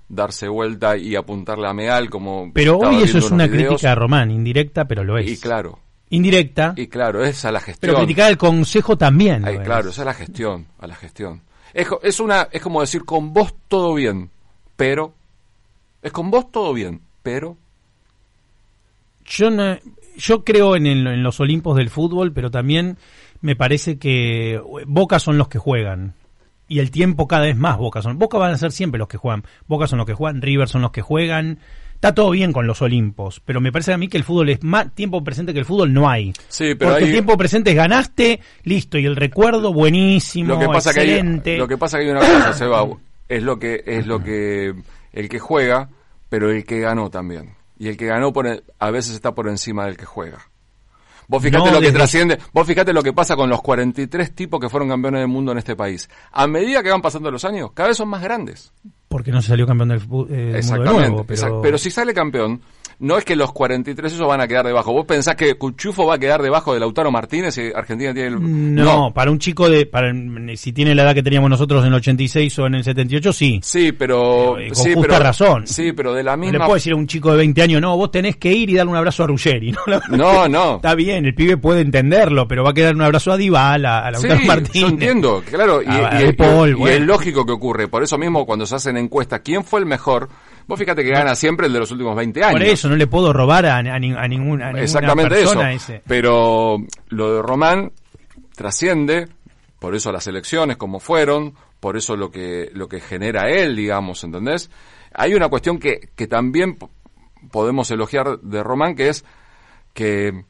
[SPEAKER 2] darse vuelta y apuntarle a Meal como...
[SPEAKER 1] Pero hoy eso es una
[SPEAKER 2] videos.
[SPEAKER 1] crítica a Román, indirecta, pero lo es.
[SPEAKER 2] Y claro,
[SPEAKER 1] Indirecta,
[SPEAKER 2] y claro, es a la gestión.
[SPEAKER 1] pero criticar al consejo también.
[SPEAKER 2] Ay,
[SPEAKER 1] lo es.
[SPEAKER 2] claro, es la gestión, a la gestión. Es, es una, es como decir con vos todo bien, pero es con vos todo bien, pero
[SPEAKER 1] Yo, no- yo creo en, el- en los Olimpos del fútbol, pero también me parece que Boca son los que juegan. Y el tiempo cada vez más Boca son. Boca van a ser siempre los que juegan. Boca son los que juegan, River son los que juegan. Está todo bien con los Olimpos, pero me parece a mí que el fútbol es más tiempo presente que el fútbol no hay.
[SPEAKER 2] sí, pero
[SPEAKER 1] Porque
[SPEAKER 2] hay,
[SPEAKER 1] el tiempo presente es ganaste, listo, y el recuerdo buenísimo,
[SPEAKER 2] lo que pasa que hay,
[SPEAKER 1] excelente.
[SPEAKER 2] lo que pasa que hay una cosa, Seba, es lo que es lo que el que juega, pero el que ganó también. Y el que ganó por e- a veces está por encima del que juega. Vos fijate
[SPEAKER 1] No,
[SPEAKER 2] lo que trasciende, vos fijate lo que pasa con los 43 tipos que fueron campeones del mundo en este país. A medida que van pasando los años, cada vez son más grandes.
[SPEAKER 1] Porque no se salió campeón del, eh, del mundo de
[SPEAKER 2] Exactamente.
[SPEAKER 1] nuevo, pero...
[SPEAKER 2] exact- pero si sale campeón, no es que los 43 esos van a quedar debajo. ¿Vos pensás que Cuchufo va a quedar debajo de Lautaro Martínez y Argentina tiene el...
[SPEAKER 1] No, para un chico de, para si tiene la edad que teníamos nosotros en el 86 o en el 78, sí.
[SPEAKER 2] Sí, pero...
[SPEAKER 1] Pero, eh, con
[SPEAKER 2] sí,
[SPEAKER 1] justa
[SPEAKER 2] pero,
[SPEAKER 1] razón.
[SPEAKER 2] Sí, pero de la
[SPEAKER 1] No le
[SPEAKER 2] misma...
[SPEAKER 1] puedo decir a un chico de 20 años, no, vos tenés que ir y darle un abrazo a Ruggeri. No,
[SPEAKER 2] No, no.
[SPEAKER 1] Está bien, el pibe puede entenderlo, pero va a quedar un abrazo a Dybala, a
[SPEAKER 2] Sí,
[SPEAKER 1] Lautaro Martínez.
[SPEAKER 2] yo entiendo, claro, y,
[SPEAKER 1] A- a
[SPEAKER 2] y-
[SPEAKER 1] Paul,
[SPEAKER 2] y- y
[SPEAKER 1] bueno.
[SPEAKER 2] es lógico que ocurre. Por eso mismo, cuando se hacen encuestas, ¿quién fue el mejor? Vos fíjate que gana siempre el de los últimos 20 años.
[SPEAKER 1] Por eso no le puedo robar a, a a ninguna, a ninguna
[SPEAKER 2] Exactamente eso.
[SPEAKER 1] ese.
[SPEAKER 2] Pero lo de Román trasciende, por eso las elecciones como fueron, por eso lo que, lo que genera él, digamos, ¿entendés? Hay una cuestión que, que también po- podemos elogiar de Román, que es que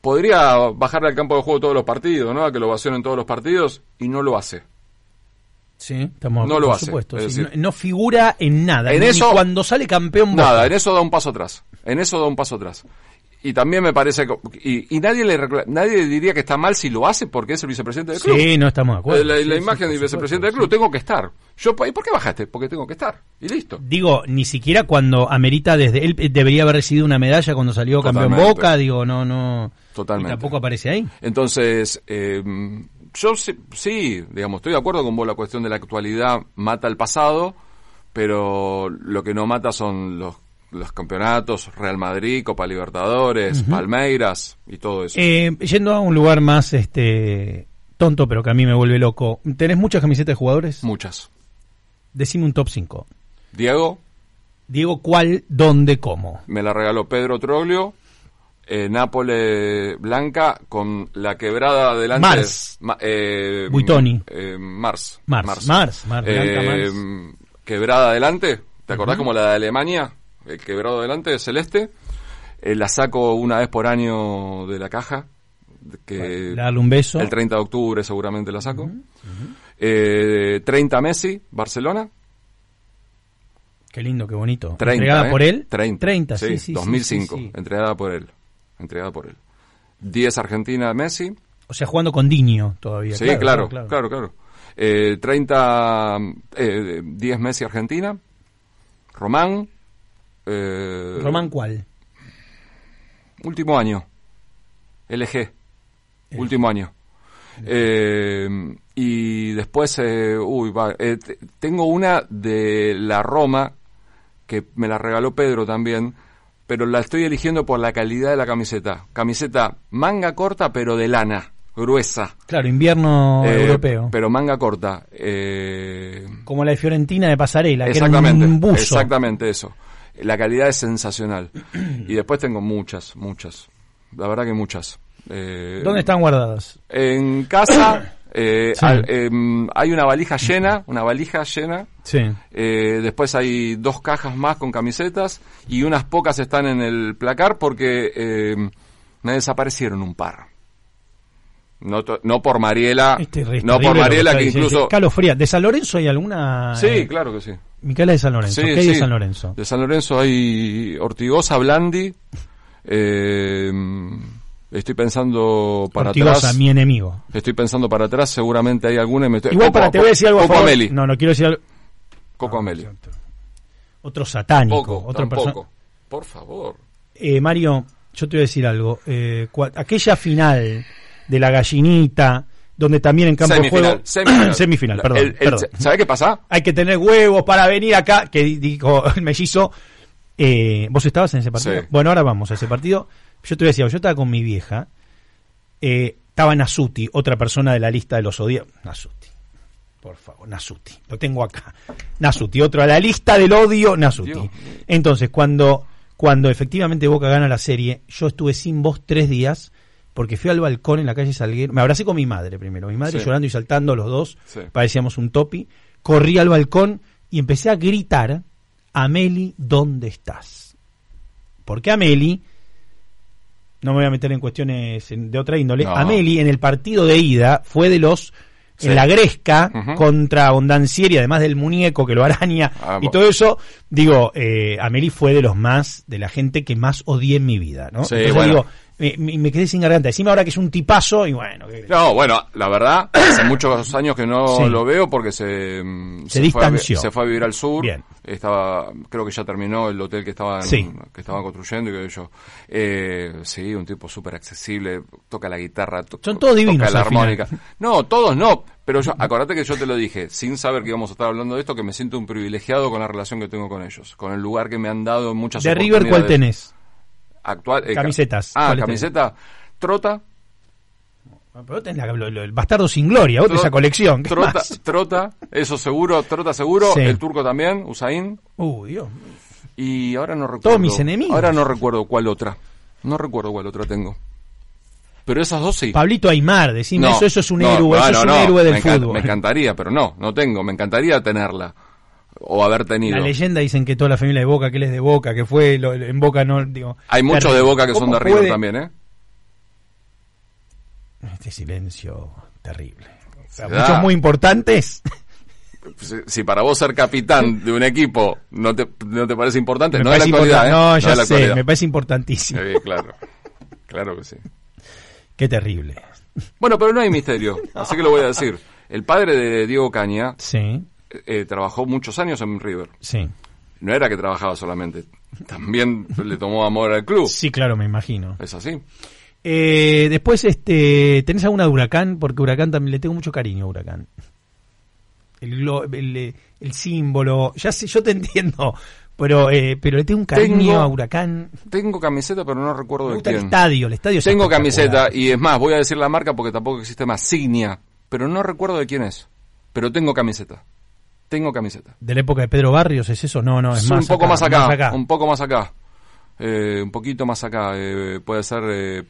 [SPEAKER 2] podría bajarle al campo de juego todos los partidos, ¿no? A que lo ovacionen todos los partidos, y no lo hace.
[SPEAKER 1] Sí, estamos
[SPEAKER 2] No lo
[SPEAKER 1] por
[SPEAKER 2] hace,
[SPEAKER 1] supuesto.
[SPEAKER 2] es
[SPEAKER 1] sí,
[SPEAKER 2] decir-
[SPEAKER 1] no, no figura en nada.
[SPEAKER 2] En
[SPEAKER 1] ni
[SPEAKER 2] eso-
[SPEAKER 1] cuando sale campeón Boca.
[SPEAKER 2] Nada, en eso da un paso atrás. En eso da un paso atrás. Y también me parece que, y, y nadie le nadie diría que está mal si lo hace porque es el vicepresidente del club.
[SPEAKER 1] Sí, no estamos de acuerdo.
[SPEAKER 2] la, la
[SPEAKER 1] Sí, sí,
[SPEAKER 2] imagen
[SPEAKER 1] por
[SPEAKER 2] del vicepresidente del
[SPEAKER 1] sí.
[SPEAKER 2] club, tengo que estar. Yo, ¿Y por qué bajaste? Porque tengo que estar. Y listo.
[SPEAKER 1] Digo, ni siquiera cuando amerita desde él debería haber recibido una medalla cuando salió campeón. Boca, digo, no, no.
[SPEAKER 2] Totalmente.
[SPEAKER 1] Y tampoco aparece ahí.
[SPEAKER 2] Entonces, eh, yo sí, sí, digamos, estoy de acuerdo con vos, la cuestión de la actualidad mata el pasado, pero lo que no mata son los, los campeonatos, Real Madrid, Copa Libertadores, Palmeiras y todo eso.
[SPEAKER 1] Eh, yendo a un lugar más este tonto, pero que a mí me vuelve loco. ¿Tenés muchas camisetas de jugadores?
[SPEAKER 2] Muchas.
[SPEAKER 1] Decime un top 5.
[SPEAKER 2] Diego,
[SPEAKER 1] Diego, ¿cuál, dónde, cómo?
[SPEAKER 2] me la regaló Pedro Troglio, eh, Nápoles Blanca con la quebrada delante.
[SPEAKER 1] Mars.
[SPEAKER 2] Ma- eh,
[SPEAKER 1] Buitoni.
[SPEAKER 2] eh, Mars.
[SPEAKER 1] Mars, Mars, Mars, Blanca,
[SPEAKER 2] Eh,
[SPEAKER 1] Mars.
[SPEAKER 2] Quebrada adelante. ¿Te acordás como la de Alemania? El quebrado adelante celeste. Eh, la saco una vez por año de la caja. Que
[SPEAKER 1] Darle un beso.
[SPEAKER 2] el 30 de octubre seguramente la saco. Eh, 30 Messi, Barcelona.
[SPEAKER 1] Qué lindo, qué bonito.
[SPEAKER 2] 30,
[SPEAKER 1] ¿Entregada
[SPEAKER 2] ¿eh?
[SPEAKER 1] por él?
[SPEAKER 2] 30.
[SPEAKER 1] 30, sí, sí. sí,
[SPEAKER 2] 2005,
[SPEAKER 1] sí, sí.
[SPEAKER 2] entregada por él. Entregada por él. 10 Argentina Messi.
[SPEAKER 1] O sea, jugando con Diño todavía.
[SPEAKER 2] Sí, claro, claro, claro. Eh, 30, eh, 10 Messi Argentina. Román. eh,
[SPEAKER 1] ¿Román cuál?
[SPEAKER 2] Último año. LG. Último año. Eh, y después, eh, uy, va, eh, te- tengo una de la Roma que me la regaló Pedro también, pero la estoy eligiendo por la calidad de la camiseta. Camiseta manga corta, pero de lana, gruesa.
[SPEAKER 1] Claro, invierno
[SPEAKER 2] Eh,
[SPEAKER 1] europeo.
[SPEAKER 2] Pero manga corta. Eh,
[SPEAKER 1] Como la de Fiorentina de Pasarela, que era
[SPEAKER 2] exactamente,
[SPEAKER 1] un buzo.
[SPEAKER 2] exactamente eso. La calidad es sensacional. y después tengo muchas, muchas. La verdad que muchas. Eh,
[SPEAKER 1] ¿Dónde están guardadas?
[SPEAKER 2] En casa eh,
[SPEAKER 1] Sí.
[SPEAKER 2] al- em, hay una valija llena, una valija llena.
[SPEAKER 1] Sí.
[SPEAKER 2] Eh, después hay dos cajas más con camisetas y unas pocas están en el placar porque eh, me desaparecieron un par. No, no por Mariela,
[SPEAKER 1] Este es
[SPEAKER 2] no por Mariela que incluso...
[SPEAKER 1] Carlos ¿de San Lorenzo hay alguna?
[SPEAKER 2] Sí,
[SPEAKER 1] eh,
[SPEAKER 2] claro que sí.
[SPEAKER 1] Micaela de San Lorenzo.
[SPEAKER 2] Sí,
[SPEAKER 1] ¿Qué hay de. San Lorenzo?
[SPEAKER 2] De San Lorenzo hay Ortigosa, Blandi, eh, Estoy pensando para
[SPEAKER 1] Ortigosa,
[SPEAKER 2] atrás.
[SPEAKER 1] mi enemigo.
[SPEAKER 2] Estoy pensando para atrás, seguramente hay alguna y me estoy...
[SPEAKER 1] Igual
[SPEAKER 2] Coco-
[SPEAKER 1] para, te voy a decir algo a
[SPEAKER 2] Coco
[SPEAKER 1] favor.
[SPEAKER 2] Ameli.
[SPEAKER 1] No, no quiero decir algo.
[SPEAKER 2] Coco Ameli.
[SPEAKER 1] Otro satánico.
[SPEAKER 2] Poco,
[SPEAKER 1] otra persona.
[SPEAKER 2] tampoco. Por favor.
[SPEAKER 1] Eh, Mario, yo te voy a decir algo. Eh, cua- aquella final de la gallinita, donde también en campo de juego.
[SPEAKER 2] semifinal.
[SPEAKER 1] Semifinal,
[SPEAKER 2] La-
[SPEAKER 1] perdón.
[SPEAKER 2] el- el-
[SPEAKER 1] perdón.
[SPEAKER 2] ¿Sabe qué pasa?
[SPEAKER 1] Hay que tener huevos para venir acá, que di- dijo el mellizo. Eh, ¿Vos estabas en ese partido?
[SPEAKER 2] Sí.
[SPEAKER 1] Bueno, ahora vamos a ese partido. Yo te voy a decir, algo, yo estaba con mi vieja. Eh, estaba Nasuti, otra persona de la lista de los odiados. Nasuti. Por favor, Nasuti. Lo tengo acá. Nasuti, otro a la lista del odio, Nasuti.
[SPEAKER 2] Dios.
[SPEAKER 1] Entonces, cuando, cuando efectivamente Boca gana la serie, yo estuve sin voz tres días porque fui al balcón en la calle Salguero. Me abracé con mi madre primero. Mi madre
[SPEAKER 2] Sí.
[SPEAKER 1] llorando y saltando los dos.
[SPEAKER 2] Sí.
[SPEAKER 1] Parecíamos un topi. Corrí al balcón y empecé a gritar, Ameli, ¿dónde estás? Porque Ameli, no me voy a meter en cuestiones de otra índole,
[SPEAKER 2] No.
[SPEAKER 1] Ameli en el partido de ida fue de los
[SPEAKER 2] Sí.
[SPEAKER 1] en la Gresca
[SPEAKER 2] Ujú.
[SPEAKER 1] contra Ondancieri, además del muñeco que lo araña
[SPEAKER 2] Ah,
[SPEAKER 1] y todo eso, digo, eh, Ameli fue de los más, de la gente que más odié en mi vida, ¿no?
[SPEAKER 2] Sí,
[SPEAKER 1] Entonces
[SPEAKER 2] bueno.
[SPEAKER 1] digo, me, quedé sin garganta. Encima ahora que es un tipazo y bueno, que-
[SPEAKER 2] No, bueno, la verdad, hace muchos años que no
[SPEAKER 1] Sí.
[SPEAKER 2] lo veo porque se,
[SPEAKER 1] Se
[SPEAKER 2] fue a
[SPEAKER 1] distanció.
[SPEAKER 2] se fue a vivir al sur.
[SPEAKER 1] Bien.
[SPEAKER 2] Estaba, creo que ya terminó el hotel que estaban,
[SPEAKER 1] Sí.
[SPEAKER 2] que estaban construyendo y que yo. Eh, sí, un tipo súper accesible, toca la guitarra, to-
[SPEAKER 1] Son todos divinos
[SPEAKER 2] toca la
[SPEAKER 1] final.
[SPEAKER 2] armónica. No, todos no, pero yo, acordate que yo te lo dije, sin saber que íbamos a estar hablando de esto, que me siento un privilegiado con la relación que tengo con ellos, con el lugar que me han dado en muchas
[SPEAKER 1] de River, ¿cuál tenés?
[SPEAKER 2] Actual, eh, ca-
[SPEAKER 1] Camisetas,
[SPEAKER 2] Ah,
[SPEAKER 1] ¿cuáles
[SPEAKER 2] camiseta. Trota,
[SPEAKER 1] Ah, Pero tenés la- lo- lo- el bastardo sin gloria, tenés
[SPEAKER 2] Trota-
[SPEAKER 1] esa colección. ¿qué
[SPEAKER 2] Trota,
[SPEAKER 1] más?
[SPEAKER 2] trota, eso seguro, Trota seguro,
[SPEAKER 1] Sí.
[SPEAKER 2] el turco también, Usain.
[SPEAKER 1] Uy, Dios.
[SPEAKER 2] Y ahora no recuerdo.
[SPEAKER 1] Todos mis enemigos.
[SPEAKER 2] Ahora no recuerdo cuál otra. No recuerdo cuál otra tengo. Pero esas dos sí.
[SPEAKER 1] Pablito Aymar, decime
[SPEAKER 2] No,
[SPEAKER 1] eso, eso es un
[SPEAKER 2] no,
[SPEAKER 1] héroe,
[SPEAKER 2] no,
[SPEAKER 1] eso es un héroe del
[SPEAKER 2] me
[SPEAKER 1] fútbol.
[SPEAKER 2] Me encantaría, pero no, no tengo. Me encantaría tenerla. O haber tenido.
[SPEAKER 1] La leyenda dicen que toda la familia de Boca, que él es de Boca, que fue lo- en Boca no, digo.
[SPEAKER 2] Hay muchos de Boca que son
[SPEAKER 1] ¿Cómo
[SPEAKER 2] de River
[SPEAKER 1] puede-
[SPEAKER 2] también, ¿eh?
[SPEAKER 1] Este silencio terrible. O sea, muchos muy importantes.
[SPEAKER 2] Si, si para vos ser capitán de un equipo no te, no te parece importante,
[SPEAKER 1] Me
[SPEAKER 2] no es la actualidad, ¿eh?
[SPEAKER 1] No, ya
[SPEAKER 2] la
[SPEAKER 1] sé,
[SPEAKER 2] actualidad.
[SPEAKER 1] me parece importantísimo.
[SPEAKER 2] Sí, claro. Claro que sí.
[SPEAKER 1] Qué terrible.
[SPEAKER 2] Bueno, pero no hay misterio, así que lo voy a decir. El padre de Diego Caña
[SPEAKER 1] Sí,
[SPEAKER 2] eh, trabajó muchos años en River.
[SPEAKER 1] sí.
[SPEAKER 2] No era que trabajaba solamente, también le tomó amor al club.
[SPEAKER 1] Sí, claro, me imagino.
[SPEAKER 2] Es así.
[SPEAKER 1] Eh, después, este, ¿tenés alguna de Huracán? Porque Huracán también le tengo mucho cariño a Huracán. El, eh, el símbolo, ya sé, yo te entiendo, pero, eh, pero le tengo un cariño
[SPEAKER 2] Tengo-
[SPEAKER 1] a Huracán.
[SPEAKER 2] Tengo camiseta, pero no recuerdo
[SPEAKER 1] Me
[SPEAKER 2] de
[SPEAKER 1] gusta el
[SPEAKER 2] quién.
[SPEAKER 1] estadio, el estadio es
[SPEAKER 2] Tengo camiseta y es más, voy a decir la marca porque tampoco existe más. Signia, pero no recuerdo de quién es. Pero tengo camiseta. Tengo camiseta.
[SPEAKER 1] ¿De la época de Pedro Barrios es eso? No, no, es
[SPEAKER 2] Es
[SPEAKER 1] más
[SPEAKER 2] un poco
[SPEAKER 1] acá,
[SPEAKER 2] más acá,
[SPEAKER 1] acá.
[SPEAKER 2] un poco más acá. Eh, un poquito más acá. eh, puede ser. eh,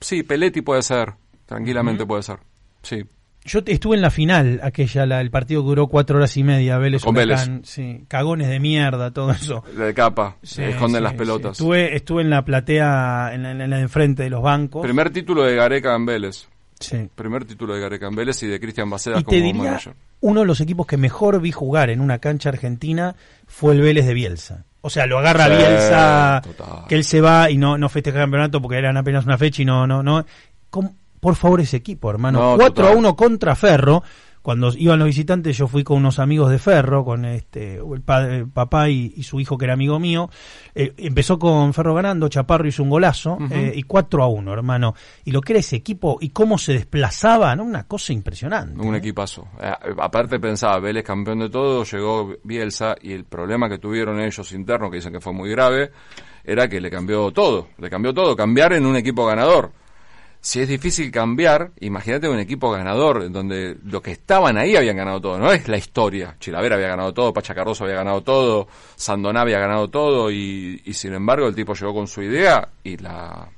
[SPEAKER 2] sí, Peletti puede ser. Tranquilamente puede ser. Sí.
[SPEAKER 1] Yo estuve en la final, aquella, la, el partido que duró cuatro horas y media, Vélez
[SPEAKER 2] Con
[SPEAKER 1] Huracán, sí, cagones de mierda, todo eso.
[SPEAKER 2] La de capa.
[SPEAKER 1] Sí,
[SPEAKER 2] esconden
[SPEAKER 1] sí,
[SPEAKER 2] las pelotas.
[SPEAKER 1] Estuve, estuve en la platea, en la, en la de enfrente de los bancos.
[SPEAKER 2] Primer título de Gareca en Vélez.
[SPEAKER 1] Sí.
[SPEAKER 2] Primer título de Gareca en Vélez y de Cristian Bacedas
[SPEAKER 1] Y
[SPEAKER 2] como
[SPEAKER 1] te diría,
[SPEAKER 2] manager.
[SPEAKER 1] uno de los equipos que mejor vi jugar en una cancha argentina fue el Vélez de Bielsa. O sea, lo agarra
[SPEAKER 2] Sí,
[SPEAKER 1] Bielsa,
[SPEAKER 2] total.
[SPEAKER 1] que él se va y no, no festeja el campeonato porque eran apenas una fecha y no, no, no. ¿Cómo? Por favor, ese equipo, hermano.
[SPEAKER 2] No,
[SPEAKER 1] 4 a
[SPEAKER 2] total.
[SPEAKER 1] 1 contra Ferro. Cuando iban los visitantes, yo fui con unos amigos de Ferro, con este el, padre, el papá y, y su hijo que era amigo mío. Eh, empezó con Ferro ganando, Chaparro hizo un golazo, eh, y 4 a 1, hermano. Y lo que era ese equipo y cómo se desplazaba, ¿no? Una cosa impresionante.
[SPEAKER 2] Un
[SPEAKER 1] ¿eh?
[SPEAKER 2] equipazo. Eh, aparte pensaba, Vélez campeón de todo, llegó Bielsa y el problema que tuvieron ellos internos, que dicen que fue muy grave, era que le cambió todo. Le cambió todo. Cambiar en un equipo ganador. Si es difícil cambiar, imagínate un equipo ganador, donde los que estaban ahí habían ganado todo. No es la historia. Chilavera había ganado todo, Pachacarroso había ganado todo, Sandoná había ganado todo, y, y sin embargo el tipo llegó con su idea y la,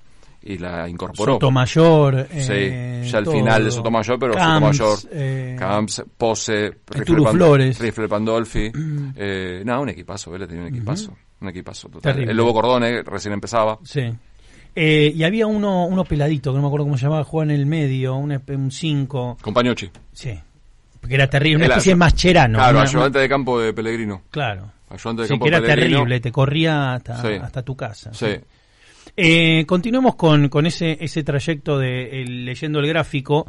[SPEAKER 2] y la incorporó.
[SPEAKER 1] Sotomayor. eh,
[SPEAKER 2] Sí, ya al final de Sotomayor, pero
[SPEAKER 1] Camps,
[SPEAKER 2] Sotomayor,
[SPEAKER 1] eh,
[SPEAKER 2] Camps, Pose, Pan-
[SPEAKER 1] Flores.
[SPEAKER 2] Rifle Pandolfi, eh, no, un equipazo, Vélez tenía un equipazo, un equipazo total.
[SPEAKER 1] Terrible.
[SPEAKER 2] El Lobo Cordone recién empezaba,
[SPEAKER 1] Sí. Eh, y había uno, uno peladito, que no me acuerdo cómo se llamaba, jugaba en el medio, un 5.
[SPEAKER 2] con Pañocchi.
[SPEAKER 1] Sí. Porque era terrible, una especie de mascherano.
[SPEAKER 2] claro,
[SPEAKER 1] una-
[SPEAKER 2] ayudante de campo de Pellegrino.
[SPEAKER 1] Claro.
[SPEAKER 2] Ayudante de
[SPEAKER 1] Sí,
[SPEAKER 2] campo
[SPEAKER 1] que era
[SPEAKER 2] Pellegrino.
[SPEAKER 1] terrible, te corría hasta,
[SPEAKER 2] Sí.
[SPEAKER 1] hasta tu casa.
[SPEAKER 2] Sí.
[SPEAKER 1] Eh, continuemos con, con ese, ese trayecto de el- leyendo el gráfico.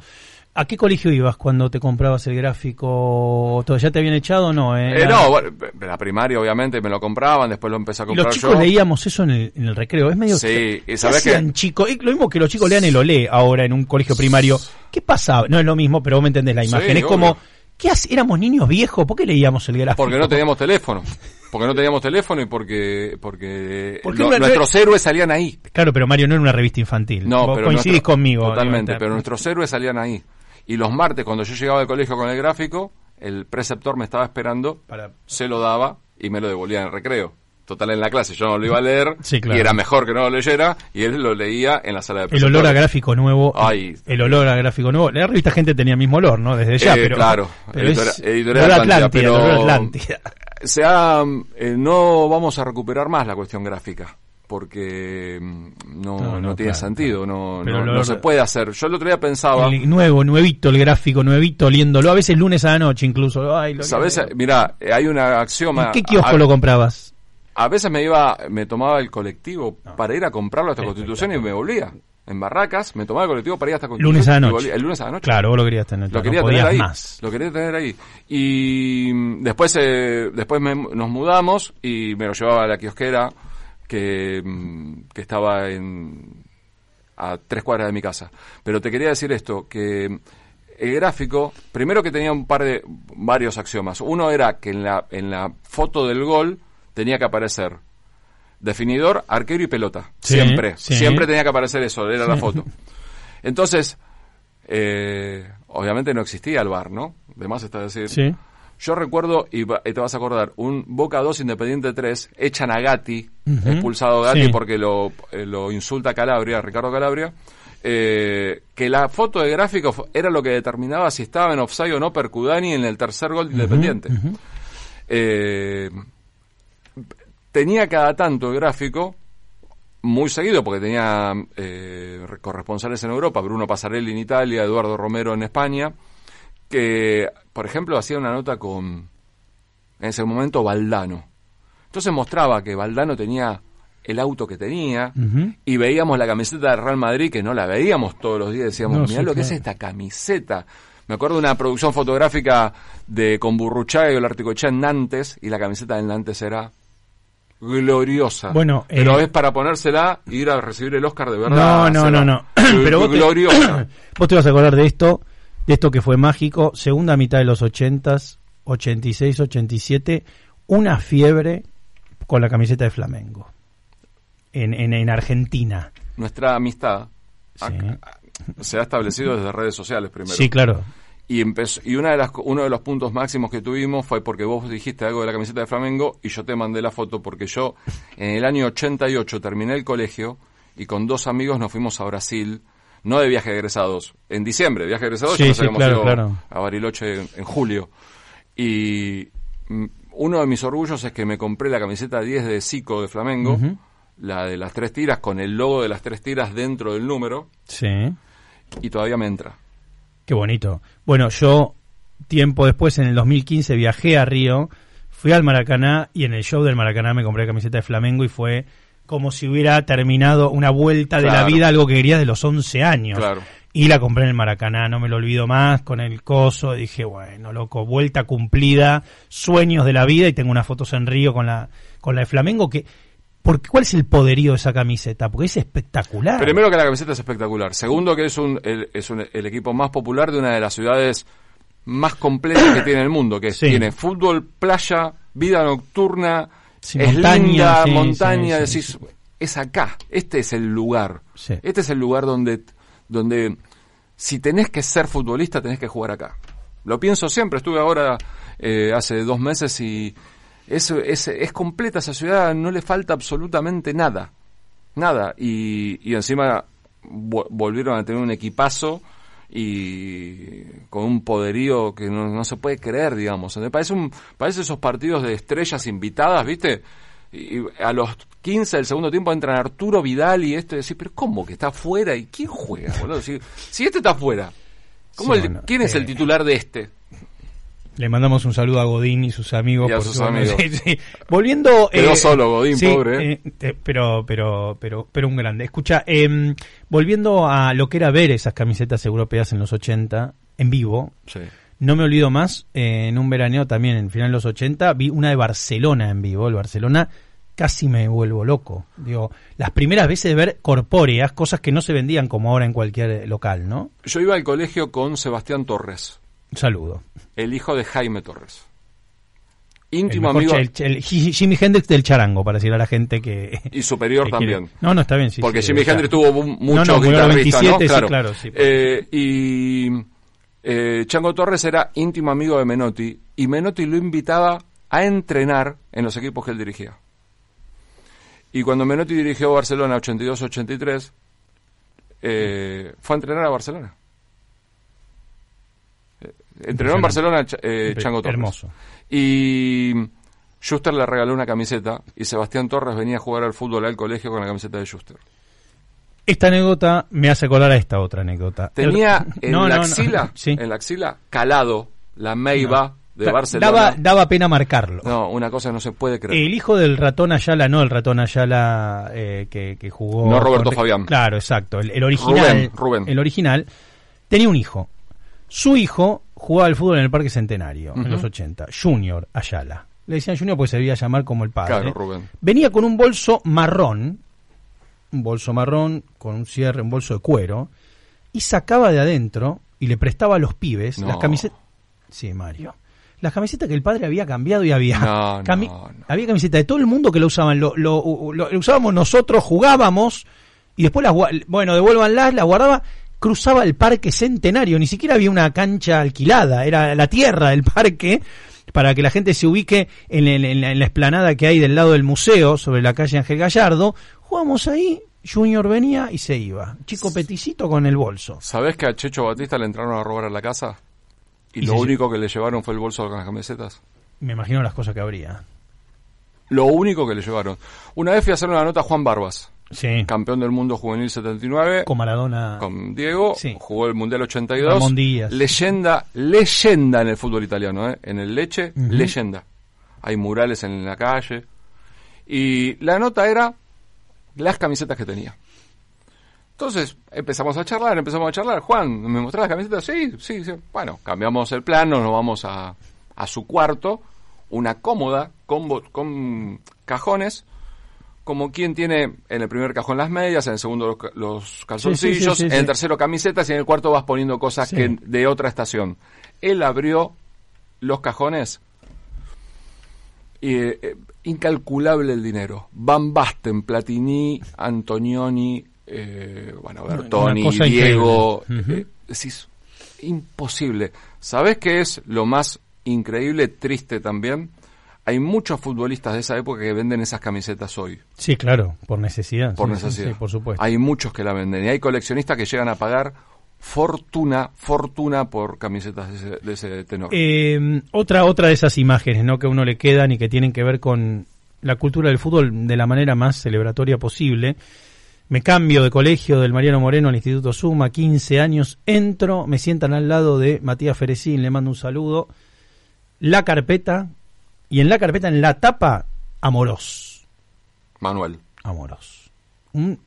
[SPEAKER 1] ¿A qué colegio ibas cuando te comprabas el gráfico? ¿Todo- ¿Ya te habían echado o no?
[SPEAKER 2] Eh,
[SPEAKER 1] Era-
[SPEAKER 2] no, bueno, la primaria obviamente me lo compraban, después lo empecé a comprar
[SPEAKER 1] los chicos
[SPEAKER 2] yo.
[SPEAKER 1] leíamos eso en el, en el recreo. Es medio.
[SPEAKER 2] Sí, y
[SPEAKER 1] ¿Qué
[SPEAKER 2] sabés que-
[SPEAKER 1] chicos? Lo mismo que los chicos lean el olé ahora en un colegio primario. ¿Qué pasaba? No es lo mismo, pero vos me entendés la
[SPEAKER 2] Sí,
[SPEAKER 1] imagen. es
[SPEAKER 2] obvio.
[SPEAKER 1] como. ¿Qué hace? ¿Éramos niños viejos? ¿Por qué leíamos el gráfico?
[SPEAKER 2] Porque no teníamos teléfono. Porque no teníamos teléfono y porque porque, nuestros héroes salían ahí.
[SPEAKER 1] Claro, pero Mario no era una revista infantil.
[SPEAKER 2] No,
[SPEAKER 1] Vos
[SPEAKER 2] pero
[SPEAKER 1] coincidís
[SPEAKER 2] nuestro-
[SPEAKER 1] conmigo.
[SPEAKER 2] Totalmente, pero nuestros héroes salían ahí. Y los martes, cuando yo llegaba al colegio con el gráfico, el preceptor me estaba esperando,
[SPEAKER 1] Para-
[SPEAKER 2] se lo daba y me lo devolvía en el recreo. Total, en la clase yo no lo iba a leer
[SPEAKER 1] Sí, claro.
[SPEAKER 2] y era mejor que no lo leyera y él lo leía en la sala de
[SPEAKER 1] El
[SPEAKER 2] preceptores.
[SPEAKER 1] olor a gráfico nuevo.
[SPEAKER 2] Ay.
[SPEAKER 1] El olor a gráfico nuevo. La revista Gente tenía el mismo olor, ¿no? Desde ya,
[SPEAKER 2] Eh,
[SPEAKER 1] pero.
[SPEAKER 2] claro,
[SPEAKER 1] pero
[SPEAKER 2] editora-
[SPEAKER 1] es-
[SPEAKER 2] editorial
[SPEAKER 1] olor
[SPEAKER 2] Atlántida,
[SPEAKER 1] Atlántida,
[SPEAKER 2] pero-
[SPEAKER 1] olor a Atlántida.
[SPEAKER 2] Se ha, eh, no vamos a recuperar más la cuestión gráfica porque mm, no,
[SPEAKER 1] No,
[SPEAKER 2] no,
[SPEAKER 1] no,
[SPEAKER 2] tiene
[SPEAKER 1] claro,
[SPEAKER 2] sentido, no,
[SPEAKER 1] lo-
[SPEAKER 2] se puede hacer. Yo el otro día pensaba,
[SPEAKER 1] El nuevo, nuevito, el gráfico, nuevito, oliéndolo. A veces lunes a la noche incluso. Ay, lo
[SPEAKER 2] ¿sabes? eh, hay una axioma.
[SPEAKER 1] ¿En qué kiosco
[SPEAKER 2] a,
[SPEAKER 1] lo comprabas?
[SPEAKER 2] a veces me iba, me tomaba el colectivo para ir a comprarlo hasta Constitución y me volvía. En Barracas, me tomaba el colectivo para ir hasta Constitución.
[SPEAKER 1] Lunes a la noche.
[SPEAKER 2] volvía. El lunes a la noche.
[SPEAKER 1] Claro, vos lo querías tener.
[SPEAKER 2] Lo quería tener ahí.
[SPEAKER 1] más.
[SPEAKER 2] Lo quería tener ahí. Y mm, después, eh, después me- nos mudamos y me lo llevaba a la kiosquera que, mm, que estaba en, a tres cuadras de mi casa. Pero te quería decir esto, que el gráfico, primero que tenía un par de, varios axiomas. Uno era que en la, en la foto del gol tenía que aparecer definidor, arquero y pelota.
[SPEAKER 1] Sí,
[SPEAKER 2] siempre,
[SPEAKER 1] sí.
[SPEAKER 2] siempre tenía que aparecer eso, era la foto. Entonces, eh, obviamente no existía el bar, ¿no? De más está decir. Yo recuerdo, y, te vas a acordar, un Boca 2 Independiente 3, echan a Gatti,
[SPEAKER 1] Ujú.
[SPEAKER 2] expulsado Gatti
[SPEAKER 1] Sí.
[SPEAKER 2] porque lo, eh, lo insulta Calabria, Ricardo Calabria, eh, que la foto de gráfico era lo que determinaba si estaba en offside o no Percudani en el tercer gol de Independiente. Eh, tenía cada tanto el gráfico muy seguido porque tenía eh, corresponsales en Europa, Bruno Pasarelli en Italia, Eduardo Romero en España, que, por ejemplo, hacía una nota con, en ese momento, Valdano. Entonces mostraba que Valdano tenía el auto que tenía y veíamos la camiseta del Real Madrid, que no la veíamos todos los días, decíamos,
[SPEAKER 1] No,
[SPEAKER 2] mirá
[SPEAKER 1] sí,
[SPEAKER 2] lo que es esta camiseta. Me acuerdo de una producción fotográfica de con Burruchaga y Olarticochea en Nantes, y la camiseta del Nantes era gloriosa.
[SPEAKER 1] Bueno,
[SPEAKER 2] pero
[SPEAKER 1] eh,
[SPEAKER 2] es para ponérsela y ir a recibir el Oscar de
[SPEAKER 1] No,
[SPEAKER 2] verdad.
[SPEAKER 1] no,
[SPEAKER 2] Seba.
[SPEAKER 1] no, no. Pero vos te, vos te vas a acordar de esto, de esto que fue mágico, segunda mitad de los ochentas, 86, 87, una fiebre con la camiseta de Flamengo. En, en, en Argentina.
[SPEAKER 2] Nuestra amistad
[SPEAKER 1] Sí.
[SPEAKER 2] ha- se ha establecido desde redes sociales primero.
[SPEAKER 1] Sí, claro.
[SPEAKER 2] Y empezó, y una de las, uno de los puntos máximos que tuvimos fue porque vos dijiste algo de la camiseta de Flamengo y yo te mandé la foto porque yo en el año 88 terminé el colegio y con dos amigos nos fuimos a Brasil, no de viaje de egresados, en diciembre, viaje de egresados,
[SPEAKER 1] Sí,
[SPEAKER 2] ya nos
[SPEAKER 1] sí,
[SPEAKER 2] habíamos
[SPEAKER 1] claro,
[SPEAKER 2] ido
[SPEAKER 1] claro.
[SPEAKER 2] a Bariloche en, en julio. Y uno de mis orgullos es que me compré la camiseta 10 de Zico de Flamengo, la de las tres tiras, con el logo de las tres tiras dentro del número,
[SPEAKER 1] Sí.
[SPEAKER 2] y todavía me entra.
[SPEAKER 1] Qué bonito. Bueno, yo tiempo después, en el 2015, viajé a Río, fui al Maracaná y en el show del Maracaná me compré la camiseta de Flamengo y fue como si hubiera terminado una vuelta de la vida, algo que quería de los 11 años.
[SPEAKER 2] Claro.
[SPEAKER 1] Y la compré en el Maracaná, no me lo olvido más, con el coso, dije, bueno, loco, vuelta cumplida, sueños de la vida y tengo unas fotos en Río con la, con la de Flamengo que... Porque, ¿Cuál es el poderío de esa camiseta? Porque es espectacular.
[SPEAKER 2] Primero que la camiseta es espectacular. Segundo que es, un, el, es un- el equipo más popular de una de las ciudades más completas que tiene el mundo, que
[SPEAKER 1] Sí.
[SPEAKER 2] tiene fútbol, playa, vida nocturna,
[SPEAKER 1] Sí,
[SPEAKER 2] es
[SPEAKER 1] montaña,
[SPEAKER 2] linda,
[SPEAKER 1] sí,
[SPEAKER 2] montaña,
[SPEAKER 1] sí,
[SPEAKER 2] decís, es acá, este es el lugar. Este es el lugar donde, donde si tenés que ser futbolista, tenés que jugar acá. Lo pienso siempre, estuve ahora eh, hace dos meses y es, es, es completa esa ciudad, no le falta absolutamente nada. Nada. Y, y encima vo- volvieron a tener un equipazo y con un poderío que no, no se puede creer, digamos. Me parece, un, parece esos partidos de estrellas invitadas, ¿viste? Y a los 15 del segundo tiempo entran Arturo Vidal y esto y decís, pero ¿cómo que está afuera? ¿Y quién juega, boludo? Si, si este está afuera, ¿cómo
[SPEAKER 1] Sí,
[SPEAKER 2] el-
[SPEAKER 1] bueno,
[SPEAKER 2] ¿quién es
[SPEAKER 1] eh,
[SPEAKER 2] el titular de este?
[SPEAKER 1] Le mandamos un saludo a Godín y sus amigos.
[SPEAKER 2] Y a sus
[SPEAKER 1] su-
[SPEAKER 2] amigos.
[SPEAKER 1] Sí, sí. Volviendo.
[SPEAKER 2] Quedó solo Godín, pobre,
[SPEAKER 1] eh, eh, pero, pero, pero, pero un grande. Escucha, em, volviendo a lo que era ver esas camisetas europeas en los 80, en vivo,
[SPEAKER 2] Sí.
[SPEAKER 1] no me olvido más, eh, en un veraneo también en final de los 80, vi una de Barcelona en vivo. El Barcelona casi me vuelvo loco. Digo, las primeras veces de ver corpóreas, cosas que no se vendían como ahora en cualquier local, ¿no?
[SPEAKER 2] Yo iba al colegio con Sebastián Torres,
[SPEAKER 1] saludo.
[SPEAKER 2] el hijo de Jaime Torres. Íntimo amigo
[SPEAKER 1] el- el Ji- Jimi Hendrix del charango, para decir a la gente que...
[SPEAKER 2] y superior
[SPEAKER 1] que quiere-
[SPEAKER 2] también.
[SPEAKER 1] No, no, está bien, sí.
[SPEAKER 2] Porque
[SPEAKER 1] sí,
[SPEAKER 2] Jimi Hendrix tuvo mu- muchos
[SPEAKER 1] no, murió a los
[SPEAKER 2] guitarristas,
[SPEAKER 1] 27,
[SPEAKER 2] ¿no?
[SPEAKER 1] sí,
[SPEAKER 2] Claro.
[SPEAKER 1] claro, sí.
[SPEAKER 2] Eh, y eh, Chango Torres era íntimo amigo de Menotti y Menotti lo invitaba a entrenar en los equipos que él dirigía. Y cuando Menotti dirigió Barcelona 82-83, eh, fue a entrenar a Barcelona. Entrenó en Barcelona eh, Chango Torres.
[SPEAKER 1] Hermoso.
[SPEAKER 2] Y Schuster le regaló una camiseta y Sebastián Torres venía a jugar al fútbol al colegio con la camiseta de Schuster.
[SPEAKER 1] Esta anécdota me hace acordar a esta otra anécdota.
[SPEAKER 2] Tenía en
[SPEAKER 1] No,
[SPEAKER 2] la
[SPEAKER 1] no, no.
[SPEAKER 2] axila,
[SPEAKER 1] Sí.
[SPEAKER 2] en la axila calado la Meiba de Barcelona.
[SPEAKER 1] Daba, daba pena marcarlo.
[SPEAKER 2] No, una cosa no se puede creer.
[SPEAKER 1] El hijo del ratón Ayala, no el ratón Ayala eh, que, que jugó.
[SPEAKER 2] No Roberto
[SPEAKER 1] con-
[SPEAKER 2] Fabián.
[SPEAKER 1] Claro, exacto. El, el original.
[SPEAKER 2] Rubén, Rubén.
[SPEAKER 1] El original. Tenía un hijo. Su hijo jugaba al fútbol en el Parque Centenario en los 80. Junior Ayala. Le decían Junior porque se debía llamar como el padre.
[SPEAKER 2] Claro, Rubén.
[SPEAKER 1] Venía con un bolso marrón. Un bolso marrón con un cierre, un bolso de cuero. Y sacaba de adentro y le prestaba a los pibes
[SPEAKER 2] No.
[SPEAKER 1] las camisetas. Sí, Mario. Las camisetas que el padre había cambiado y había.
[SPEAKER 2] No,
[SPEAKER 1] cami-
[SPEAKER 2] no, no.
[SPEAKER 1] Había camisetas de todo el mundo que lo usaban. Lo, lo- lo- lo usábamos nosotros, jugábamos. Y después las. Bueno, devuélvanlas, las guardaba. Cruzaba el parque centenario. Ni siquiera había una cancha alquilada. Era la tierra del parque. Para que la gente se ubique en, la, en la explanada que hay del lado del museo, sobre la calle Ángel Gallardo. Jugamos ahí. Junior venía y se iba. Chico peticito con el bolso.
[SPEAKER 2] ¿Sabés que a Checho Batista le entraron a robar a la casa? Y,
[SPEAKER 1] Y
[SPEAKER 2] lo único que le llevaron fue el bolso con las camisetas.
[SPEAKER 1] Me imagino las cosas que habría.
[SPEAKER 2] Lo único que le llevaron. Una vez fui a hacer una nota a Juan Barbas,
[SPEAKER 1] Sí.
[SPEAKER 2] campeón del mundo juvenil 79.
[SPEAKER 1] Con Maradona.
[SPEAKER 2] con Diego,
[SPEAKER 1] Sí.
[SPEAKER 2] jugó el Mundial 82.
[SPEAKER 1] Ramón Díaz.
[SPEAKER 2] Leyenda, leyenda en el fútbol italiano, ¿eh? En el Leche, leyenda. Hay murales en la calle. Y la nota era las camisetas que tenía. Entonces empezamos a charlar, empezamos a charlar. Juan, ¿me mostrás las camisetas? Sí, sí, sí. Bueno, cambiamos el plano, nos vamos a, a su cuarto. Una cómoda con, con cajones como quien tiene en el primer cajón las medias, en el segundo los, ca- los calzoncillos,
[SPEAKER 1] sí, sí,
[SPEAKER 2] en el tercero camisetas y en el cuarto vas poniendo cosas que de otra estación. Él abrió los cajones y eh, incalculable el dinero. Van Basten, Platini, Antonioni, eh, bueno, Bertoni, Diego. eh, decís, imposible. ¿Sabés qué es lo más increíble, triste también? Hay muchos futbolistas de esa época que venden esas camisetas hoy,
[SPEAKER 1] Sí, claro, por necesidad.
[SPEAKER 2] por
[SPEAKER 1] Sí,
[SPEAKER 2] necesidad.
[SPEAKER 1] sí, por supuesto.
[SPEAKER 2] Hay muchos que la venden y hay coleccionistas que llegan a pagar fortuna, fortuna por camisetas de ese, de ese tenor.
[SPEAKER 1] Eh, otra, otra de esas imágenes ¿no? que a uno le quedan y que tienen que ver con la cultura del fútbol de la manera más celebratoria posible. Me cambio de colegio del Mariano Moreno al Instituto Suma, 15 años, entro, me sientan al lado de Matías Ferecín, le mando un saludo, la carpeta, y en la carpeta, en la tapa, Amorós.
[SPEAKER 2] Manuel.
[SPEAKER 1] Amoros. Un,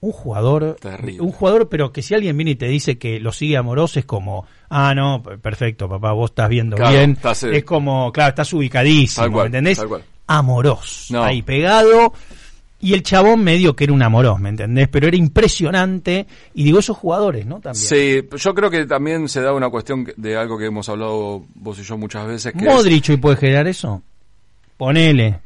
[SPEAKER 1] un jugador,
[SPEAKER 2] Terrible.
[SPEAKER 1] un jugador, pero que si alguien viene y te dice que lo sigue Amoros es como, ah, no, perfecto, papá, vos estás viendo
[SPEAKER 2] Claro,
[SPEAKER 1] bien.
[SPEAKER 2] estás, eh,
[SPEAKER 1] es como, claro, estás ubicadísimo,
[SPEAKER 2] cual,
[SPEAKER 1] ¿me entendés? Amorós,
[SPEAKER 2] No.
[SPEAKER 1] ahí pegado. Y el chabón medio que era un amorós, ¿me entendés? Pero era impresionante. Y digo, esos jugadores, ¿no? También.
[SPEAKER 2] Sí, yo creo que también se da una cuestión de algo que hemos hablado vos y yo muchas veces. Que
[SPEAKER 1] Modric hoy puede generar eso. Ponele.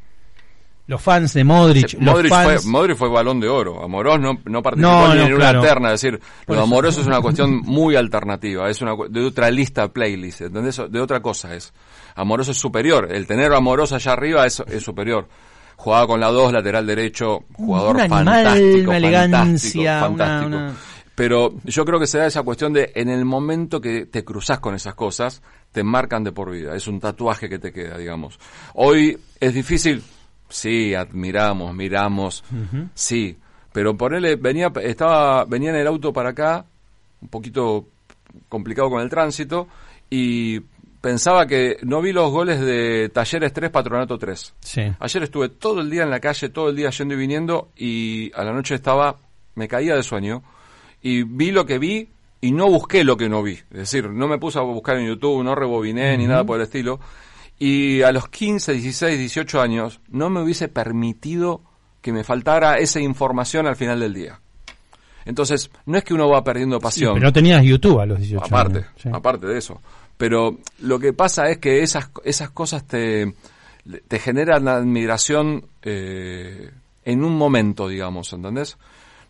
[SPEAKER 1] Los fans de Modric. Los
[SPEAKER 2] Modric,
[SPEAKER 1] fans...
[SPEAKER 2] fue, Modric fue balón de oro. Amorós no, no participó
[SPEAKER 1] No,
[SPEAKER 2] ni
[SPEAKER 1] no,
[SPEAKER 2] en
[SPEAKER 1] claro.
[SPEAKER 2] una terna. Es decir,
[SPEAKER 1] Por
[SPEAKER 2] lo. Amorós es una cuestión muy alternativa. Es una de otra lista playlist. ¿Entendés? De otra cosa es. Amorós es superior. El tener a Amorós allá arriba es, es superior. Jugaba con la 2, lateral derecho, jugador
[SPEAKER 1] Un animal,
[SPEAKER 2] fantástico,
[SPEAKER 1] una elegancia,
[SPEAKER 2] fantástico, fantástico.
[SPEAKER 1] una-
[SPEAKER 2] Pero yo creo que se da esa cuestión de en el momento que te cruzas con esas cosas, te marcan de por vida. Es un tatuaje que te queda, digamos. Hoy es difícil, sí, admiramos, miramos, sí. Pero ponele, venía, estaba, venía en el auto para acá, un poquito complicado con el tránsito, y pensaba que no vi los goles de Talleres 3, Patronato 3.
[SPEAKER 1] Sí.
[SPEAKER 2] Ayer estuve todo el día en la calle, todo el día yendo y viniendo y a la noche estaba, me caía de sueño y vi lo que vi y no busqué lo que no vi. Es decir, no me puse a buscar en YouTube, no rebobiné ni nada por el estilo. Y a los 15, 16, 18 años no me hubiese permitido que me faltara esa información al final del día. Entonces, no es que uno va perdiendo
[SPEAKER 1] Sí,
[SPEAKER 2] pasión.
[SPEAKER 1] pero no tenías YouTube a los 18
[SPEAKER 2] aparte,
[SPEAKER 1] años. Sí.
[SPEAKER 2] aparte de eso. Pero lo que pasa es que esas, esas cosas te, te generan admiración eh, en un momento, digamos, ¿entendés?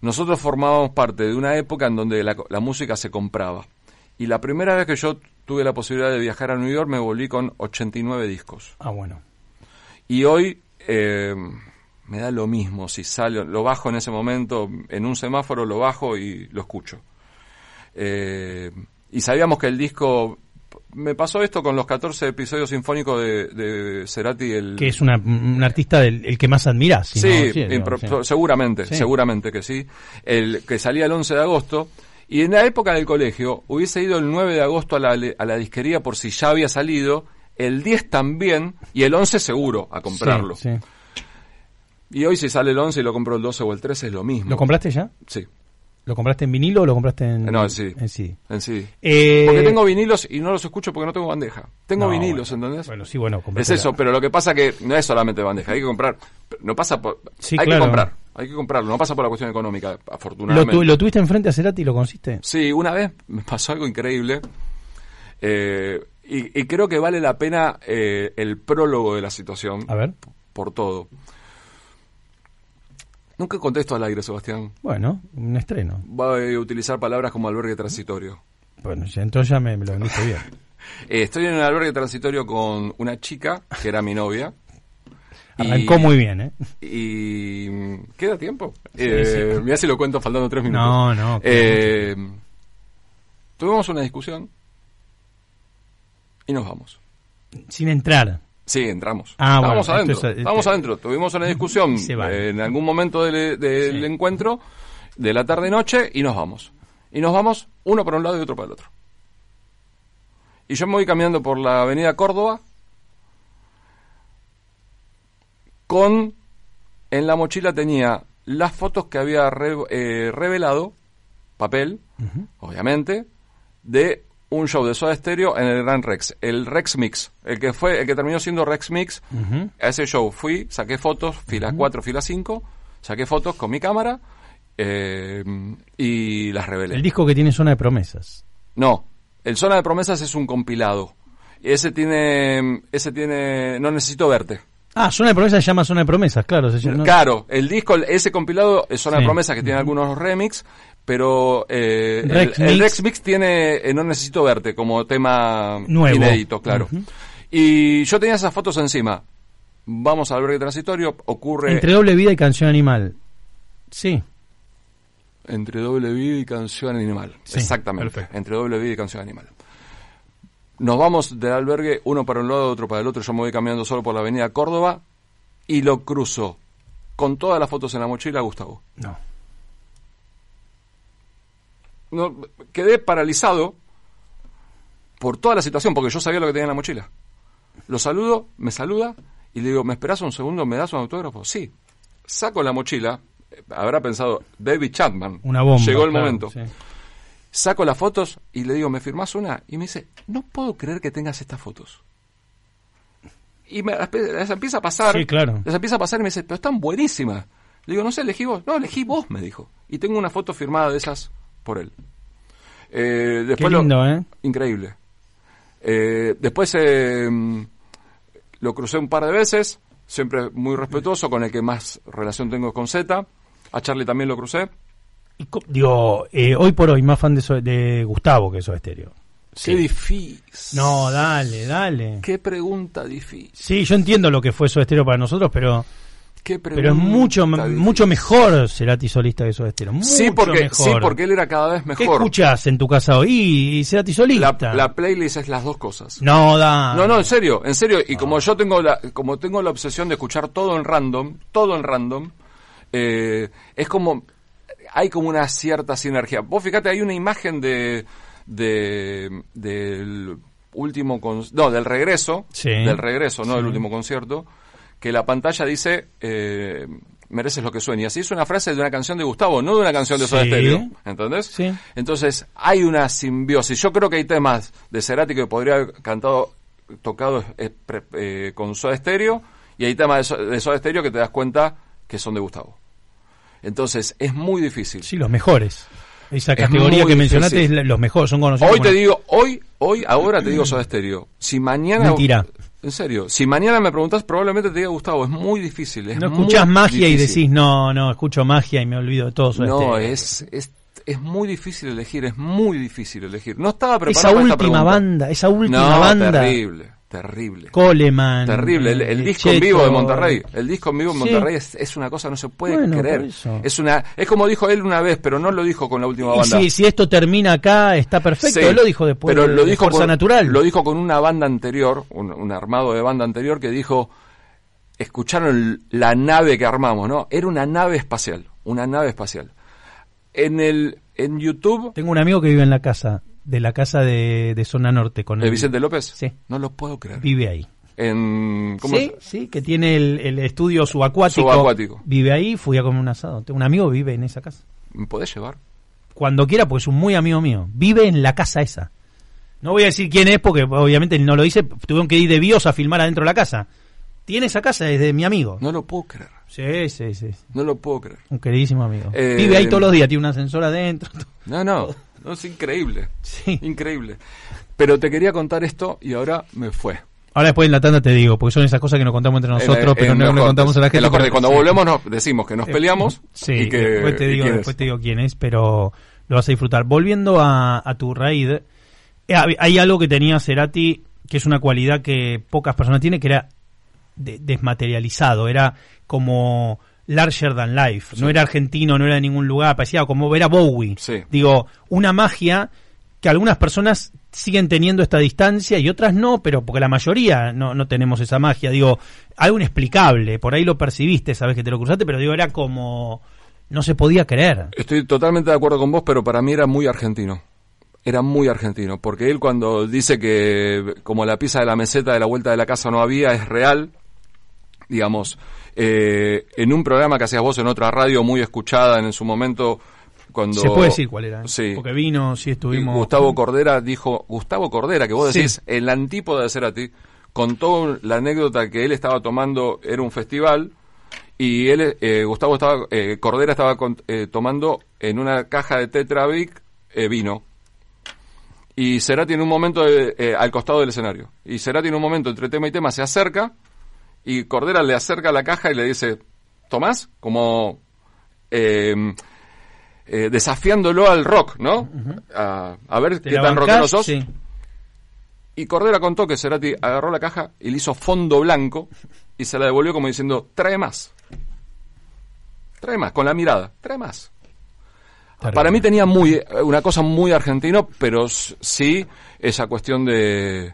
[SPEAKER 2] Nosotros formábamos parte de una época en donde la, la música se compraba. Y la primera vez que yo tuve la posibilidad de viajar a New York me volví con 89 discos.
[SPEAKER 1] Ah, bueno.
[SPEAKER 2] Y hoy eh, me da lo mismo si sale, lo bajo en ese momento, en un semáforo lo bajo y lo escucho. Eh, y sabíamos que el disco... Me pasó esto con los 14 episodios sinfónicos de, de Cerati. El,
[SPEAKER 1] Que es una, un artista del el que más admirás. si
[SPEAKER 2] Sí,
[SPEAKER 1] no,
[SPEAKER 2] impro-
[SPEAKER 1] digo, sí.
[SPEAKER 2] seguramente,
[SPEAKER 1] Sí.
[SPEAKER 2] seguramente que sí. El que salía el 11 de agosto. Y en la época del colegio hubiese ido el 9 de agosto a la, a la disquería por si ya había salido, el 10 también y el 11 seguro a comprarlo. Y hoy si sale el 11 y lo compro el 12 o el 13 es lo mismo.
[SPEAKER 1] ¿Lo compraste ya?
[SPEAKER 2] Sí,
[SPEAKER 1] ¿Lo compraste en vinilo o lo compraste en,
[SPEAKER 2] No, en CD.
[SPEAKER 1] en CD?
[SPEAKER 2] en.
[SPEAKER 1] Eh,
[SPEAKER 2] Porque tengo vinilos y no los escucho porque no tengo bandeja. Tengo
[SPEAKER 1] no,
[SPEAKER 2] vinilos,
[SPEAKER 1] bueno,
[SPEAKER 2] ¿entendés?
[SPEAKER 1] Bueno, sí, bueno,
[SPEAKER 2] es eso,
[SPEAKER 1] la-
[SPEAKER 2] pero lo que pasa que no es solamente bandeja, hay que comprar. No pasa por...
[SPEAKER 1] Sí,
[SPEAKER 2] hay
[SPEAKER 1] claro.
[SPEAKER 2] que comprar, hay que comprarlo, no pasa por la cuestión económica,
[SPEAKER 1] ¿Lo,
[SPEAKER 2] afortunadamente.
[SPEAKER 1] tu- ¿Lo tuviste enfrente a Cerati y lo consiste?
[SPEAKER 2] Sí, una vez me pasó algo increíble. eh, y, y creo que vale la pena eh, el prólogo de la situación.
[SPEAKER 1] A ver.
[SPEAKER 2] Por todo. Nunca contesto al aire, Sebastián.
[SPEAKER 1] Bueno, un estreno.
[SPEAKER 2] Voy a utilizar palabras como albergue transitorio.
[SPEAKER 1] Bueno, entonces ya me, me lo vendiste bien.
[SPEAKER 2] Eh, estoy en el albergue transitorio con una chica que era mi novia. Y-
[SPEAKER 1] Arrancó muy bien, ¿eh?
[SPEAKER 2] Y. mm, ¿Queda tiempo?
[SPEAKER 1] Sí,
[SPEAKER 2] Eh,
[SPEAKER 1] sí.
[SPEAKER 2] Mirá si lo cuento faltando tres minutos.
[SPEAKER 1] No, no,
[SPEAKER 2] Eh, tuvimos una discusión y nos vamos.
[SPEAKER 1] Sin entrar.
[SPEAKER 2] Sí, entramos.
[SPEAKER 1] Ah,
[SPEAKER 2] Estábamos
[SPEAKER 1] bueno,
[SPEAKER 2] adentro.
[SPEAKER 1] esto es-
[SPEAKER 2] Estábamos adentro. Tuvimos una discusión eh, en algún momento del, del
[SPEAKER 1] Sí.
[SPEAKER 2] encuentro, de la tarde-noche, y nos vamos. Y nos vamos uno para un lado y otro para el otro. Y yo me voy caminando por la avenida Córdoba con... En la mochila tenía las fotos que había re- eh, revelado, papel, obviamente, de un show de Soda Stereo en el Gran Rex, el Rex Mix, el que fue, el que terminó siendo Rex Mix. A ese show fui, saqué fotos, fila 4, fila 5, saqué fotos con mi cámara eh, y las revelé.
[SPEAKER 1] El disco que tiene zona de promesas.
[SPEAKER 2] No, el Zona de Promesas es un compilado. Y ese tiene, ese tiene, no necesito verte.
[SPEAKER 1] Ah, zona de promesas se llama zona de promesas, claro. se llama-
[SPEAKER 2] Claro, el disco, ese compilado es Zona
[SPEAKER 1] Sí.
[SPEAKER 2] de Promesas que tiene algunos remix, pero eh, el-
[SPEAKER 1] Rex
[SPEAKER 2] el,
[SPEAKER 1] Mix.
[SPEAKER 2] Rex Mix tiene eh, No Necesito Verte como tema
[SPEAKER 1] Nuevo.
[SPEAKER 2] inédito, claro. Y yo tenía esas fotos encima. Vamos al albergue transitorio, ocurre
[SPEAKER 1] Entre doble vida y canción animal. Sí.
[SPEAKER 2] entre doble vida y canción animal.
[SPEAKER 1] Sí,
[SPEAKER 2] Exactamente,
[SPEAKER 1] perfecto.
[SPEAKER 2] entre doble vida y canción animal. Nos vamos del albergue, uno para un lado, otro para el otro. Yo me voy caminando solo por la avenida Córdoba y lo cruzo con todas las fotos en la mochila Gustavo.
[SPEAKER 1] No.
[SPEAKER 2] No, quedé paralizado por toda la situación, porque yo sabía lo que tenía en la mochila. Lo saludo, me saluda y le digo, ¿me esperas un segundo? ¿Me das un autógrafo? Sí. Saco la mochila, habrá pensado, David Chapman.
[SPEAKER 1] Una bomba.
[SPEAKER 2] Llegó el
[SPEAKER 1] claro,
[SPEAKER 2] momento.
[SPEAKER 1] sí.
[SPEAKER 2] Saco las fotos y le digo, ¿me firmás una? Y me dice, no puedo creer que tengas estas fotos. Y me las empieza a pasar.
[SPEAKER 1] Sí, claro.
[SPEAKER 2] Las empieza a pasar y me dice, pero están buenísimas. Le digo, no sé, elegí vos. No, elegí vos, me dijo. Y tengo una foto firmada de esas por él. Eh,
[SPEAKER 1] Qué
[SPEAKER 2] después lo-
[SPEAKER 1] lindo, ¿eh?
[SPEAKER 2] Increíble. Eh, después eh, mm, lo crucé un par de veces, siempre muy respetuoso, con el que más relación tengo con Z. A Charlie también lo crucé.
[SPEAKER 1] Y digo, eh, hoy por hoy más fan de, So- de Gustavo que Soda Stereo.
[SPEAKER 2] Qué difícil.
[SPEAKER 1] No, dale, dale.
[SPEAKER 2] Qué pregunta difícil.
[SPEAKER 1] Sí, yo entiendo lo que fue Soda Stereo para nosotros, pero
[SPEAKER 2] Qué
[SPEAKER 1] pero es mucho mucho mejor Cerati solista que Soda Stereo. Mucho
[SPEAKER 2] Sí porque,
[SPEAKER 1] mejor.
[SPEAKER 2] sí, porque él era cada vez
[SPEAKER 1] ¿Qué
[SPEAKER 2] mejor.
[SPEAKER 1] escuchás en tu casa hoy? Y Cerati solista.
[SPEAKER 2] la playlist es las dos cosas.
[SPEAKER 1] No, da.
[SPEAKER 2] No, no, en serio, en serio. Y como yo tengo la, como tengo la obsesión de escuchar todo en random, todo en random, eh, es como, hay como una cierta sinergia. Vos fíjate, hay una imagen de, de, del último con, no del regreso
[SPEAKER 1] Sí.
[SPEAKER 2] del regreso no
[SPEAKER 1] Sí.
[SPEAKER 2] del último concierto que la pantalla dice eh, mereces lo que sueñas y es una frase de una canción de Gustavo no de una canción de Soda
[SPEAKER 1] Sí.
[SPEAKER 2] Stereo ¿entendés?
[SPEAKER 1] Sí.
[SPEAKER 2] entonces hay una simbiosis yo creo que hay temas de Cerati que podría haber cantado tocado eh, pre- eh, con Soda Stereo y hay temas de, So- de Soda Stereo que te das cuenta que son de Gustavo entonces es muy difícil
[SPEAKER 1] Sí, los mejores. Esa
[SPEAKER 2] Es
[SPEAKER 1] categoría que mencionaste es la- los mejores, son conocidos.
[SPEAKER 2] Hoy te digo, hoy, hoy, ahora te digo Soda Stereo. Si mañana...
[SPEAKER 1] Mentira.
[SPEAKER 2] En serio, si mañana me preguntas, probablemente te diga Gustavo, es muy difícil. Es
[SPEAKER 1] No
[SPEAKER 2] muy
[SPEAKER 1] escuchás magia y decís, no, no, escucho magia y me olvido de todo. Soda
[SPEAKER 2] No, es, es, es muy difícil elegir, es muy difícil elegir. No estaba preparado
[SPEAKER 1] Esa
[SPEAKER 2] para
[SPEAKER 1] última banda, esa última
[SPEAKER 2] no,
[SPEAKER 1] banda.
[SPEAKER 2] terrible, terrible.
[SPEAKER 1] Coleman.
[SPEAKER 2] Terrible, el, el
[SPEAKER 1] eh,
[SPEAKER 2] disco en vivo de Monterrey, el disco en vivo en
[SPEAKER 1] Sí.
[SPEAKER 2] Monterrey es, es una cosa no se puede
[SPEAKER 1] Bueno,
[SPEAKER 2] creer. Es una, es como dijo él una vez, pero no lo dijo con la última
[SPEAKER 1] Y
[SPEAKER 2] banda.
[SPEAKER 1] si, si esto termina acá, está perfecto.
[SPEAKER 2] Sí,
[SPEAKER 1] Él lo dijo después
[SPEAKER 2] pero
[SPEAKER 1] de,
[SPEAKER 2] lo
[SPEAKER 1] de
[SPEAKER 2] dijo con,
[SPEAKER 1] Natural.
[SPEAKER 2] Lo dijo con una banda anterior, un, un armado de banda anterior que dijo, escucharon la nave que armamos, ¿no? Era una nave espacial, una nave espacial. En el en YouTube
[SPEAKER 1] Tengo un amigo que vive en la casa, de la casa de, de Zona Norte con
[SPEAKER 2] de
[SPEAKER 1] él.
[SPEAKER 2] Vicente López,
[SPEAKER 1] Sí.
[SPEAKER 2] no lo puedo creer.
[SPEAKER 1] Vive ahí.
[SPEAKER 2] En ¿cómo
[SPEAKER 1] Sí,
[SPEAKER 2] es?
[SPEAKER 1] sí, que tiene el, el estudio subacuático.
[SPEAKER 2] Subacuático.
[SPEAKER 1] Vive ahí, fui a comer un asado. Un amigo vive en esa casa.
[SPEAKER 2] ¿Me podés llevar?
[SPEAKER 1] Cuando quiera, porque es un muy amigo mío. Vive en la casa esa. No voy a decir quién es, porque obviamente no lo dice. Tuvieron que ir de bios a filmar adentro de la casa. Tiene esa casa, es de mi amigo.
[SPEAKER 2] No lo puedo creer.
[SPEAKER 1] Sí, sí, sí.
[SPEAKER 2] No lo puedo creer.
[SPEAKER 1] Un queridísimo amigo.
[SPEAKER 2] Eh,
[SPEAKER 1] Vive ahí todos los días, tiene un ascensor adentro.
[SPEAKER 2] No, no, no es increíble.
[SPEAKER 1] Sí.
[SPEAKER 2] Increíble. Pero te quería contar esto y ahora me fue.
[SPEAKER 1] Ahora después en la tanda te digo, porque son esas cosas que nos contamos entre nosotros,
[SPEAKER 2] En-
[SPEAKER 1] pero
[SPEAKER 2] en
[SPEAKER 1] no le contamos a la
[SPEAKER 2] En
[SPEAKER 1] gente. pero-
[SPEAKER 2] Cuando
[SPEAKER 1] sí.
[SPEAKER 2] volvemos nos decimos que nos peleamos.
[SPEAKER 1] Sí,
[SPEAKER 2] y que,
[SPEAKER 1] después, te digo,
[SPEAKER 2] quién es.
[SPEAKER 1] después te digo quién es, pero lo vas a disfrutar. Volviendo a, a tu raid, eh, hay algo que tenía Cerati, que es una cualidad que pocas personas tienen, que era de- desmaterializado, era como larger than life. No era argentino, no era de ningún lugar, parecía como ver a Bowie.
[SPEAKER 2] Sí.
[SPEAKER 1] Digo, una magia que algunas personas siguen teniendo esta distancia y otras no, pero porque la mayoría no, no tenemos esa magia. Digo, algo inexplicable, por ahí lo percibiste, sabes que te lo cruzaste, pero digo, era como... No se podía creer.
[SPEAKER 2] Estoy totalmente de acuerdo con vos, pero para mí era muy argentino. Era muy argentino, porque él cuando dice que como la pizza de la meseta de la vuelta de la casa no había, es real, digamos, eh, en un programa que hacías vos en otra radio muy escuchada en su momento, cuando...
[SPEAKER 1] Se puede decir cuál era. ¿eh?
[SPEAKER 2] Sí.
[SPEAKER 1] Porque vino, sí
[SPEAKER 2] Y
[SPEAKER 1] estuvimos...
[SPEAKER 2] Gustavo Cordera dijo, Gustavo Cordera, que vos
[SPEAKER 1] Sí.
[SPEAKER 2] decís, el antípoda de Cerati, contó la anécdota que él estaba tomando, era un festival, y él, eh, Gustavo estaba, eh, Cordera estaba con- eh, tomando en una caja de Tetrabric eh, vino. Y Cerati en un momento eh, eh, al costado del escenario. Y Cerati en un momento entre tema y tema se acerca y Cordera le acerca la caja y le dice, ¿Tomás? Como eh, eh, desafiándolo al rock, ¿no? a, a ver
[SPEAKER 1] ¿Te
[SPEAKER 2] qué tan
[SPEAKER 1] bancás?
[SPEAKER 2] rockero sos.
[SPEAKER 1] Sí.
[SPEAKER 2] Y Cordera contó que Cerati agarró la caja y le hizo fondo blanco y se la devolvió como diciendo, trae más. Trae más, con la mirada, trae más.
[SPEAKER 1] Terrible.
[SPEAKER 2] Para mí tenía muy eh, una cosa muy argentino, pero sí esa cuestión de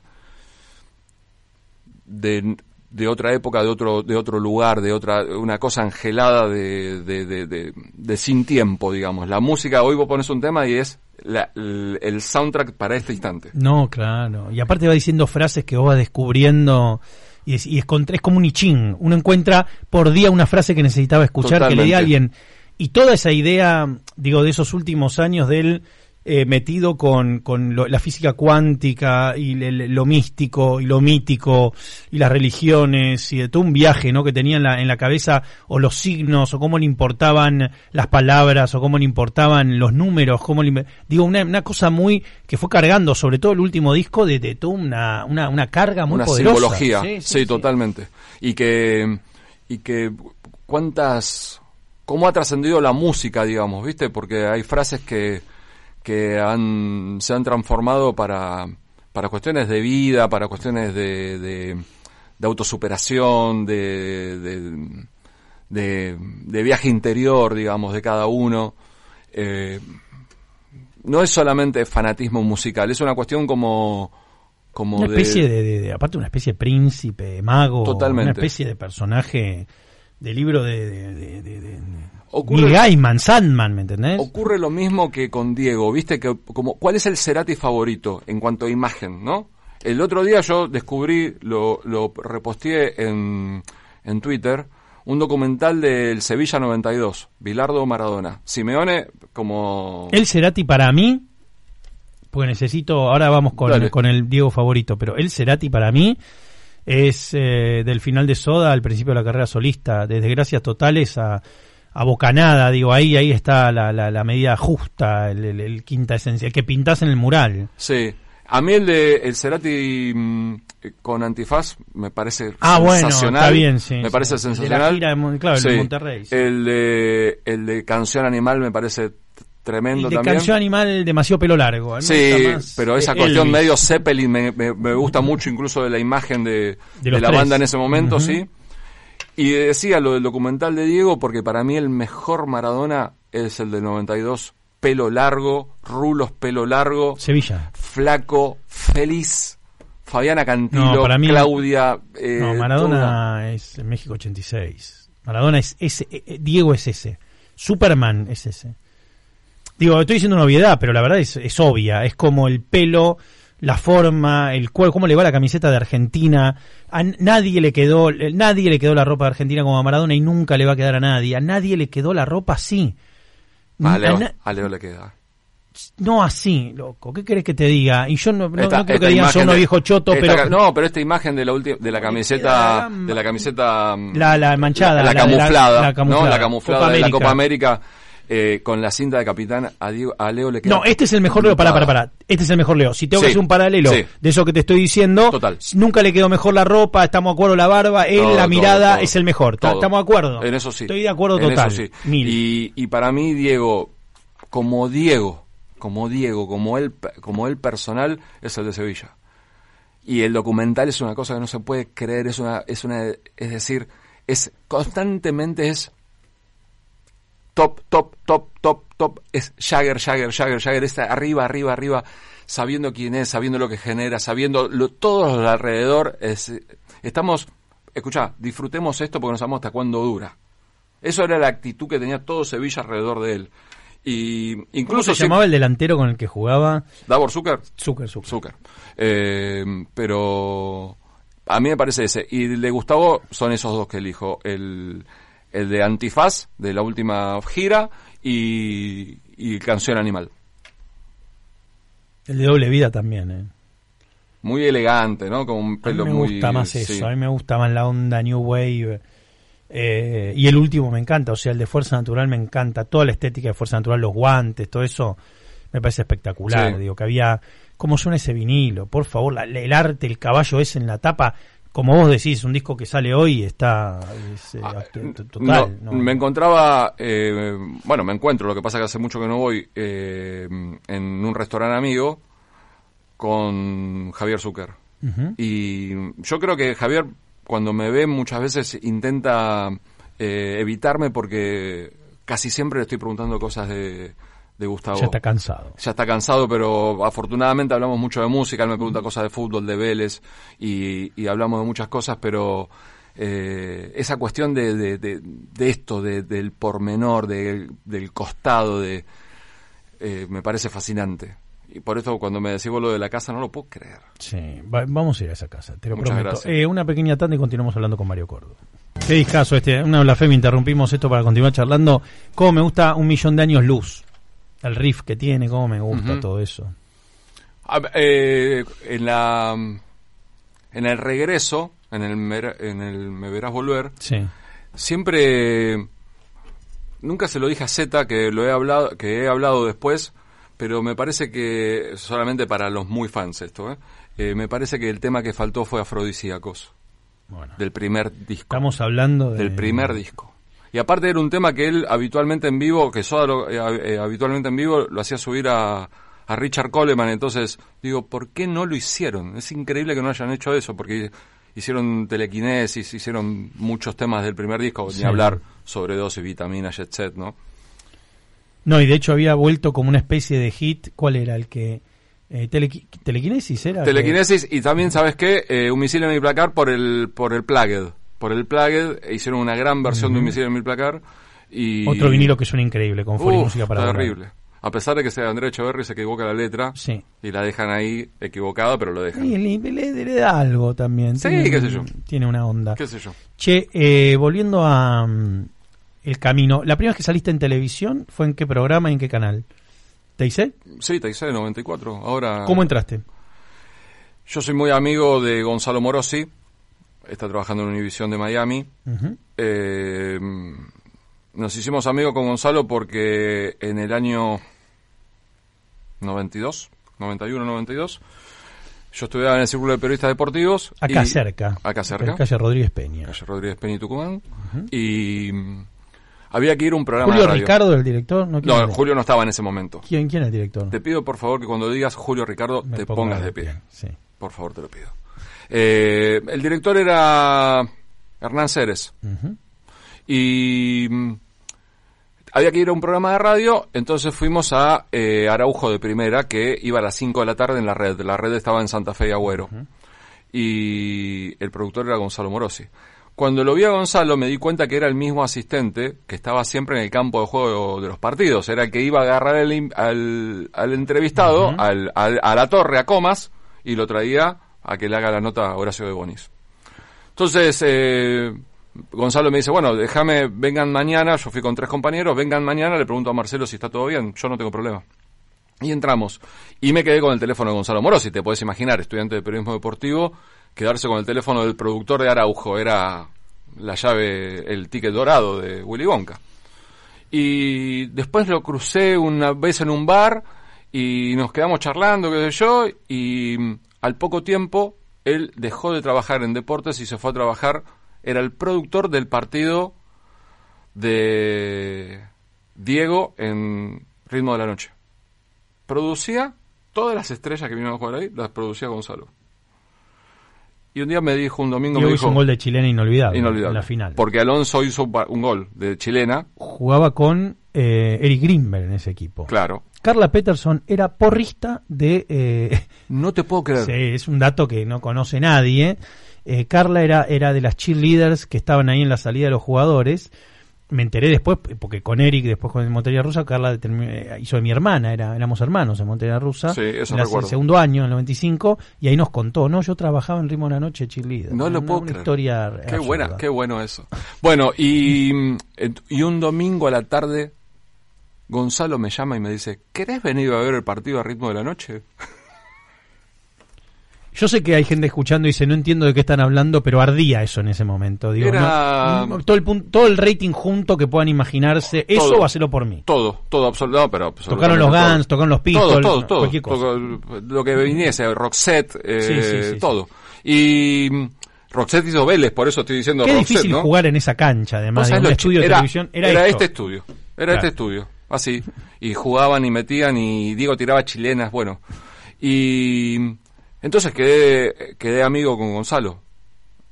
[SPEAKER 2] de, de otra época, de otro de otro lugar, de otra una cosa angelada de, de, de, de- de sin tiempo, digamos. La música hoy vos pones un tema y es la- el, el soundtrack para este instante.
[SPEAKER 1] No, claro. Y aparte va diciendo frases que vos vas descubriendo y es, y es, como un I Ching. Uno encuentra por día una frase que necesitaba escuchar, que le di a alguien. Y toda esa idea, digo, de esos últimos años de él eh, metido con, con lo- la física cuántica y le- le- lo místico y lo mítico y las religiones y de todo un viaje ¿no? que tenía en la, en la cabeza o los signos o cómo le importaban las palabras o cómo le importaban los números, cómo le, digo, una, una cosa muy que fue cargando, sobre todo el último disco, de, de toda una, una, una carga muy
[SPEAKER 2] una
[SPEAKER 1] poderosa.
[SPEAKER 2] simbología,
[SPEAKER 1] Sí,
[SPEAKER 2] sí,
[SPEAKER 1] sí, sí.
[SPEAKER 2] totalmente. Y que y que cuántas cómo ha trascendido la música, digamos, ¿viste? Porque hay frases que que han se han transformado para para cuestiones de vida, para cuestiones de de, de autosuperación, de, de viaje interior, digamos, de cada uno. Eh, no es solamente fanatismo musical, es una cuestión como como
[SPEAKER 1] Una especie de- aparte una especie de príncipe, mago,
[SPEAKER 2] Totalmente.
[SPEAKER 1] una especie de personaje de libro de, de, de, de- de-
[SPEAKER 2] Ocurre-
[SPEAKER 1] Neil Gaiman, Sandman, ¿me entendés?
[SPEAKER 2] Ocurre lo mismo que con Diego, ¿viste? que como ¿Cuál es el Cerati favorito en cuanto a imagen, no? El otro día yo descubrí, lo, lo reposteé en, en Twitter, un documental del Sevilla 92, Bilardo Maradona. Simeone como...
[SPEAKER 1] El Cerati para mí, porque necesito, ahora vamos con,
[SPEAKER 2] Dale.
[SPEAKER 1] con el Diego favorito, pero el Cerati para mí es eh, del final de Soda al principio de la carrera solista, de desgracias totales a, a bocanada, digo, ahí ahí está la, la, la medida justa, el, el- el quinta esencia, el que pintás en el mural.
[SPEAKER 2] Sí. A mí el de el Cerati mm, con antifaz me parece
[SPEAKER 1] Ah, bueno,
[SPEAKER 2] sensacional.
[SPEAKER 1] está bien, sí,
[SPEAKER 2] Me
[SPEAKER 1] sí.
[SPEAKER 2] parece
[SPEAKER 1] El de la
[SPEAKER 2] sensacional.
[SPEAKER 1] gira de claro, el de. Monterrey.
[SPEAKER 2] El de el de Canción Animal me parece tremendo
[SPEAKER 1] Y de
[SPEAKER 2] también.
[SPEAKER 1] canción animal demasiado pelo largo.
[SPEAKER 2] Sí, pero esa
[SPEAKER 1] eh,
[SPEAKER 2] cuestión
[SPEAKER 1] Elvis.
[SPEAKER 2] medio Zeppelin me, me- me gusta mucho, incluso de la imagen de, de la
[SPEAKER 1] tres.
[SPEAKER 2] banda en ese momento, sí. Y decía lo del documental de Diego, porque para mí el mejor Maradona es el del 92, pelo largo, rulos, pelo largo,
[SPEAKER 1] Sevilla.
[SPEAKER 2] flaco, feliz. Fabiana Cantilo,
[SPEAKER 1] No, para mí-
[SPEAKER 2] Claudia. eh,
[SPEAKER 1] No, Maradona es México 86. Maradona es ese. eh, eh, Diego es ese. Superman es ese. Digo, estoy diciendo una obviedad, pero la verdad es, es obvia. Es como el pelo, la forma, el cuerpo, cómo le va la camiseta de Argentina. A nadie le quedó, eh, nadie le quedó la ropa de Argentina como a Maradona y nunca le va a quedar a nadie. A nadie le quedó la ropa así.
[SPEAKER 2] A Leo, a Leo le queda.
[SPEAKER 1] no así, loco. ¿Qué querés que te diga? Y yo no, no,
[SPEAKER 2] Esta-
[SPEAKER 1] no creo que digan
[SPEAKER 2] imagen
[SPEAKER 1] son unos
[SPEAKER 2] de-
[SPEAKER 1] viejos chotos,
[SPEAKER 2] esta
[SPEAKER 1] pero
[SPEAKER 2] no, pero esta imagen de la última de la camiseta de la camiseta
[SPEAKER 1] La- la manchada,
[SPEAKER 2] la,
[SPEAKER 1] la de la-
[SPEAKER 2] camuflada,
[SPEAKER 1] la camuflada.
[SPEAKER 2] ¿no? La camuflada
[SPEAKER 1] Copa
[SPEAKER 2] de la. Copa América eh, con la cinta de capitán a, Diego- a Leo le queda
[SPEAKER 1] No, este es el mejor Leo. Para, para,
[SPEAKER 2] brutal.
[SPEAKER 1] para. Este es el mejor Leo. Si tengo
[SPEAKER 2] Sí,
[SPEAKER 1] que hacer un paralelo
[SPEAKER 2] sí.
[SPEAKER 1] de eso que te estoy diciendo,
[SPEAKER 2] Total.
[SPEAKER 1] nunca le quedó mejor la ropa, estamos de acuerdo la barba, él
[SPEAKER 2] Todo,
[SPEAKER 1] la mirada
[SPEAKER 2] todo.
[SPEAKER 1] es el mejor. ¿Ta-
[SPEAKER 2] Todo.
[SPEAKER 1] ¿Estamos de acuerdo?
[SPEAKER 2] En eso sí.
[SPEAKER 1] Estoy de acuerdo
[SPEAKER 2] En
[SPEAKER 1] total.
[SPEAKER 2] eso sí.
[SPEAKER 1] Mil.
[SPEAKER 2] Y, y para mí Diego, como Diego, como Diego, como él, como él personal, es el de Sevilla. Y el documental es una cosa que no se puede creer, es una, es una, es decir, es constantemente es top, top, top, top, top, es Jagger, Jagger, Jagger, Jagger, está arriba, arriba, arriba, sabiendo quién es, sabiendo lo que genera, sabiendo lo, todo lo alrededor, es, estamos, escucha, disfrutemos esto porque no sabemos hasta cuándo dura. Eso era la actitud que tenía todo Sevilla alrededor de él. Y
[SPEAKER 1] ¿Cómo
[SPEAKER 2] incluso
[SPEAKER 1] se llamaba el delantero con el que jugaba?
[SPEAKER 2] Davor Zucker,
[SPEAKER 1] Zucker, Zucker.
[SPEAKER 2] Zucker. Eh, pero a mí me parece ese. Y de Gustavo son esos dos que elijo. El, el de Antifaz, de la última gira, y, y Canción Animal.
[SPEAKER 1] El de doble vida también, ¿eh?
[SPEAKER 2] Muy elegante, ¿no? Con un
[SPEAKER 1] A mí
[SPEAKER 2] pelo
[SPEAKER 1] me
[SPEAKER 2] muy...
[SPEAKER 1] gusta más
[SPEAKER 2] sí.
[SPEAKER 1] eso, a mí me gusta más la onda New Wave. eh, y el último me encanta, o sea, el de Fuerza Natural me encanta, toda la estética de Fuerza Natural, los guantes, todo eso me parece espectacular.
[SPEAKER 2] Sí.
[SPEAKER 1] Digo, que había, ¿cómo suena ese vinilo? Por favor, la- el arte, el caballo ese en la tapa, como vos decís, un disco que sale hoy está es, eh,
[SPEAKER 2] Ah, no,
[SPEAKER 1] total. ¿no?
[SPEAKER 2] Me encontraba, eh, bueno, me encuentro, lo que pasa que hace mucho que no voy, eh, en un restaurante amigo con Javier Zucker. Y yo creo que Javier, cuando me ve, muchas veces intenta eh, evitarme porque casi siempre le estoy preguntando cosas de, de Gustavo.
[SPEAKER 1] Ya está cansado.
[SPEAKER 2] Ya está cansado, pero afortunadamente hablamos mucho de música. Él me pregunta cosas de fútbol, de Vélez, y, y hablamos de muchas cosas, pero eh, esa cuestión de, de, de- de esto, de- del pormenor, de- del costado, de eh, me parece fascinante. Y por eso cuando me decís lo de la casa no lo puedo creer.
[SPEAKER 1] Sí, va- vamos a ir a esa casa, te lo
[SPEAKER 2] Muchas
[SPEAKER 1] prometo.
[SPEAKER 2] gracias.
[SPEAKER 1] Eh, una pequeña tanda y continuamos hablando con Mario Córdoba. Qué discazo este, una blasfemia, interrumpimos esto para continuar charlando. Cómo me gusta un millón de años luz. El riff que tiene, cómo me gusta todo eso.
[SPEAKER 2] Ah, eh, en la en el regreso, en el, mer- en el Me Verás Volver,
[SPEAKER 1] Sí.
[SPEAKER 2] siempre nunca se lo dije a Z que lo he hablado que he hablado después pero me parece que solamente para los muy fans esto ¿eh? Eh, me parece que el tema que faltó fue Afrodisíacos
[SPEAKER 1] Bueno,
[SPEAKER 2] del primer disco
[SPEAKER 1] estamos hablando de...
[SPEAKER 2] del primer disco y aparte era un tema que él habitualmente en vivo que Soda lo- eh, eh, habitualmente en vivo lo hacía subir a a Richard Coleman entonces digo ¿por qué no lo hicieron? es increíble que no hayan hecho eso porque hicieron telequinesis hicieron muchos temas del primer disco
[SPEAKER 1] Sí.
[SPEAKER 2] ni hablar sobredosis, vitaminas, jet set, ¿no?
[SPEAKER 1] No, y de hecho había vuelto como una especie de hit. ¿Cuál era el que...? Eh, telequi- telequinesis era.
[SPEAKER 2] Telequinesis y también, ¿sabes qué? Eh, un misil en mi placar por el, por el Plugged. Por el Plugged e hicieron una gran versión de un misil en mi placar y...
[SPEAKER 1] Otro vinilo que suena increíble, con Foro y
[SPEAKER 2] Uf,
[SPEAKER 1] música para
[SPEAKER 2] terrible. A pesar de que sea Andrés Echeverri se equivoca la letra
[SPEAKER 1] Sí.
[SPEAKER 2] y la dejan ahí equivocada, pero lo dejan.
[SPEAKER 1] Y le, le- le da algo también.
[SPEAKER 2] Sí,
[SPEAKER 1] Tiene-
[SPEAKER 2] qué sé yo.
[SPEAKER 1] Tiene una onda.
[SPEAKER 2] ¿Qué sé yo?
[SPEAKER 1] Che, eh, volviendo a mm, el camino. ¿La primera vez que saliste en televisión fue en qué programa y en qué canal? ¿Te hice?
[SPEAKER 2] Sí, te hice 94. Ahora.
[SPEAKER 1] ¿Cómo entraste?
[SPEAKER 2] Yo soy muy amigo de Gonzalo Morosi. Está trabajando en Univision de Miami. Eh, nos hicimos amigos con Gonzalo porque en el año 92, 91, 92, yo estudiaba en el Círculo de Periodistas Deportivos.
[SPEAKER 1] Acá
[SPEAKER 2] y-
[SPEAKER 1] cerca.
[SPEAKER 2] Acá cerca.
[SPEAKER 1] Calle Rodríguez Peña.
[SPEAKER 2] Calle Rodríguez Peña y Tucumán. Y mm, había que ir a un programa
[SPEAKER 1] Julio
[SPEAKER 2] de radio.
[SPEAKER 1] Ricardo, el director. No, ¿quién
[SPEAKER 2] No? Julio no estaba en ese momento.
[SPEAKER 1] ¿Quién, quién es el director?
[SPEAKER 2] Te pido por favor que cuando digas Julio Ricardo
[SPEAKER 1] Me
[SPEAKER 2] te
[SPEAKER 1] ponga
[SPEAKER 2] pongas de pie.
[SPEAKER 1] Sí.
[SPEAKER 2] Por favor, te lo pido. Eh, el director era Hernán Ceres. Y mm, había que ir a un programa de radio, entonces fuimos a eh, Araujo de Primera, que iba a las 5 de la tarde en la red. La red estaba en Santa Fe y Agüero. Y el productor era Gonzalo Morosi. Cuando lo vi a Gonzalo me di cuenta que era el mismo asistente que estaba siempre en el campo de juego de los partidos. Era el que iba a agarrar el al, al entrevistado, al- al- a la torre, a Comas, y lo traía a que le haga la nota a Horacio de Bonis. Entonces, eh, Gonzalo me dice, bueno, déjame, vengan mañana, yo fui con tres compañeros, vengan mañana, le pregunto a Marcelo si está todo bien, yo no tengo problema. Y entramos. Y me quedé con el teléfono de Gonzalo Morosi, te puedes imaginar, estudiante de periodismo deportivo, quedarse con el teléfono del productor de Araujo, era la llave, el ticket dorado de Willy Wonka. Y después lo crucé una vez en un bar y nos quedamos charlando, qué sé yo, y al poco tiempo él dejó de trabajar en deportes y se fue a trabajar, era el productor del partido de Diego en Ritmo de la Noche. Producía todas las estrellas que vinieron a jugar ahí, las producía Gonzalo. Y un día me dijo, un domingo
[SPEAKER 1] Y
[SPEAKER 2] me
[SPEAKER 1] hoy
[SPEAKER 2] dijo...
[SPEAKER 1] hizo un gol de chilena inolvidable,
[SPEAKER 2] inolvidable.
[SPEAKER 1] en la final.
[SPEAKER 2] Porque Alonso hizo un gol de chilena,
[SPEAKER 1] Jugaba con eh, Eric Grimberg en ese equipo.
[SPEAKER 2] claro.
[SPEAKER 1] Carla Peterson era porrista de... eh,
[SPEAKER 2] No te puedo creer.
[SPEAKER 1] Es un dato que no conoce nadie. Eh, Carla era, era de las cheerleaders que estaban ahí en la salida de los jugadores. Me enteré después, porque con Eric, después con Montería Rusa, Carla eh, hizo de mi hermana, era, éramos hermanos en Montería Rusa.
[SPEAKER 2] Sí, eso
[SPEAKER 1] en el segundo año, en el 95, y ahí nos contó, no, yo trabajaba en Ritmo de la Noche cheerleader.
[SPEAKER 2] No lo
[SPEAKER 1] Una-
[SPEAKER 2] puedo
[SPEAKER 1] una
[SPEAKER 2] creer.
[SPEAKER 1] historia
[SPEAKER 2] Qué
[SPEAKER 1] absurda.
[SPEAKER 2] buena, qué bueno eso. Bueno, y, y un domingo a la tarde, Gonzalo me llama y me dice, ¿querés venir a ver el partido a ritmo de la noche?
[SPEAKER 1] Yo sé que hay gente escuchando y dice, no entiendo de qué están hablando, pero ardía eso en ese momento. Digo,
[SPEAKER 2] Era-
[SPEAKER 1] no, todo, el todo el rating junto que puedan imaginarse, eso
[SPEAKER 2] Todo.
[SPEAKER 1] o hacerlo por mí.
[SPEAKER 2] Todo, todo, absolutamente. Pero
[SPEAKER 1] Tocaron los
[SPEAKER 2] absolutamente
[SPEAKER 1] Guns, tocaron los
[SPEAKER 2] todo.
[SPEAKER 1] Pistols,
[SPEAKER 2] Todo, todo, todo.
[SPEAKER 1] cualquier cosa.
[SPEAKER 2] Lo que viniese, Roxette, eh,
[SPEAKER 1] Sí, sí, sí,
[SPEAKER 2] todo. Y mm, Roxette hizo Vélez, por eso estoy diciendo
[SPEAKER 1] Qué
[SPEAKER 2] Roxette,
[SPEAKER 1] difícil
[SPEAKER 2] ¿no?
[SPEAKER 1] jugar en esa cancha, además de un estudio de
[SPEAKER 2] era,
[SPEAKER 1] televisión. Era,
[SPEAKER 2] este estudio. Era
[SPEAKER 1] Claro.
[SPEAKER 2] este estudio. Así. Y jugaban y metían y Diego tiraba chilenas, bueno. Y entonces quedé, quedé amigo con Gonzalo.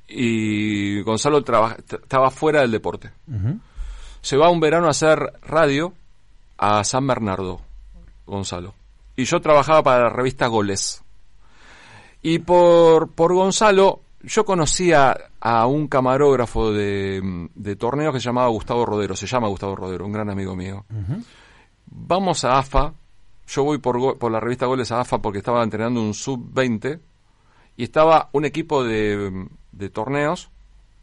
[SPEAKER 2] Y Gonzalo traba- estaba fuera del deporte. Se va un verano a hacer radio a San Bernardo, Gonzalo. Y yo trabajaba para la revista Goles. Y por, por Gonzalo, yo conocía a un camarógrafo de, de torneos que se llamaba Gustavo Rodero. Se llama Gustavo Rodero, un gran amigo mío. Vamos a AFA. Yo voy por la revista Goles a AFA porque estaba entrenando un sub-20 y estaba un equipo de, de torneos,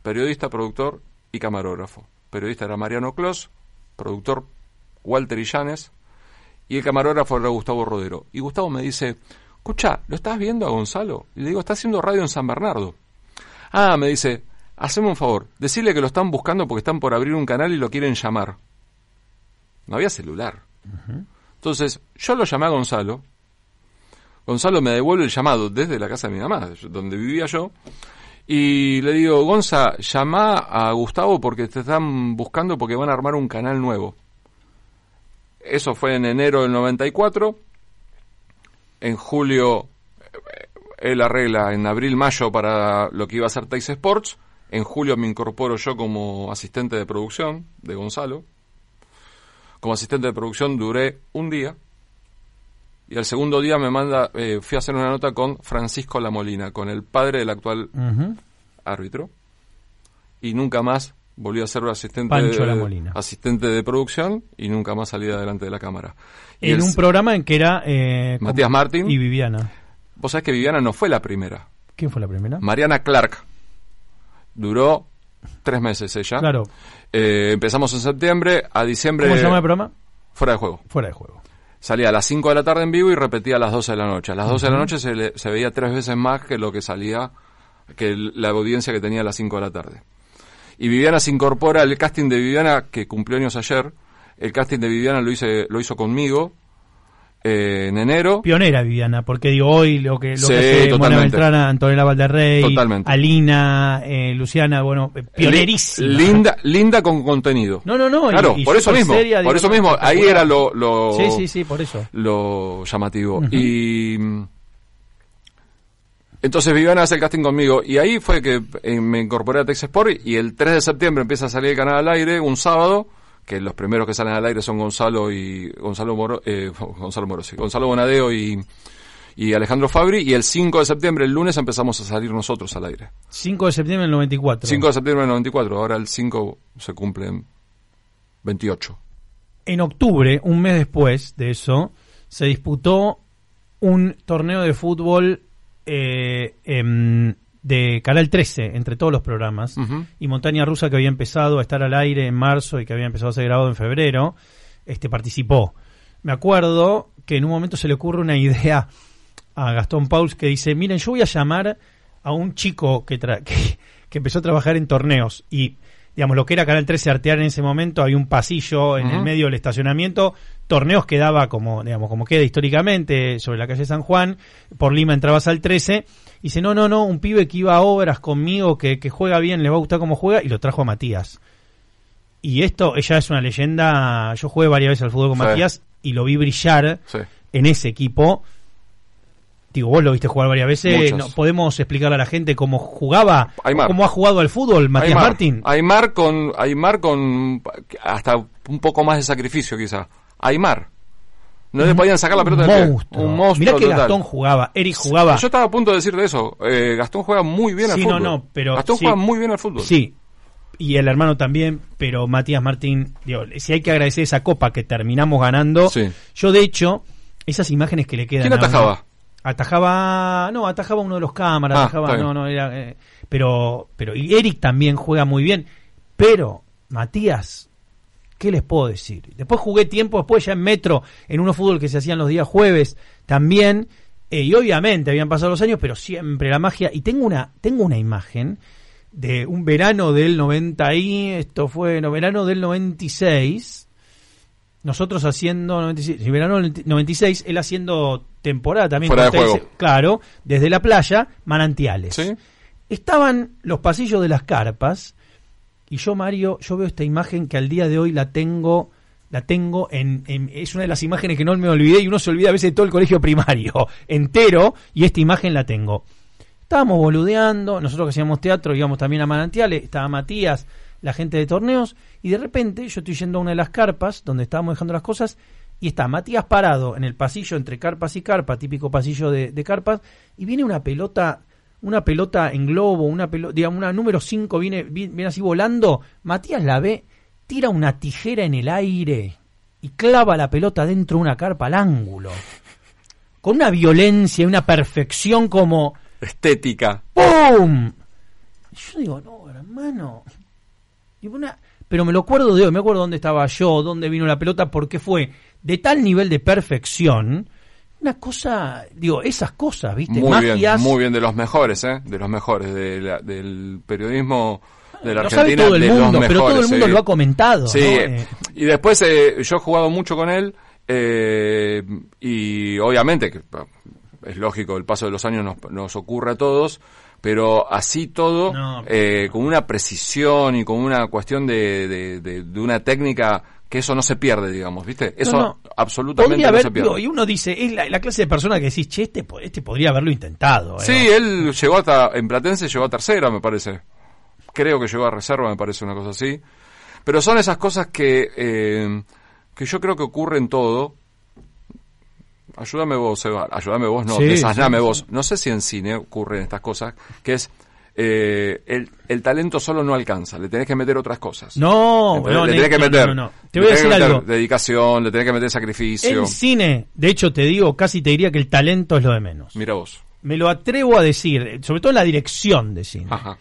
[SPEAKER 2] periodista, productor y camarógrafo. Periodista era Mariano Clos, productor Walter Illanes y el camarógrafo era Gustavo Rodero. Y Gustavo me dice, escucha, ¿lo estás viendo a Gonzalo? Y le digo, está haciendo radio en San Bernardo. Ah, me dice, haceme un favor, decirle que lo están buscando porque están por abrir un canal y lo quieren llamar. No había celular. Entonces, yo lo llamé a Gonzalo. Gonzalo me devuelve el llamado desde la casa de mi mamá, donde vivía yo. Y le digo, Gonza, llama a Gustavo porque te están buscando porque van a armar un canal nuevo. Eso fue en enero del 94. En julio, él arregla en abril, mayo para lo que iba a ser Teis Sports. En julio me incorporo yo como asistente de producción de Gonzalo. Como asistente de producción duré un día. Y al segundo día me manda, eh, fui a hacer una nota con Francisco La Molina, con el padre del actual árbitro. Y nunca más volví a ser asistente, de,
[SPEAKER 1] La Molina.
[SPEAKER 2] asistente de producción y nunca más salí adelante de la cámara. Y
[SPEAKER 1] En
[SPEAKER 2] el-
[SPEAKER 1] un programa en que era... eh,
[SPEAKER 2] Matías Martín.
[SPEAKER 1] Y Viviana.
[SPEAKER 2] Vos sabés que Viviana no fue la primera.
[SPEAKER 1] ¿Quién fue la primera?
[SPEAKER 2] Mariana Clark. Duró tres meses ella.
[SPEAKER 1] Claro.
[SPEAKER 2] Eh, empezamos en septiembre, a diciembre...
[SPEAKER 1] ¿Cómo se llama el programa?
[SPEAKER 2] Fuera de juego.
[SPEAKER 1] Fuera de juego.
[SPEAKER 2] Salía a las 5 de la tarde en vivo y repetía a las 12 de la noche. A las 12 de la noche se, le- se veía tres veces más que lo que salía, que la audiencia que tenía a las 5 de la tarde. Y Viviana se incorpora, el casting de Viviana, que cumplió años ayer, el casting de Viviana lo, hice, lo hizo conmigo eh, en enero.
[SPEAKER 1] Pionera Viviana, porque digo, hoy lo que, lo
[SPEAKER 2] Sí,
[SPEAKER 1] que hace. Beltrán, Antonella Valderrey,
[SPEAKER 2] Totalmente.
[SPEAKER 1] Alina, eh, Luciana, bueno, eh, pionerísima.
[SPEAKER 2] Li- Linda, linda con contenido.
[SPEAKER 1] No, no, no. y-
[SPEAKER 2] Claro,
[SPEAKER 1] y
[SPEAKER 2] por eso
[SPEAKER 1] súper
[SPEAKER 2] mismo.
[SPEAKER 1] seria,
[SPEAKER 2] por
[SPEAKER 1] digo,
[SPEAKER 2] eso
[SPEAKER 1] no,
[SPEAKER 2] mismo. Ahí era lo, lo,
[SPEAKER 1] Sí, sí, sí, por eso.
[SPEAKER 2] lo llamativo. Y mm, entonces Viviana hace el casting conmigo y ahí fue que eh, me incorporé a Texas Sport y el 3 de septiembre empieza a salir el canal al aire un sábado que los primeros que salen al aire son Gonzalo y Gonzalo Moro, eh, Gonzalo Moro, sí, Gonzalo Bonadeo y, y Alejandro Fabri y el 5 de septiembre, el lunes empezamos a salir nosotros al aire.
[SPEAKER 1] 5 de septiembre del 94.
[SPEAKER 2] 5 de septiembre del 94, ahora el 5 se cumplen 28.
[SPEAKER 1] En octubre, un mes después de eso, se disputó un torneo de fútbol eh, em, de Canal 13 entre todos los programas. Y Montaña Rusa, que había empezado a estar al aire en marzo y que había empezado a ser grabado en febrero, este participó. Me acuerdo que en un momento se le ocurre una idea a Gastón Pauls que dice, miren, yo voy a llamar a un chico que, tra- que, que empezó a trabajar en torneos y, digamos, lo que era Canal 13 Artear en ese momento, había un pasillo en el medio del estacionamiento, torneos quedaba como, digamos, como queda históricamente sobre la calle San Juan, por Lima entrabas al 13, y dice, no, no, no, un pibe que iba a obras conmigo, que, que juega bien, le va a gustar cómo juega, y lo trajo a Matías. Y esto, ella es una leyenda, yo jugué varias veces al fútbol con
[SPEAKER 2] Sí.
[SPEAKER 1] Matías y lo vi brillar
[SPEAKER 2] Sí.
[SPEAKER 1] en ese equipo. Digo, vos lo viste jugar varias veces. No, ¿Podemos explicarle a la gente cómo jugaba,
[SPEAKER 2] Aymar.
[SPEAKER 1] cómo ha jugado al fútbol Matías
[SPEAKER 2] Aymar,
[SPEAKER 1] Martín?
[SPEAKER 2] Aymar con, Aymar con hasta un poco más de sacrificio quizá. Aymar. No le podían sacar la pelota del pie.
[SPEAKER 1] monstruo.
[SPEAKER 2] Un monstruo
[SPEAKER 1] Mirá que
[SPEAKER 2] total.
[SPEAKER 1] Gastón jugaba, Eric jugaba.
[SPEAKER 2] Yo estaba a punto de decir de eso. Eh, Gastón juega muy bien al
[SPEAKER 1] Sí, no,
[SPEAKER 2] fútbol.
[SPEAKER 1] no, pero
[SPEAKER 2] Gastón
[SPEAKER 1] sí.
[SPEAKER 2] juega muy bien al fútbol.
[SPEAKER 1] Sí, y el hermano también, pero Matías Martín, digo, si hay que agradecer esa copa que terminamos ganando.
[SPEAKER 2] Sí.
[SPEAKER 1] Yo, de hecho, esas imágenes que le quedan.
[SPEAKER 2] ¿Quién atajaba?
[SPEAKER 1] Atajaba, no, atajaba uno de los cámaras,
[SPEAKER 2] Ah,
[SPEAKER 1] atajaba, no, no, era, eh, pero, pero, y Eric también juega muy bien, pero, Matías, ¿qué les puedo decir? Después jugué tiempo, después ya en Metro, en unos fútbol que se hacían los días jueves, también, eh, y obviamente habían pasado los años, pero siempre la magia, y tengo una, tengo una imagen de un verano del 90 y, esto fue, no, verano del 96, nosotros haciendo 96, sí, verano del 96, él haciendo temporada también
[SPEAKER 2] Fuera de
[SPEAKER 1] con
[SPEAKER 2] juego.
[SPEAKER 1] Telce- claro, desde la playa, manantiales.
[SPEAKER 2] ¿Sí?
[SPEAKER 1] Estaban los pasillos de las carpas y yo Mario, yo veo esta imagen que al día de hoy la tengo la tengo en, en- es una de las imágenes que no me olvidé y uno se olvida a veces de todo el colegio primario entero y esta imagen la tengo. Estábamos boludeando, nosotros que hacíamos teatro íbamos también a Manantiales, estaba Matías, la gente de torneos, y de repente yo estoy yendo a una de las carpas donde estábamos dejando las cosas, y está Matías parado en el pasillo entre carpas y carpa, típico pasillo de, de carpas, y viene una pelota, una pelota en globo, una pelota, digamos, una número 5 viene, viene, viene así volando, Matías la ve, tira una tijera en el aire y clava la pelota dentro de una carpa al ángulo. Con una violencia y una perfección como
[SPEAKER 2] Estética.
[SPEAKER 1] ¡Pum! Y Yo digo, no, hermano. Y una- Pero me lo acuerdo de hoy, me acuerdo dónde estaba yo, dónde vino la pelota, porque fue de tal nivel de perfección, una cosa, digo, esas cosas, ¿viste?
[SPEAKER 2] Muy
[SPEAKER 1] Magias.
[SPEAKER 2] bien, muy bien, de los mejores, ¿eh? De los mejores, de la- del periodismo de la
[SPEAKER 1] lo sabe
[SPEAKER 2] Argentina.
[SPEAKER 1] todo el
[SPEAKER 2] de
[SPEAKER 1] mundo,
[SPEAKER 2] los
[SPEAKER 1] pero todo el
[SPEAKER 2] mejores,
[SPEAKER 1] mundo lo ha comentado.
[SPEAKER 2] Sí,
[SPEAKER 1] ¿no?
[SPEAKER 2] eh, y después eh, yo he jugado mucho con él eh, y obviamente que es lógico, el paso de los años nos, nos ocurre a todos, pero así todo,
[SPEAKER 1] No.
[SPEAKER 2] eh, con una precisión y con una cuestión de, de, de- de una técnica que eso no se pierde, digamos, ¿viste? Eso
[SPEAKER 1] no, no.
[SPEAKER 2] absolutamente
[SPEAKER 1] Podría
[SPEAKER 2] no
[SPEAKER 1] haber,
[SPEAKER 2] se pierde.
[SPEAKER 1] digo, y uno dice, es la, la clase de persona que decís, che, este, este podría haberlo intentado. ¿eh?
[SPEAKER 2] Sí, él llegó hasta, en Platense llegó a tercera, me parece. Creo que llegó a reserva, me parece una cosa así. Pero son esas cosas que, eh, que yo creo que ocurren todo. Ayúdame vos, Eva. Ayúdame vos, no,
[SPEAKER 1] Sí,
[SPEAKER 2] desazname
[SPEAKER 1] sí,
[SPEAKER 2] vos. No sé si en cine ocurren estas cosas, que es eh, el, el talento solo no alcanza, le tenés que meter otras cosas.
[SPEAKER 1] No,
[SPEAKER 2] ¿Entendés?
[SPEAKER 1] no,
[SPEAKER 2] le tenés que meter.
[SPEAKER 1] no, no, no. Te voy a decir algo.
[SPEAKER 2] Dedicación, le tenés que meter sacrificio.
[SPEAKER 1] En cine, de hecho te digo, casi te diría que el talento es lo de menos.
[SPEAKER 2] Mira vos.
[SPEAKER 1] Me lo atrevo a decir, sobre todo en la dirección de cine.
[SPEAKER 2] Ajá.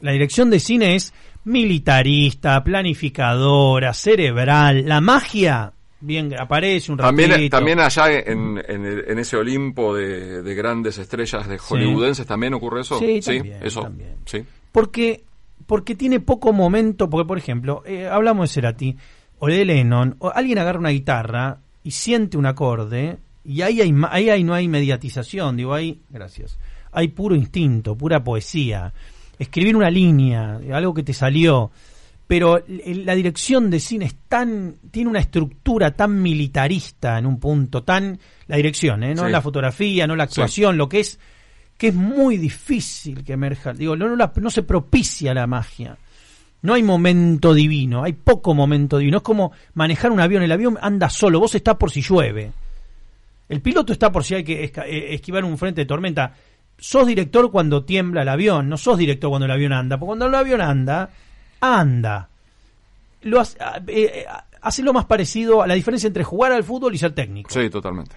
[SPEAKER 1] La dirección de cine es militarista, planificadora, cerebral. La magia, bien, aparece un ratito.
[SPEAKER 2] También, también allá en, en, ese Olimpo de, de grandes estrellas de hollywoodenses también ocurre eso.
[SPEAKER 1] Sí, también,
[SPEAKER 2] eso.
[SPEAKER 1] también.
[SPEAKER 2] Sí.
[SPEAKER 1] Porque, porque tiene poco momento, porque por ejemplo, eh, hablamos de Cerati o de Lennon, o alguien agarra una guitarra y siente un acorde y ahí, hay, ahí, ahí no hay mediatización, digo, ahí, gracias, hay puro instinto, pura poesía, escribir una línea, algo que te salió, pero la dirección de cine es tan, tiene una estructura tan militarista en un punto, tan, la dirección, ¿eh? no
[SPEAKER 2] Sí.
[SPEAKER 1] la fotografía, no la actuación, lo que es que es muy difícil que emerja. Digo, no, no, la- no se propicia la magia. No hay momento divino, hay poco momento divino. Es como manejar un avión. El avión anda solo, vos estás por si llueve. El piloto está por si hay que eh, esquivar un frente de tormenta. Sos director cuando tiembla el avión, no sos director cuando el avión anda. Porque cuando el avión anda, anda. Lo hace, ah, eh, eh, hace lo más parecido a la diferencia entre jugar al fútbol y ser técnico.
[SPEAKER 2] Sí, totalmente.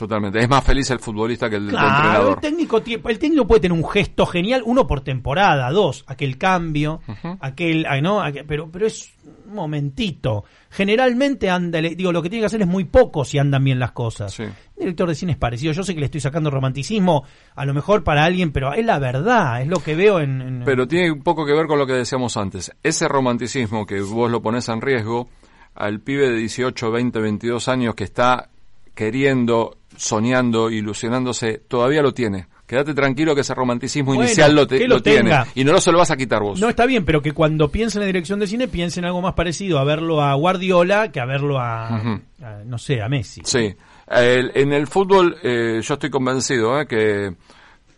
[SPEAKER 2] Totalmente. Es más feliz el futbolista que el
[SPEAKER 1] Claro,
[SPEAKER 2] entrenador.
[SPEAKER 1] el técnico, el técnico puede tener un gesto genial, uno por temporada, dos, aquel cambio,
[SPEAKER 2] Ujú.
[SPEAKER 1] aquel, ay, no, aquel- pero, pero es un momentito. Generalmente anda, digo, lo que tiene que hacer es muy poco si andan bien las cosas.
[SPEAKER 2] Sí.
[SPEAKER 1] El director de cine es parecido. Yo sé que le estoy sacando romanticismo, a lo mejor para alguien, pero es la verdad, es lo que veo en. en-
[SPEAKER 2] Pero tiene un poco que ver con lo que decíamos antes. Ese romanticismo que vos lo pones en riesgo, al pibe de 18, 20, 22 años que está queriendo, soñando, ilusionándose, todavía lo tiene. Quédate tranquilo que ese romanticismo
[SPEAKER 1] Bueno,
[SPEAKER 2] inicial lo, te-
[SPEAKER 1] lo
[SPEAKER 2] lo tiene. Y no lo se lo vas a quitar vos.
[SPEAKER 1] No está bien, pero que cuando piensen en dirección de cine piensen algo más parecido a verlo a Guardiola que a verlo a, no sé, a Messi.
[SPEAKER 2] Sí. El- en el fútbol eh, yo estoy convencido eh, que,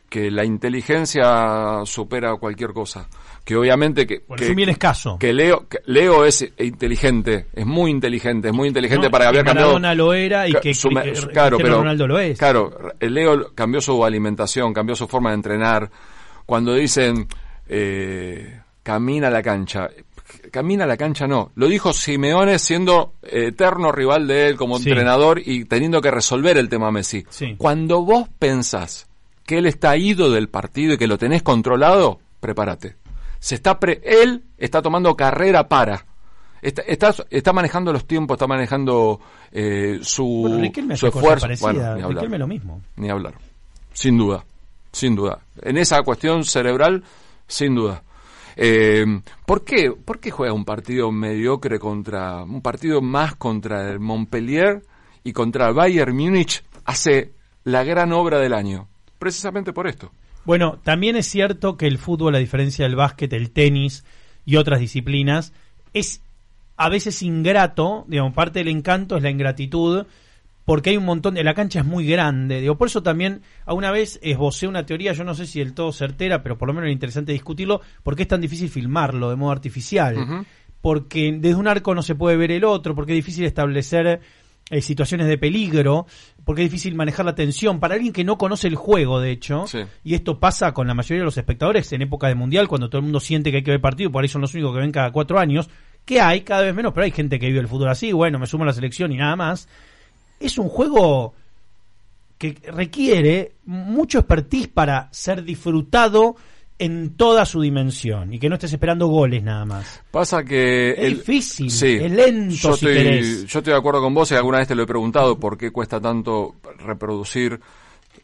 [SPEAKER 2] que la inteligencia supera cualquier cosa. Que obviamente que... Que-
[SPEAKER 1] un bien escaso.
[SPEAKER 2] que Leo, que Leo es inteligente, es muy inteligente, es muy inteligente
[SPEAKER 1] No,
[SPEAKER 2] para
[SPEAKER 1] que
[SPEAKER 2] haber cambiado.
[SPEAKER 1] Maradona lo era y que
[SPEAKER 2] su
[SPEAKER 1] Cristiano
[SPEAKER 2] claro, pero,
[SPEAKER 1] Ronaldo lo es.
[SPEAKER 2] Claro, el Leo cambió su alimentación, cambió su forma de entrenar. Cuando dicen eh, camina a la cancha, camina a la cancha no. Lo dijo Simeone siendo eterno rival de él como
[SPEAKER 1] Sí.
[SPEAKER 2] entrenador y teniendo que resolver el tema Messi.
[SPEAKER 1] Sí.
[SPEAKER 2] Cuando vos pensás que él está ido del partido y que lo tenés controlado, prepárate. Se está pre- él está tomando carrera para. Está, está, está manejando los tiempos, está manejando eh, su,
[SPEAKER 1] Bueno,
[SPEAKER 2] su esfuerzo. Bueno, ni hablar.
[SPEAKER 1] Lo mismo.
[SPEAKER 2] Ni hablar. Sin duda. Sin duda. En esa cuestión cerebral, sin duda. Eh, ¿por, qué, ¿Por qué juega un partido mediocre contra. un partido más contra el Montpellier y contra el Bayern Múnich hace la gran obra del año? Precisamente por esto.
[SPEAKER 1] Bueno, también es cierto que el fútbol, a diferencia del básquet, el tenis y otras disciplinas, es a veces ingrato, digamos, parte del encanto es la ingratitud, porque hay un montón de... La cancha es muy grande, digo, por eso también a una vez esbocé una teoría, yo no sé si del todo certera, pero por lo menos era interesante discutirlo, porque es tan difícil filmarlo de modo artificial, porque desde un arco no se puede ver el otro, porque es difícil establecer eh, situaciones de peligro, porque es difícil manejar la tensión. Para alguien que no conoce el juego, de hecho,
[SPEAKER 2] Sí.
[SPEAKER 1] y esto pasa con la mayoría de los espectadores en época de mundial, cuando todo el mundo siente que hay que ver partido, por ahí son los únicos que ven cada cuatro años, que hay cada vez menos, pero hay gente que vive el fútbol así, bueno, me sumo a la selección y nada más. Es un juego que requiere mucho expertise para ser disfrutado en toda su dimensión y que no estés esperando goles nada más.
[SPEAKER 2] Pasa que...
[SPEAKER 1] Es
[SPEAKER 2] el-
[SPEAKER 1] difícil,
[SPEAKER 2] Sí.
[SPEAKER 1] es lento
[SPEAKER 2] yo
[SPEAKER 1] si
[SPEAKER 2] estoy,
[SPEAKER 1] querés.
[SPEAKER 2] Yo estoy de acuerdo con vos y alguna vez te lo he preguntado por qué cuesta tanto reproducir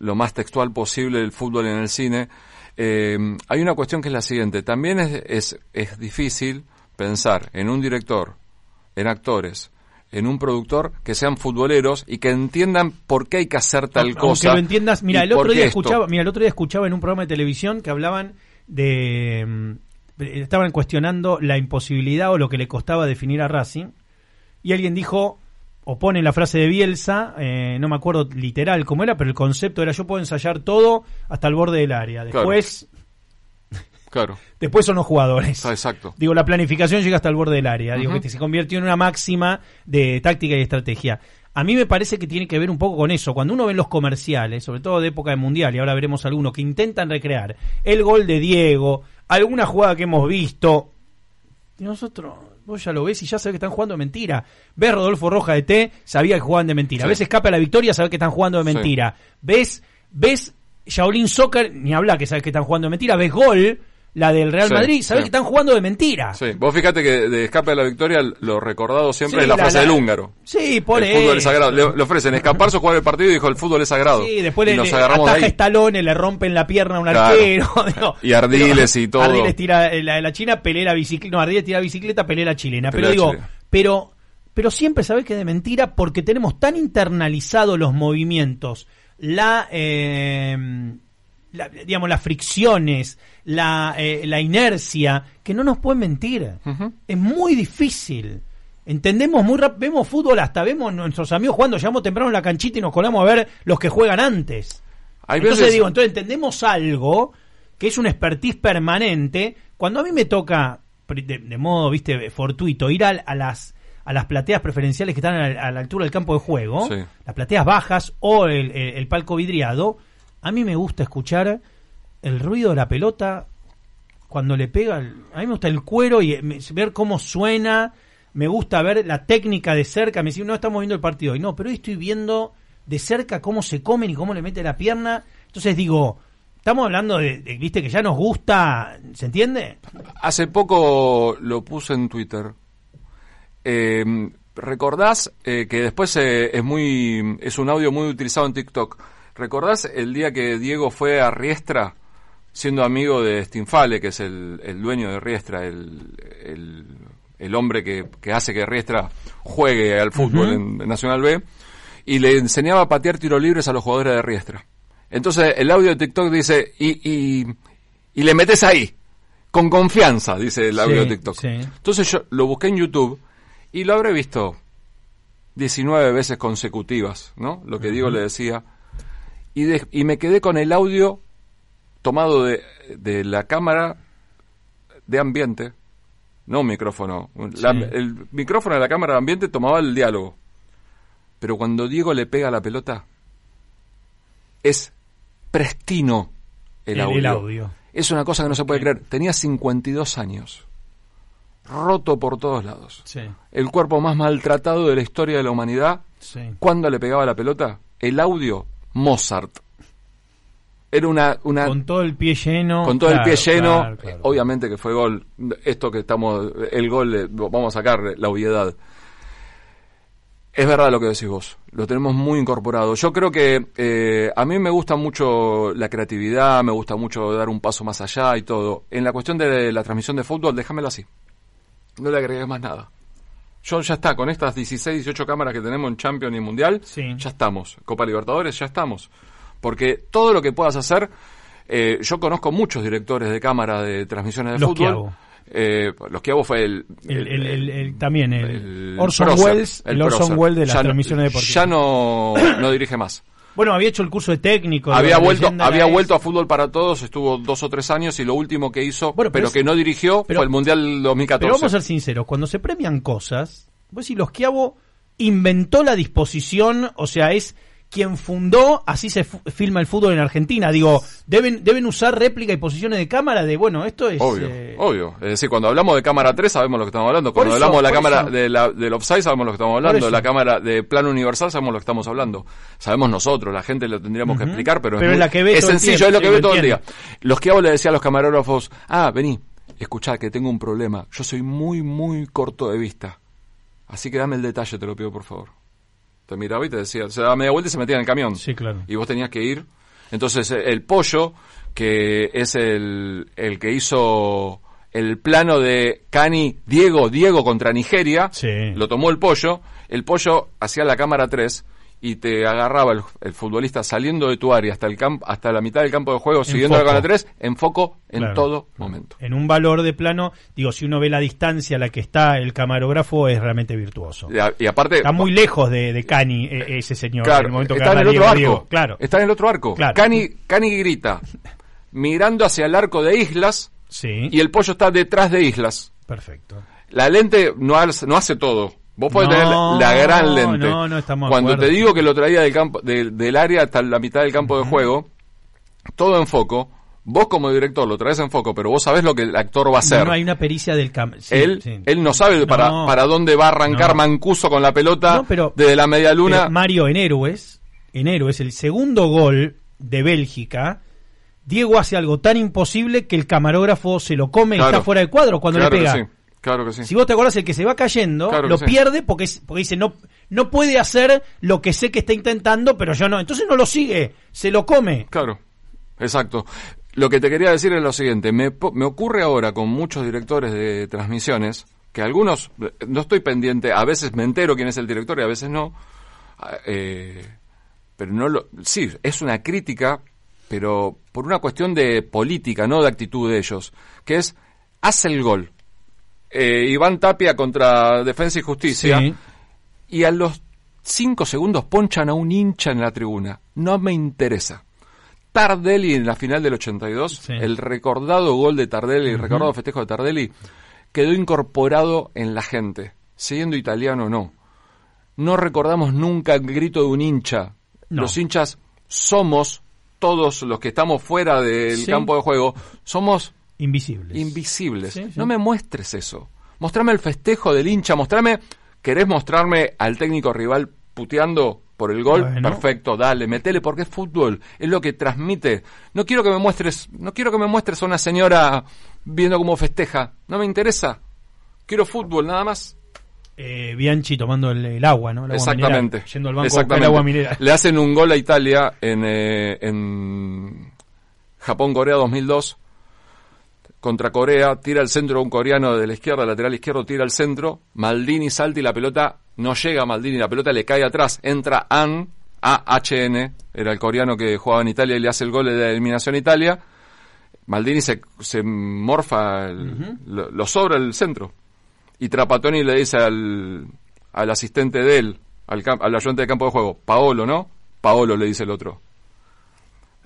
[SPEAKER 2] lo más textual posible el fútbol en el cine. Eh, hay una cuestión que es la siguiente. También es, es, es difícil pensar en un director, en actores, en un productor que sean futboleros y que entiendan por qué hay que hacer tal
[SPEAKER 1] Aunque
[SPEAKER 2] cosa.
[SPEAKER 1] lo entiendas, mira, el otro día
[SPEAKER 2] esto.
[SPEAKER 1] escuchaba, mira, el otro día escuchaba en un programa de televisión que hablaban de mm, estaban cuestionando la imposibilidad o lo que le costaba definir a Racing y alguien dijo o pone la frase de Bielsa, eh, no me acuerdo literal cómo era, pero el concepto era yo puedo ensayar todo hasta el borde del área. Después
[SPEAKER 2] Claro,
[SPEAKER 1] después son los jugadores.
[SPEAKER 2] Ah, exacto.
[SPEAKER 1] Digo, la planificación llega hasta el borde del área. Digo, que se convirtió en una máxima de táctica y estrategia. A mí me parece que tiene que ver un poco con eso. Cuando uno ve los comerciales, sobre todo de época de mundial, y ahora veremos algunos que intentan recrear el gol de Diego, alguna jugada que hemos visto, y nosotros, vos ya lo ves y ya sabés que están jugando de mentira. Ves Rodolfo Roja de T, sabía que jugaban de mentira.
[SPEAKER 2] Sí.
[SPEAKER 1] Ves Escape a la Victoria, sabés que están jugando de
[SPEAKER 2] Sí.
[SPEAKER 1] mentira. Ves, ves Shaolin Soccer, ni habla que sabés que están jugando de mentira. Ves Gol, la del Real
[SPEAKER 2] Sí,
[SPEAKER 1] Madrid, sabés
[SPEAKER 2] sí.
[SPEAKER 1] que están jugando de mentira.
[SPEAKER 2] Sí, vos fíjate que de escape de la victoria lo recordado siempre
[SPEAKER 1] Sí,
[SPEAKER 2] es la,
[SPEAKER 1] la-
[SPEAKER 2] frase
[SPEAKER 1] la-
[SPEAKER 2] del húngaro.
[SPEAKER 1] Sí, por
[SPEAKER 2] el fútbol es sagrado. Le, le ofrecen escaparse o jugar el partido y dijo el fútbol es sagrado.
[SPEAKER 1] Sí, después
[SPEAKER 2] y
[SPEAKER 1] le,
[SPEAKER 2] nos agarramos de
[SPEAKER 1] ataja estalones, le rompen la pierna a un
[SPEAKER 2] Claro.
[SPEAKER 1] arquero. digo,
[SPEAKER 2] Y Ardiles y todo.
[SPEAKER 1] Ardiles tira eh, la, la China, pelea bicicleta. No, Ardiles tira bicicleta, pelea la chilena.
[SPEAKER 2] Pelea
[SPEAKER 1] pero digo,
[SPEAKER 2] chilena.
[SPEAKER 1] pero, pero siempre sabés que es de mentira porque tenemos tan internalizados los movimientos, la, eh, la- digamos, las fricciones, la, eh, la inercia, que no nos pueden mentir. Es muy difícil. Entendemos muy rápido, vemos fútbol, hasta vemos nuestros amigos jugando, llegamos temprano a la canchita y nos colamos a ver los que juegan antes.
[SPEAKER 2] Hay
[SPEAKER 1] entonces
[SPEAKER 2] veces-
[SPEAKER 1] digo, entonces entendemos algo que es un expertise permanente. Cuando a mí me toca, de, de modo, viste, fortuito, ir al- a, las a las plateas preferenciales que están a la, a la altura del campo de juego,
[SPEAKER 2] Sí.
[SPEAKER 1] las plateas bajas o el, el- el palco vidriado, a mí me gusta escuchar el ruido de la pelota cuando le pega. a mí me gusta el cuero y eh, ver cómo suena. Me gusta ver la técnica de cerca. Me dicen, no estamos viendo el partido hoy. No, pero hoy estoy viendo de cerca cómo se comen y cómo le mete la pierna. Entonces digo, estamos hablando de, de, viste, que ya nos gusta, ¿se entiende?
[SPEAKER 2] Hace poco lo puse en Twitter. Eh, ¿Recordás eh, que después eh, es muy es un audio muy utilizado en TikTok? ¿Recordás el día que Diego fue a Riestra siendo amigo de Stinfale, que es el, el dueño de Riestra, el, el, el hombre que, que hace que Riestra juegue al fútbol en, en Nacional B, y le enseñaba a patear tiros libres a los jugadores de Riestra. Entonces el audio de TikTok dice, y, y, y le metes ahí, con confianza, dice el audio
[SPEAKER 1] Sí,
[SPEAKER 2] de TikTok.
[SPEAKER 1] sí.
[SPEAKER 2] Entonces yo lo busqué en YouTube y lo habré visto 19 veces consecutivas, ¿no? Lo que Diego le decía. Y, de- y me quedé con el audio tomado de, de la cámara de ambiente, no un micrófono. La-
[SPEAKER 1] Sí.
[SPEAKER 2] el micrófono de la cámara de ambiente tomaba el diálogo. Pero cuando Diego le pega la pelota, es prestino el,
[SPEAKER 1] El-
[SPEAKER 2] audio.
[SPEAKER 1] el audio.
[SPEAKER 2] Es una cosa que no se puede creer. Tenía 52 años. Roto por todos lados.
[SPEAKER 1] Sí,
[SPEAKER 2] El cuerpo más maltratado de la historia de la humanidad.
[SPEAKER 1] sí.
[SPEAKER 2] ¿Cuándo le pegaba la pelota? El audio, Mozart. Era una... una
[SPEAKER 1] Con todo el pie lleno.
[SPEAKER 2] con todo el pie lleno,
[SPEAKER 1] claro, claro.
[SPEAKER 2] obviamente que fue gol. Esto que estamos, el gol, eh, vamos a sacar la obviedad. Es verdad lo que decís vos, lo tenemos muy incorporado. Yo creo que eh, a mí me gusta mucho la creatividad, me gusta mucho dar un paso más allá y todo. En la cuestión de la transmisión de fútbol, déjamelo así. No le agregues más nada. Yo ya está, con estas 16, 18 cámaras que tenemos en Champions y Mundial,
[SPEAKER 1] Sí.
[SPEAKER 2] ya estamos. Copa Libertadores, ya estamos. Porque todo lo que puedas hacer, eh, yo conozco muchos directores de cámara de transmisiones de
[SPEAKER 1] Los
[SPEAKER 2] fútbol. Eh, los que hago fue el,
[SPEAKER 1] El, el- el- el- también el, Orson Welles, el, Orson. Welles de las
[SPEAKER 2] Ya
[SPEAKER 1] transmisiones deportivas.
[SPEAKER 2] Ya no, no dirige más.
[SPEAKER 1] Bueno, había hecho el curso de técnico.
[SPEAKER 2] había vuelto, había vuelto a fútbol para todos, estuvo dos o tres años y lo último que hizo,
[SPEAKER 1] Bueno, pero
[SPEAKER 2] pero,
[SPEAKER 1] es-
[SPEAKER 2] que no dirigió,
[SPEAKER 1] pero-
[SPEAKER 2] fue el Mundial 2014.
[SPEAKER 1] Pero vamos a ser sinceros, cuando se premian cosas, vos decís, los Quiavo inventó la disposición, o sea, es quien fundó, así se filma el fútbol en Argentina. Digo, deben, deben usar réplica y posiciones de cámara de, bueno, esto es...
[SPEAKER 2] Obvio,
[SPEAKER 1] eh,
[SPEAKER 2] obvio. Es decir, cuando hablamos de cámara 3 sabemos lo que estamos hablando. Cuando
[SPEAKER 1] eso,
[SPEAKER 2] hablamos de la cámara
[SPEAKER 1] eso.
[SPEAKER 2] de la, del offside sabemos lo que estamos hablando. De la cámara de plano universal sabemos lo que estamos hablando. Sabemos nosotros, la gente lo tendríamos que explicar, pero,
[SPEAKER 1] Pero
[SPEAKER 2] es,
[SPEAKER 1] la que ve
[SPEAKER 2] sencillo,
[SPEAKER 1] tiempo,
[SPEAKER 2] es lo que
[SPEAKER 1] lo
[SPEAKER 2] ve todo el día. Los que hago le decía a los camarógrafos, ah, vení, escuchá que tengo un problema. Yo soy muy, muy corto de vista. Así que dame el detalle, te lo pido por favor. Te miraba y te decía, se daba media vuelta y se metía en el camión
[SPEAKER 1] Sí, claro.
[SPEAKER 2] y vos tenías que ir. Entonces eh, el pollo, que es el, el que hizo el plano de Cani Diego, Diego contra Nigeria,
[SPEAKER 1] Sí.
[SPEAKER 2] lo tomó el pollo, el pollo hacía la cámara 3 y te agarraba el, el futbolista saliendo de tu área hasta el campo, hasta la mitad del campo de juego, siguiendo la cámara 3, en foco en
[SPEAKER 1] Claro,
[SPEAKER 2] todo momento.
[SPEAKER 1] En un valor de plano, digo, si uno ve la distancia a la que está el camarógrafo, es realmente virtuoso.
[SPEAKER 2] Y, a- y aparte,
[SPEAKER 1] Está muy lejos de, de Cani, eh, ese señor. en
[SPEAKER 2] Claro,
[SPEAKER 1] el momento que
[SPEAKER 2] está en el otro
[SPEAKER 1] Diego,
[SPEAKER 2] arco.
[SPEAKER 1] Diego. Claro.
[SPEAKER 2] Está en el otro arco.
[SPEAKER 1] Claro.
[SPEAKER 2] Cani, Cani grita, mirando hacia el arco de Islas,
[SPEAKER 1] Sí.
[SPEAKER 2] y el pollo está detrás de Islas.
[SPEAKER 1] Perfecto.
[SPEAKER 2] La lente no hace, no hace todo. Vos podés
[SPEAKER 1] No,
[SPEAKER 2] tener la, gran lente.
[SPEAKER 1] no, no estamos de
[SPEAKER 2] Cuando te digo que lo traía del campo, del- del área hasta la mitad del campo de juego, todo en foco. Vos como director lo traes en foco, pero vos sabés lo que el actor va a hacer.
[SPEAKER 1] No hay una pericia del campo.
[SPEAKER 2] él, él no sabe para, para dónde va a arrancar. Mancuso con la pelota
[SPEAKER 1] No, pero-
[SPEAKER 2] desde la media luna.
[SPEAKER 1] Mario, en Héroes, en Héroes, el segundo gol de Bélgica, Diego hace algo tan imposible que el camarógrafo se lo come y
[SPEAKER 2] Claro.
[SPEAKER 1] está fuera de cuadro cuando
[SPEAKER 2] claro
[SPEAKER 1] le pega.
[SPEAKER 2] Claro que sí.
[SPEAKER 1] Si vos te acordás, el que se va cayendo
[SPEAKER 2] Claro
[SPEAKER 1] lo
[SPEAKER 2] sí.
[SPEAKER 1] pierde porque, es- porque dice no, no puede hacer lo que sé que está intentando, pero yo no. Entonces no lo sigue, se lo come.
[SPEAKER 2] Claro, exacto. Lo que te quería decir es lo siguiente, me, me ocurre ahora con muchos directores de transmisiones, que algunos, no estoy pendiente, a veces me entero quién es el director y a veces no, ah, eh, pero no lo, sí, es una crítica, pero por una cuestión de política, no de actitud de ellos, que es, hace el gol. Eh, Iván Tapia contra Defensa y Justicia,
[SPEAKER 1] Sí.
[SPEAKER 2] y a los cinco segundos ponchan a un hincha en la tribuna. No me interesa. Tardelli en la final del 82,
[SPEAKER 1] Sí.
[SPEAKER 2] el recordado gol de Tardelli, el recordado festejo de Tardelli, quedó incorporado en la gente, siendo italiano o no. No recordamos nunca el grito de un hincha.
[SPEAKER 1] No.
[SPEAKER 2] Los hinchas somos, todos los que estamos fuera del
[SPEAKER 1] Sí.
[SPEAKER 2] campo de juego, somos
[SPEAKER 1] Invisibles.
[SPEAKER 2] invisibles.
[SPEAKER 1] Sí, sí.
[SPEAKER 2] No me muestres eso. Mostrame el festejo del hincha, mostrame, ¿querés mostrarme al técnico rival puteando por el gol?
[SPEAKER 1] Bueno.
[SPEAKER 2] Perfecto, dale, metele porque es fútbol, es lo que transmite. No quiero que me muestres, no quiero que me muestres a una señora viendo cómo festeja, no me interesa. Quiero fútbol nada más.
[SPEAKER 1] Eh, Bianchi tomando el, el agua, ¿no? El agua
[SPEAKER 2] Exactamente.
[SPEAKER 1] mineral, yendo al banco
[SPEAKER 2] Exactamente.
[SPEAKER 1] el agua mineral.
[SPEAKER 2] Le hacen un gol a Italia en, eh, en Japón-Corea 2002 contra Corea, tira el centro un coreano de la izquierda, lateral izquierdo, tira el centro, Maldini salta y la pelota no llega a Maldini, la pelota le cae atrás, entra An, A-H-N, era el coreano que jugaba en Italia y le hace el gol de la eliminación a Italia, Maldini se, se morfa, el- lo, lo sobra el centro, y Trapatoni le dice al, al asistente de él, al, al ayudante de campo de juego, Paolo, ¿no? Paolo le dice el otro.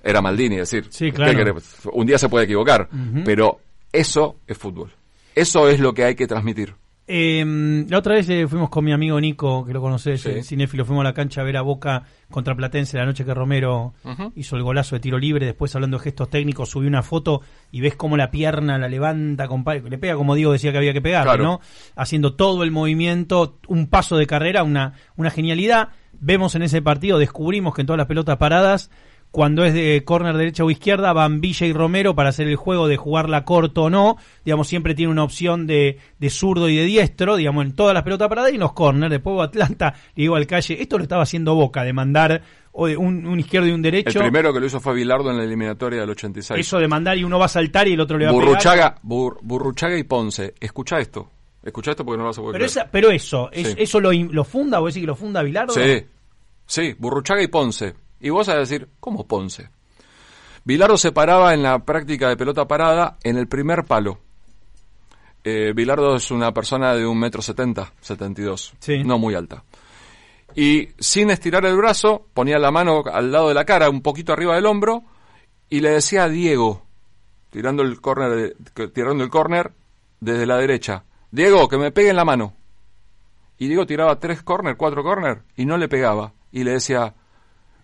[SPEAKER 2] Era Maldini, es decir,
[SPEAKER 1] Sí,
[SPEAKER 2] ¿qué
[SPEAKER 1] claro.
[SPEAKER 2] un día se puede equivocar, pero eso es fútbol. Eso es lo que hay que transmitir.
[SPEAKER 1] Eh, la otra vez eh, fuimos con mi amigo Nico, que lo conocés,
[SPEAKER 2] Sí.
[SPEAKER 1] el cinéfilo, fuimos a la cancha a ver a Boca contra Platense la noche que Romero hizo el golazo de tiro libre, después hablando de gestos técnicos, subí una foto y ves cómo la pierna la levanta, compadre, le pega como Diego decía que había que
[SPEAKER 2] Claro.
[SPEAKER 1] ¿no? Haciendo todo el movimiento, un paso de carrera, una, una genialidad. Vemos en ese partido, descubrimos que en todas las pelotas paradas, cuando es de córner derecha o izquierda, van Villa y Romero para hacer el juego de jugarla corto o no. Digamos, siempre tiene una opción de, de zurdo y de diestro, digamos, en todas las pelotas paradas y en los corners. Después Atlanta, le digo al calle, esto lo estaba haciendo Boca, de mandar o de un, un izquierdo y un
[SPEAKER 2] El
[SPEAKER 1] derecho.
[SPEAKER 2] primero que lo hizo fue Bilardo en la eliminatoria del 86.
[SPEAKER 1] Eso de mandar y uno va a saltar y el otro le va a pegar.
[SPEAKER 2] Burruchaga, Bur- Burruchaga y Ponce. Escucha esto. Escucha esto porque no lo vas a poder
[SPEAKER 1] Pero, esa, pero eso, es-
[SPEAKER 2] Sí.
[SPEAKER 1] ¿eso lo, funda? ¿Vos decís que lo funda Bilardo?
[SPEAKER 2] Sí, sí, Burruchaga y Ponce. Y vos vas a decir, ¿cómo Ponce? Bilardo se paraba en la práctica de pelota parada en el primer palo. Eh, Bilardo es una persona de un metro setenta, setenta y dos,
[SPEAKER 1] Sí.
[SPEAKER 2] no muy alta. Y sin estirar el brazo, ponía la mano al lado de la cara, un poquito arriba del hombro, y le decía a Diego, tirando el que- tirando el córner desde la derecha, Diego, que me pegue en la mano. Y Diego tiraba tres corner, cuatro corner, y no le pegaba. Y le decía,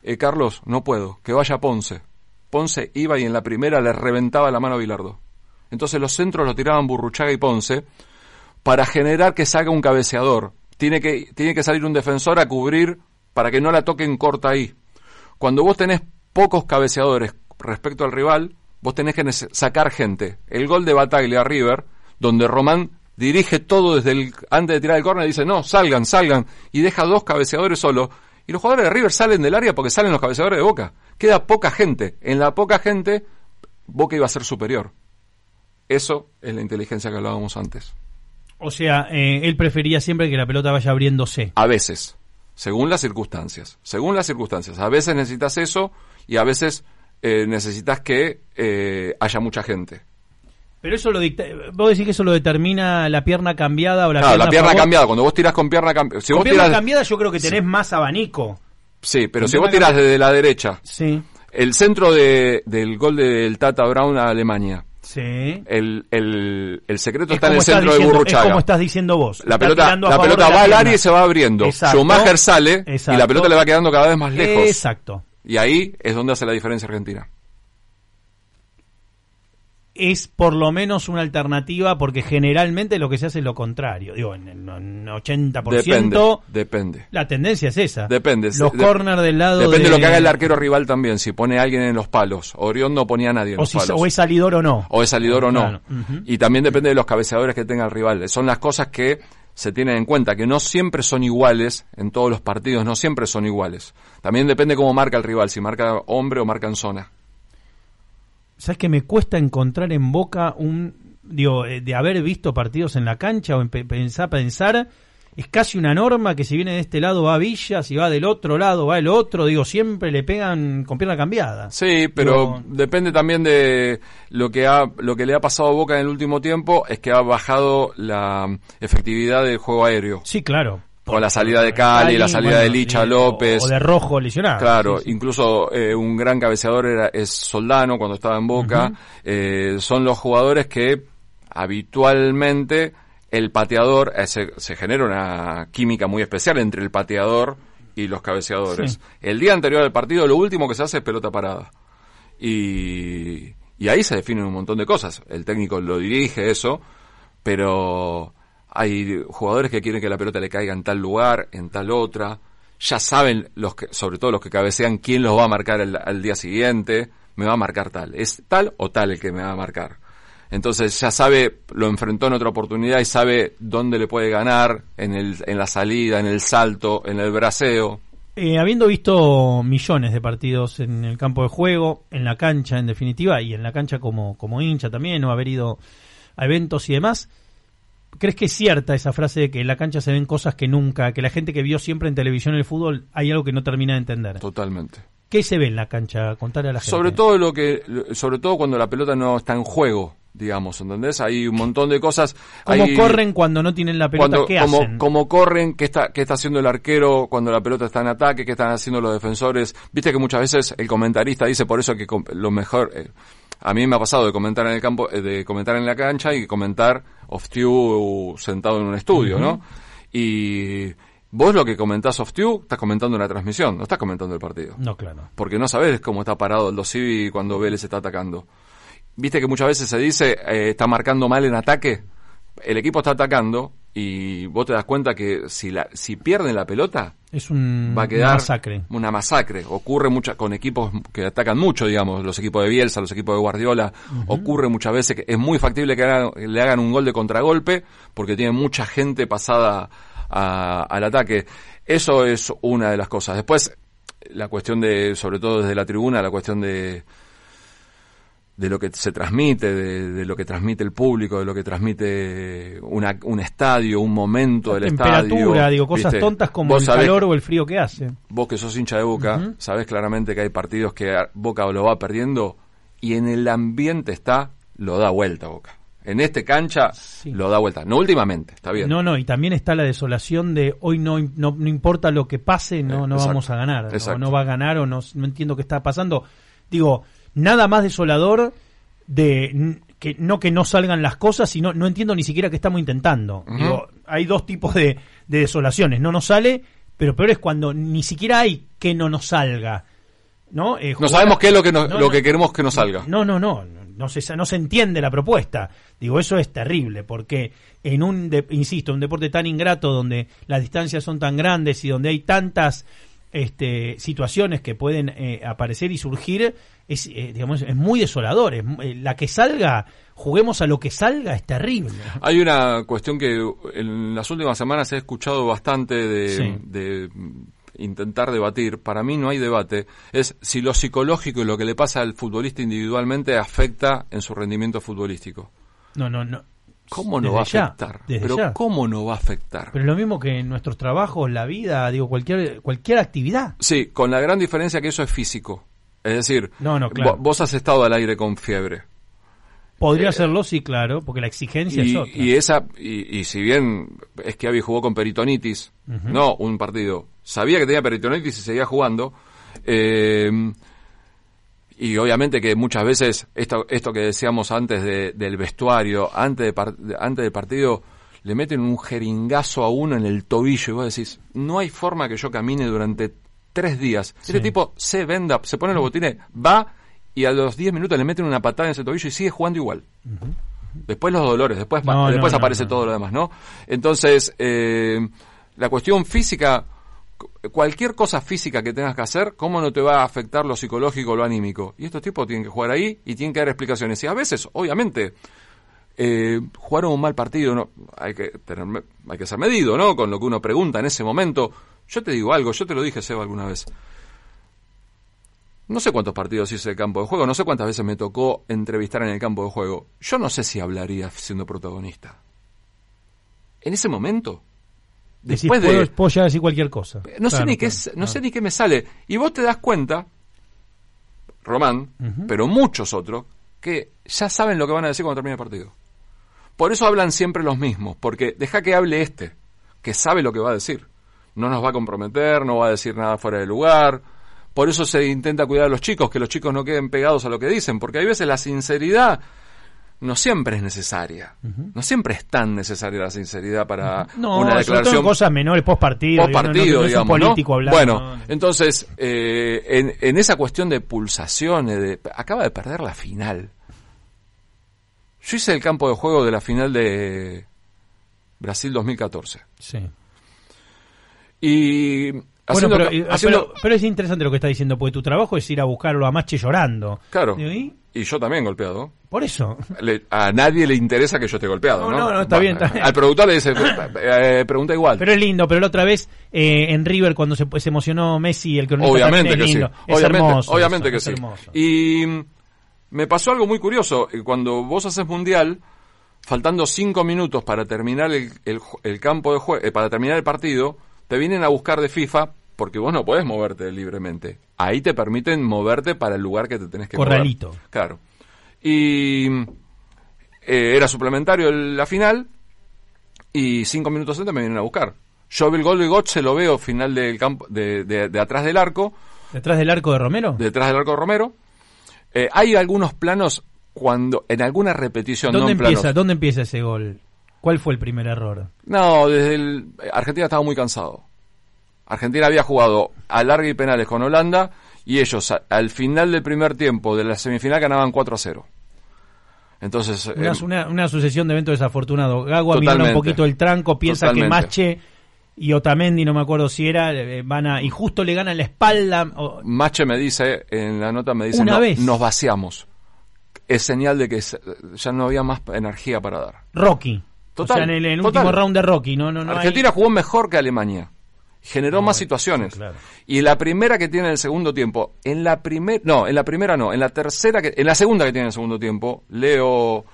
[SPEAKER 2] eh, Carlos, no puedo, que vaya Ponce. Ponce iba y en la primera le reventaba la mano a Bilardo. Entonces los centros lo tiraban Burruchaga y Ponce para generar que salga un cabeceador. Tiene que, tiene que salir un defensor a cubrir para que no la toquen corta ahí. Cuando vos tenés pocos cabeceadores respecto al rival, vos tenés que sacar gente. El gol de Bataglia a River, donde Román dirige todo desde el antes de tirar el córner dice, "No, salgan, salgan" y deja dos cabeceadores solo. Y los jugadores de River salen del área porque salen los cabeceadores de Boca. Queda poca gente. En la poca gente Boca iba a ser superior. Eso es la inteligencia que hablábamos antes.
[SPEAKER 1] O sea, eh, él prefería siempre que la pelota vaya abriéndose.
[SPEAKER 2] A veces, según las circunstancias. Según las circunstancias. A veces necesitas eso y a veces eh, necesitas que eh, haya mucha gente.
[SPEAKER 1] Pero eso lo dicta, vos decís que eso lo determina la pierna cambiada o la
[SPEAKER 2] Claro,
[SPEAKER 1] pierna,
[SPEAKER 2] la pierna cambiada. Cuando vos tiras con pierna cambiada. Si
[SPEAKER 1] Con
[SPEAKER 2] vos
[SPEAKER 1] pierna
[SPEAKER 2] tirás,
[SPEAKER 1] cambiada yo creo que tenés más abanico.
[SPEAKER 2] sí, pero
[SPEAKER 1] con
[SPEAKER 2] si vos tirás desde la derecha,
[SPEAKER 1] Sí.
[SPEAKER 2] el centro de, del gol del Tata Brown a Alemania,
[SPEAKER 1] Sí.
[SPEAKER 2] El, el, el secreto
[SPEAKER 1] Es
[SPEAKER 2] está en el centro de Burruchaga.
[SPEAKER 1] Es como estás diciendo vos.
[SPEAKER 2] La pelota, la pelota va al área y se va abriendo.
[SPEAKER 1] Exacto.
[SPEAKER 2] Schumacher sale y la pelota le va quedando cada vez más lejos.
[SPEAKER 1] Exacto.
[SPEAKER 2] Y ahí es donde hace la diferencia Argentina.
[SPEAKER 1] Es por lo menos una alternativa porque generalmente lo que se hace es lo contrario. Digo, en el en 80%
[SPEAKER 2] Depende. Depende.
[SPEAKER 1] la tendencia es esa.
[SPEAKER 2] Depende.
[SPEAKER 1] Los
[SPEAKER 2] De-
[SPEAKER 1] corners del lado
[SPEAKER 2] Depende de
[SPEAKER 1] de
[SPEAKER 2] lo que haga el arquero rival también. Si pone a alguien en los palos. Orión no ponía a nadie en
[SPEAKER 1] O,
[SPEAKER 2] los
[SPEAKER 1] si,
[SPEAKER 2] palos.
[SPEAKER 1] o es salidor o no.
[SPEAKER 2] o es salidor o no.
[SPEAKER 1] Claro.
[SPEAKER 2] Y también depende de los cabeceadores que tenga el rival. Son las cosas que se tienen en cuenta, que no siempre son iguales en todos los partidos, no siempre son iguales. También depende cómo marca el rival, si marca hombre o marca en zona.
[SPEAKER 1] ¿Sabes que me cuesta encontrar en Boca un. Digo, eh, de haber visto partidos en la cancha o en pe- pensar, pensar. Es casi una norma que si viene de este lado va a Villa, si va del otro lado va el otro. Digo, siempre le pegan con pierna cambiada.
[SPEAKER 2] Sí, pero
[SPEAKER 1] Digo,
[SPEAKER 2] depende también de lo que ha, lo que le ha pasado a Boca en el último tiempo, es que ha bajado la efectividad del juego aéreo.
[SPEAKER 1] Sí, claro.
[SPEAKER 2] Con la salida de Cali, la salida de Licha
[SPEAKER 1] y-
[SPEAKER 2] López.
[SPEAKER 1] O de Rojo lesionado.
[SPEAKER 2] Claro,
[SPEAKER 1] Sí, sí.
[SPEAKER 2] incluso eh, un gran cabeceador era, es Soldano cuando estaba en Boca. Eh, son los jugadores que habitualmente el pateador, eh, se, se genera una química muy especial entre el pateador y los cabeceadores.
[SPEAKER 1] Sí.
[SPEAKER 2] El día anterior al partido lo último que se hace es pelota parada. Y, y ahí se definen un montón de cosas. El técnico lo dirige eso, pero hay jugadores que quieren que la pelota le caiga en tal lugar, en tal otra. Ya saben, los que, sobre todo los que cabecean, quién los va a marcar al día siguiente. Me va a marcar tal. Es tal o tal el que me va a marcar. Entonces ya sabe, lo enfrentó en otra oportunidad y sabe dónde le puede ganar, en, el, en la salida, en el salto, en el braceo.
[SPEAKER 1] Eh, habiendo visto millones de partidos en el campo de juego, en la cancha en definitiva, y en la cancha como, como hincha también, o haber ido a eventos y demás, ¿crees que es cierta esa frase de que en la cancha se ven cosas que nunca, que la gente que vio siempre en televisión el fútbol, hay algo que no termina de entender?
[SPEAKER 2] Totalmente.
[SPEAKER 1] ¿Qué se ve en la cancha? Contarle a la gente.
[SPEAKER 2] Sobre todo lo que, sobre todo cuando la pelota no está en juego, digamos, ¿entendés? Hay un montón de cosas.
[SPEAKER 1] ¿Cómo
[SPEAKER 2] hay-
[SPEAKER 1] corren cuando no tienen la pelota?
[SPEAKER 2] cuando,
[SPEAKER 1] ¿Qué
[SPEAKER 2] cómo,
[SPEAKER 1] hacen?
[SPEAKER 2] cómo corren, qué está, qué está haciendo el arquero cuando la pelota está en ataque, qué están haciendo los defensores. Viste que muchas veces el comentarista dice por eso que lo mejor, eh, a mí me ha pasado de comentar en el campo, eh, de comentar en la cancha y comentar off view sentado en un estudio, ¿no? Y vos lo que comentás off estás comentando una transmisión, no estás comentando el partido
[SPEAKER 1] No, claro.
[SPEAKER 2] porque no sabes cómo está parado el Dosivi cuando Vélez está atacando. Viste que muchas veces se dice, eh, está marcando mal en ataque, el equipo está atacando y vos te das cuenta que si, la, si pierden la pelota,
[SPEAKER 1] Es un,
[SPEAKER 2] va a quedar
[SPEAKER 1] una masacre.
[SPEAKER 2] una masacre. Ocurre mucha, con equipos que atacan mucho, digamos, los equipos de Bielsa, los equipos de Guardiola. Ocurre muchas veces que es muy factible que hagan- le hagan un gol de contragolpe porque tienen mucha gente pasada a- al ataque. Eso es una de las cosas. Después, la cuestión de, sobre todo desde la tribuna, la cuestión de de lo que se transmite, de, de lo que transmite el público, de lo que transmite una, un estadio, un momento del estadio.
[SPEAKER 1] Temperatura, digo, cosas
[SPEAKER 2] ¿viste?
[SPEAKER 1] tontas como el
[SPEAKER 2] sabés
[SPEAKER 1] calor o el frío que hace.
[SPEAKER 2] vos que sos hincha de Boca,
[SPEAKER 1] Ujú.
[SPEAKER 2] sabés claramente que hay partidos que Boca lo va perdiendo y en el ambiente está, lo da vuelta Boca. En este cancha
[SPEAKER 1] Sí.
[SPEAKER 2] lo da vuelta. No últimamente, está bien.
[SPEAKER 1] No, no, y también está la desolación de hoy no, no, no importa lo que pase, no,
[SPEAKER 2] Eh,
[SPEAKER 1] no
[SPEAKER 2] exacto,
[SPEAKER 1] vamos a ganar. No va a ganar o no, no entiendo qué está pasando. Digo, nada más desolador de que no que no salgan las cosas, sino no entiendo ni siquiera qué estamos intentando. Digo, hay dos tipos de, de desolaciones. No nos sale, pero peor es cuando ni siquiera hay que no nos salga. ¿No? Eh,
[SPEAKER 2] No sabemos qué es lo que, nos-
[SPEAKER 1] No,
[SPEAKER 2] lo
[SPEAKER 1] no.
[SPEAKER 2] que queremos que nos salga.
[SPEAKER 1] No, no, no, no, no se, no se entiende la propuesta. Digo, eso es terrible, porque en un, de- insisto, un deporte tan ingrato donde las distancias son tan grandes y donde hay tantas este, situaciones que pueden eh, aparecer y surgir, es, eh, digamos, es muy desolador. Es eh, la que salga, juguemos a lo que salga, es terrible.
[SPEAKER 2] Hay una cuestión que en las últimas semanas he escuchado bastante de,
[SPEAKER 1] Sí.
[SPEAKER 2] de, intentar debatir. Para mí no hay debate. Es si lo psicológico y lo que le pasa al futbolista individualmente afecta en su rendimiento futbolístico.
[SPEAKER 1] No, no, no.
[SPEAKER 2] ¿Cómo no
[SPEAKER 1] Desde
[SPEAKER 2] va a
[SPEAKER 1] ya,
[SPEAKER 2] afectar?
[SPEAKER 1] desde
[SPEAKER 2] Pero
[SPEAKER 1] ya.
[SPEAKER 2] ¿cómo no va a afectar?
[SPEAKER 1] Pero es lo mismo que en nuestros trabajos, la vida, digo, cualquier, cualquier actividad.
[SPEAKER 2] Sí, con la gran diferencia que eso es físico. Es decir,
[SPEAKER 1] No, no, claro.
[SPEAKER 2] vo- vos has estado al aire con fiebre.
[SPEAKER 1] Podría serlo, sí, claro, porque la exigencia
[SPEAKER 2] Eh, Y,
[SPEAKER 1] es otra.
[SPEAKER 2] y esa y, y si bien Schiavi jugó con peritonitis, no un partido, sabía que tenía peritonitis y seguía jugando, eh, y obviamente que muchas veces esto, esto que decíamos antes de- del vestuario, antes, de par- antes del partido, le meten un jeringazo a uno en el tobillo y vos decís, no hay forma que yo camine durante tres días. Este tipo se venda, se pone los botines, va y a los 10 minutos le meten una patada en ese tobillo y sigue jugando igual. Después los dolores, después,
[SPEAKER 1] No,
[SPEAKER 2] después
[SPEAKER 1] no,
[SPEAKER 2] aparece
[SPEAKER 1] no.
[SPEAKER 2] todo lo demás, ¿no? Entonces, eh, la cuestión física, cualquier cosa física que tengas que hacer, ¿cómo no te va a afectar lo psicológico o lo anímico? Y estos tipos tienen que jugar ahí y tienen que dar explicaciones. Y a veces, obviamente, eh, jugaron un mal partido, ¿no? hay, que tener, hay que ser medido, ¿no? Con lo que uno pregunta en ese momento. Yo te digo algo, yo te lo dije, Seba, alguna vez. No sé cuántos partidos hice de campo de juego, no sé cuántas veces me tocó entrevistar en el campo de juego. Yo no sé si hablaría siendo protagonista. En ese momento, después de...
[SPEAKER 1] puedo llegar a decir cualquier cosa.
[SPEAKER 2] No sé
[SPEAKER 1] Claro,
[SPEAKER 2] ni qué
[SPEAKER 1] claro,
[SPEAKER 2] no sé ni qué me sale. Y vos te das cuenta, Román, pero muchos otros, que ya saben lo que van a decir cuando termine el partido. Por eso hablan siempre los mismos, porque deja que hable este, que sabe lo que va a decir. No nos va a comprometer, no va a decir nada fuera de lugar. Por eso se intenta cuidar a los chicos, que los chicos no queden pegados a lo que dicen, porque hay veces la sinceridad no siempre es necesaria. No siempre es tan necesaria la sinceridad para
[SPEAKER 1] No,
[SPEAKER 2] una declaración
[SPEAKER 1] cosas menores, post partido.
[SPEAKER 2] post partido,
[SPEAKER 1] no, es un
[SPEAKER 2] digamos, ¿no?
[SPEAKER 1] político hablando.
[SPEAKER 2] Bueno,
[SPEAKER 1] no, no.
[SPEAKER 2] entonces, eh, en, en esa cuestión de pulsaciones, de, acaba de perder la final. Yo hice el campo de juego de la final de Brasil 2014.
[SPEAKER 1] Sí.
[SPEAKER 2] Y
[SPEAKER 1] Bueno,
[SPEAKER 2] haciendo,
[SPEAKER 1] pero, eh,
[SPEAKER 2] haciendo-
[SPEAKER 1] pero, pero es interesante lo que está diciendo, porque tu trabajo es ir a buscarlo a Mache llorando.
[SPEAKER 2] claro,
[SPEAKER 1] ¿Y?
[SPEAKER 2] Y yo también golpeado.
[SPEAKER 1] Por eso.
[SPEAKER 2] Le- a nadie le interesa que yo esté golpeado,
[SPEAKER 1] No,
[SPEAKER 2] ¿no?
[SPEAKER 1] no, no, está bien, está bien.
[SPEAKER 2] Al productor le dice, eh, pregunta igual.
[SPEAKER 1] Pero es lindo, pero la otra vez eh, en River cuando se, se emocionó Messi, el cronista
[SPEAKER 2] Obviamente que
[SPEAKER 1] es
[SPEAKER 2] sí.
[SPEAKER 1] lindo. Es
[SPEAKER 2] Obviamente,
[SPEAKER 1] hermoso
[SPEAKER 2] obviamente
[SPEAKER 1] eso,
[SPEAKER 2] que
[SPEAKER 1] es
[SPEAKER 2] sí.
[SPEAKER 1] hermoso.
[SPEAKER 2] Y mm, me pasó algo muy curioso. eh, Cuando vos haces mundial, faltando cinco minutos para terminar el, el ju- el campo de juego, para terminar el partido, te vienen a buscar de FIFA porque vos no podés moverte libremente. Ahí te permiten moverte para el lugar que te tenés que
[SPEAKER 1] Corralito.
[SPEAKER 2] mover. Claro. Y eh, era suplementario el- la final y cinco minutos antes me vienen a buscar. Yo el gol de Gotch se lo veo final del campo, de, de- de atrás del arco,
[SPEAKER 1] ¿Detrás del arco de Romero?
[SPEAKER 2] detrás del arco de Romero. Eh, hay algunos planos cuando, en alguna repetición, no
[SPEAKER 1] ¿Dónde
[SPEAKER 2] planos.
[SPEAKER 1] empieza, ¿Dónde empieza ese gol? ¿Cuál fue el primer error?
[SPEAKER 2] No, desde el, Argentina estaba muy cansado. Argentina había jugado a larga y penales con Holanda y ellos a- al final del primer tiempo de la semifinal ganaban 4 a 0. Entonces,
[SPEAKER 1] Una,
[SPEAKER 2] eh,
[SPEAKER 1] una, una sucesión de eventos desafortunados. Gago minora un poquito el tranco, piensa que. Mache y Otamendi, no me acuerdo si era, eh, van a, y justo le ganan la espalda. o-
[SPEAKER 2] Mache me dice, en la nota me dice,
[SPEAKER 1] Una
[SPEAKER 2] "No,
[SPEAKER 1] vez.
[SPEAKER 2] nos vaciamos. Es señal de que ya no había más energía para dar.
[SPEAKER 1] Rocky.
[SPEAKER 2] Total,
[SPEAKER 1] o sea, en el, en el
[SPEAKER 2] total.
[SPEAKER 1] último round de Rocky. No, no, no hay-
[SPEAKER 2] Argentina jugó mejor que Alemania. Generó más situaciones.
[SPEAKER 1] claro.
[SPEAKER 2] Y la primera que tiene en el segundo tiempo, en la primera, no, en la primera no, en la tercera que, en la segunda que tiene en el segundo tiempo, Leo,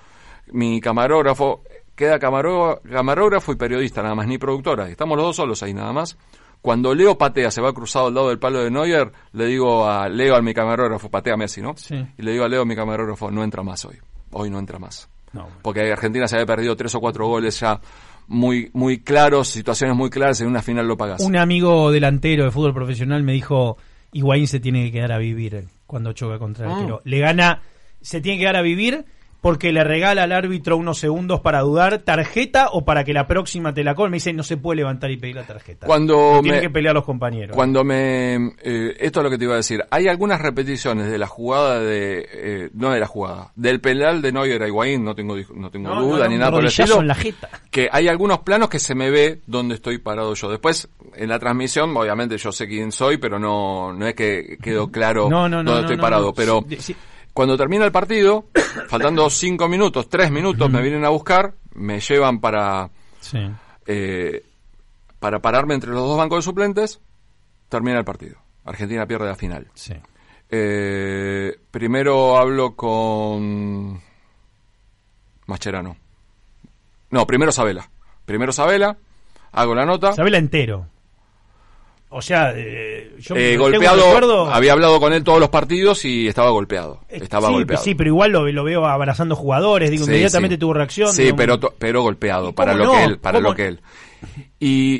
[SPEAKER 2] mi camarógrafo, queda camaró- camarógrafo y periodista nada más, ni productora. Estamos los dos solos ahí nada más. Cuando Leo patea, se va cruzado al lado del palo de Neuer, le digo a Leo, a mi camarógrafo, patea Messi, ¿no?
[SPEAKER 1] Sí.
[SPEAKER 2] Y le digo a Leo, mi camarógrafo, no entra más hoy. Hoy no entra más
[SPEAKER 1] No,
[SPEAKER 2] porque Argentina se había perdido tres o cuatro goles ya muy muy claros, situaciones muy claras, en una final lo pagas.
[SPEAKER 1] Un amigo delantero de fútbol profesional me dijo, Higuaín se tiene que quedar a vivir cuando choca contra el
[SPEAKER 2] Ah.
[SPEAKER 1] arquero. Le gana, se tiene que quedar a vivir porque le regala al árbitro unos segundos para dudar, tarjeta o para que la próxima te la col. Me dice, no se puede levantar y pedir la tarjeta.
[SPEAKER 2] Cuando
[SPEAKER 1] Tienen
[SPEAKER 2] me-
[SPEAKER 1] que pelear los compañeros.
[SPEAKER 2] Cuando me... eh, esto es lo que te iba a decir. Hay algunas repeticiones de la jugada de... eh, no de la jugada. Del penal de Neuer a Higuaín, no tengo, no tengo
[SPEAKER 1] No,
[SPEAKER 2] duda
[SPEAKER 1] no, no,
[SPEAKER 2] ni nada por el estilo.
[SPEAKER 1] en la jeta.
[SPEAKER 2] Que hay algunos planos que se me ve donde estoy parado yo. Después, en la transmisión, obviamente yo sé quién soy, pero no, no es que quedó claro
[SPEAKER 1] No, no, no,
[SPEAKER 2] dónde
[SPEAKER 1] no,
[SPEAKER 2] estoy parado. Pero
[SPEAKER 1] Sí, sí.
[SPEAKER 2] Cuando termina el partido, faltando cinco minutos, tres minutos, me vienen a buscar, me llevan para...
[SPEAKER 1] Sí.
[SPEAKER 2] eh, para pararme entre los dos bancos de suplentes, termina el partido. Argentina pierde la final.
[SPEAKER 1] Sí.
[SPEAKER 2] Eh, primero hablo con Mascherano. No, primero Sabela. Primero Sabela, hago la nota.
[SPEAKER 1] Sabela entero. O sea, eh, yo
[SPEAKER 2] Eh, golpeado,
[SPEAKER 1] recuerdo-
[SPEAKER 2] había hablado con él todos los partidos y estaba golpeado.
[SPEAKER 1] Eh,
[SPEAKER 2] Estaba
[SPEAKER 1] sí,
[SPEAKER 2] golpeado.
[SPEAKER 1] Sí, pero igual lo, lo veo abrazando jugadores. Digo,
[SPEAKER 2] Sí,
[SPEAKER 1] inmediatamente
[SPEAKER 2] sí.
[SPEAKER 1] tuvo reacción.
[SPEAKER 2] Sí, pero, golpeado,
[SPEAKER 1] ¿Y
[SPEAKER 2] para lo
[SPEAKER 1] no?
[SPEAKER 2] que él, para
[SPEAKER 1] ¿Cómo
[SPEAKER 2] lo que él. Y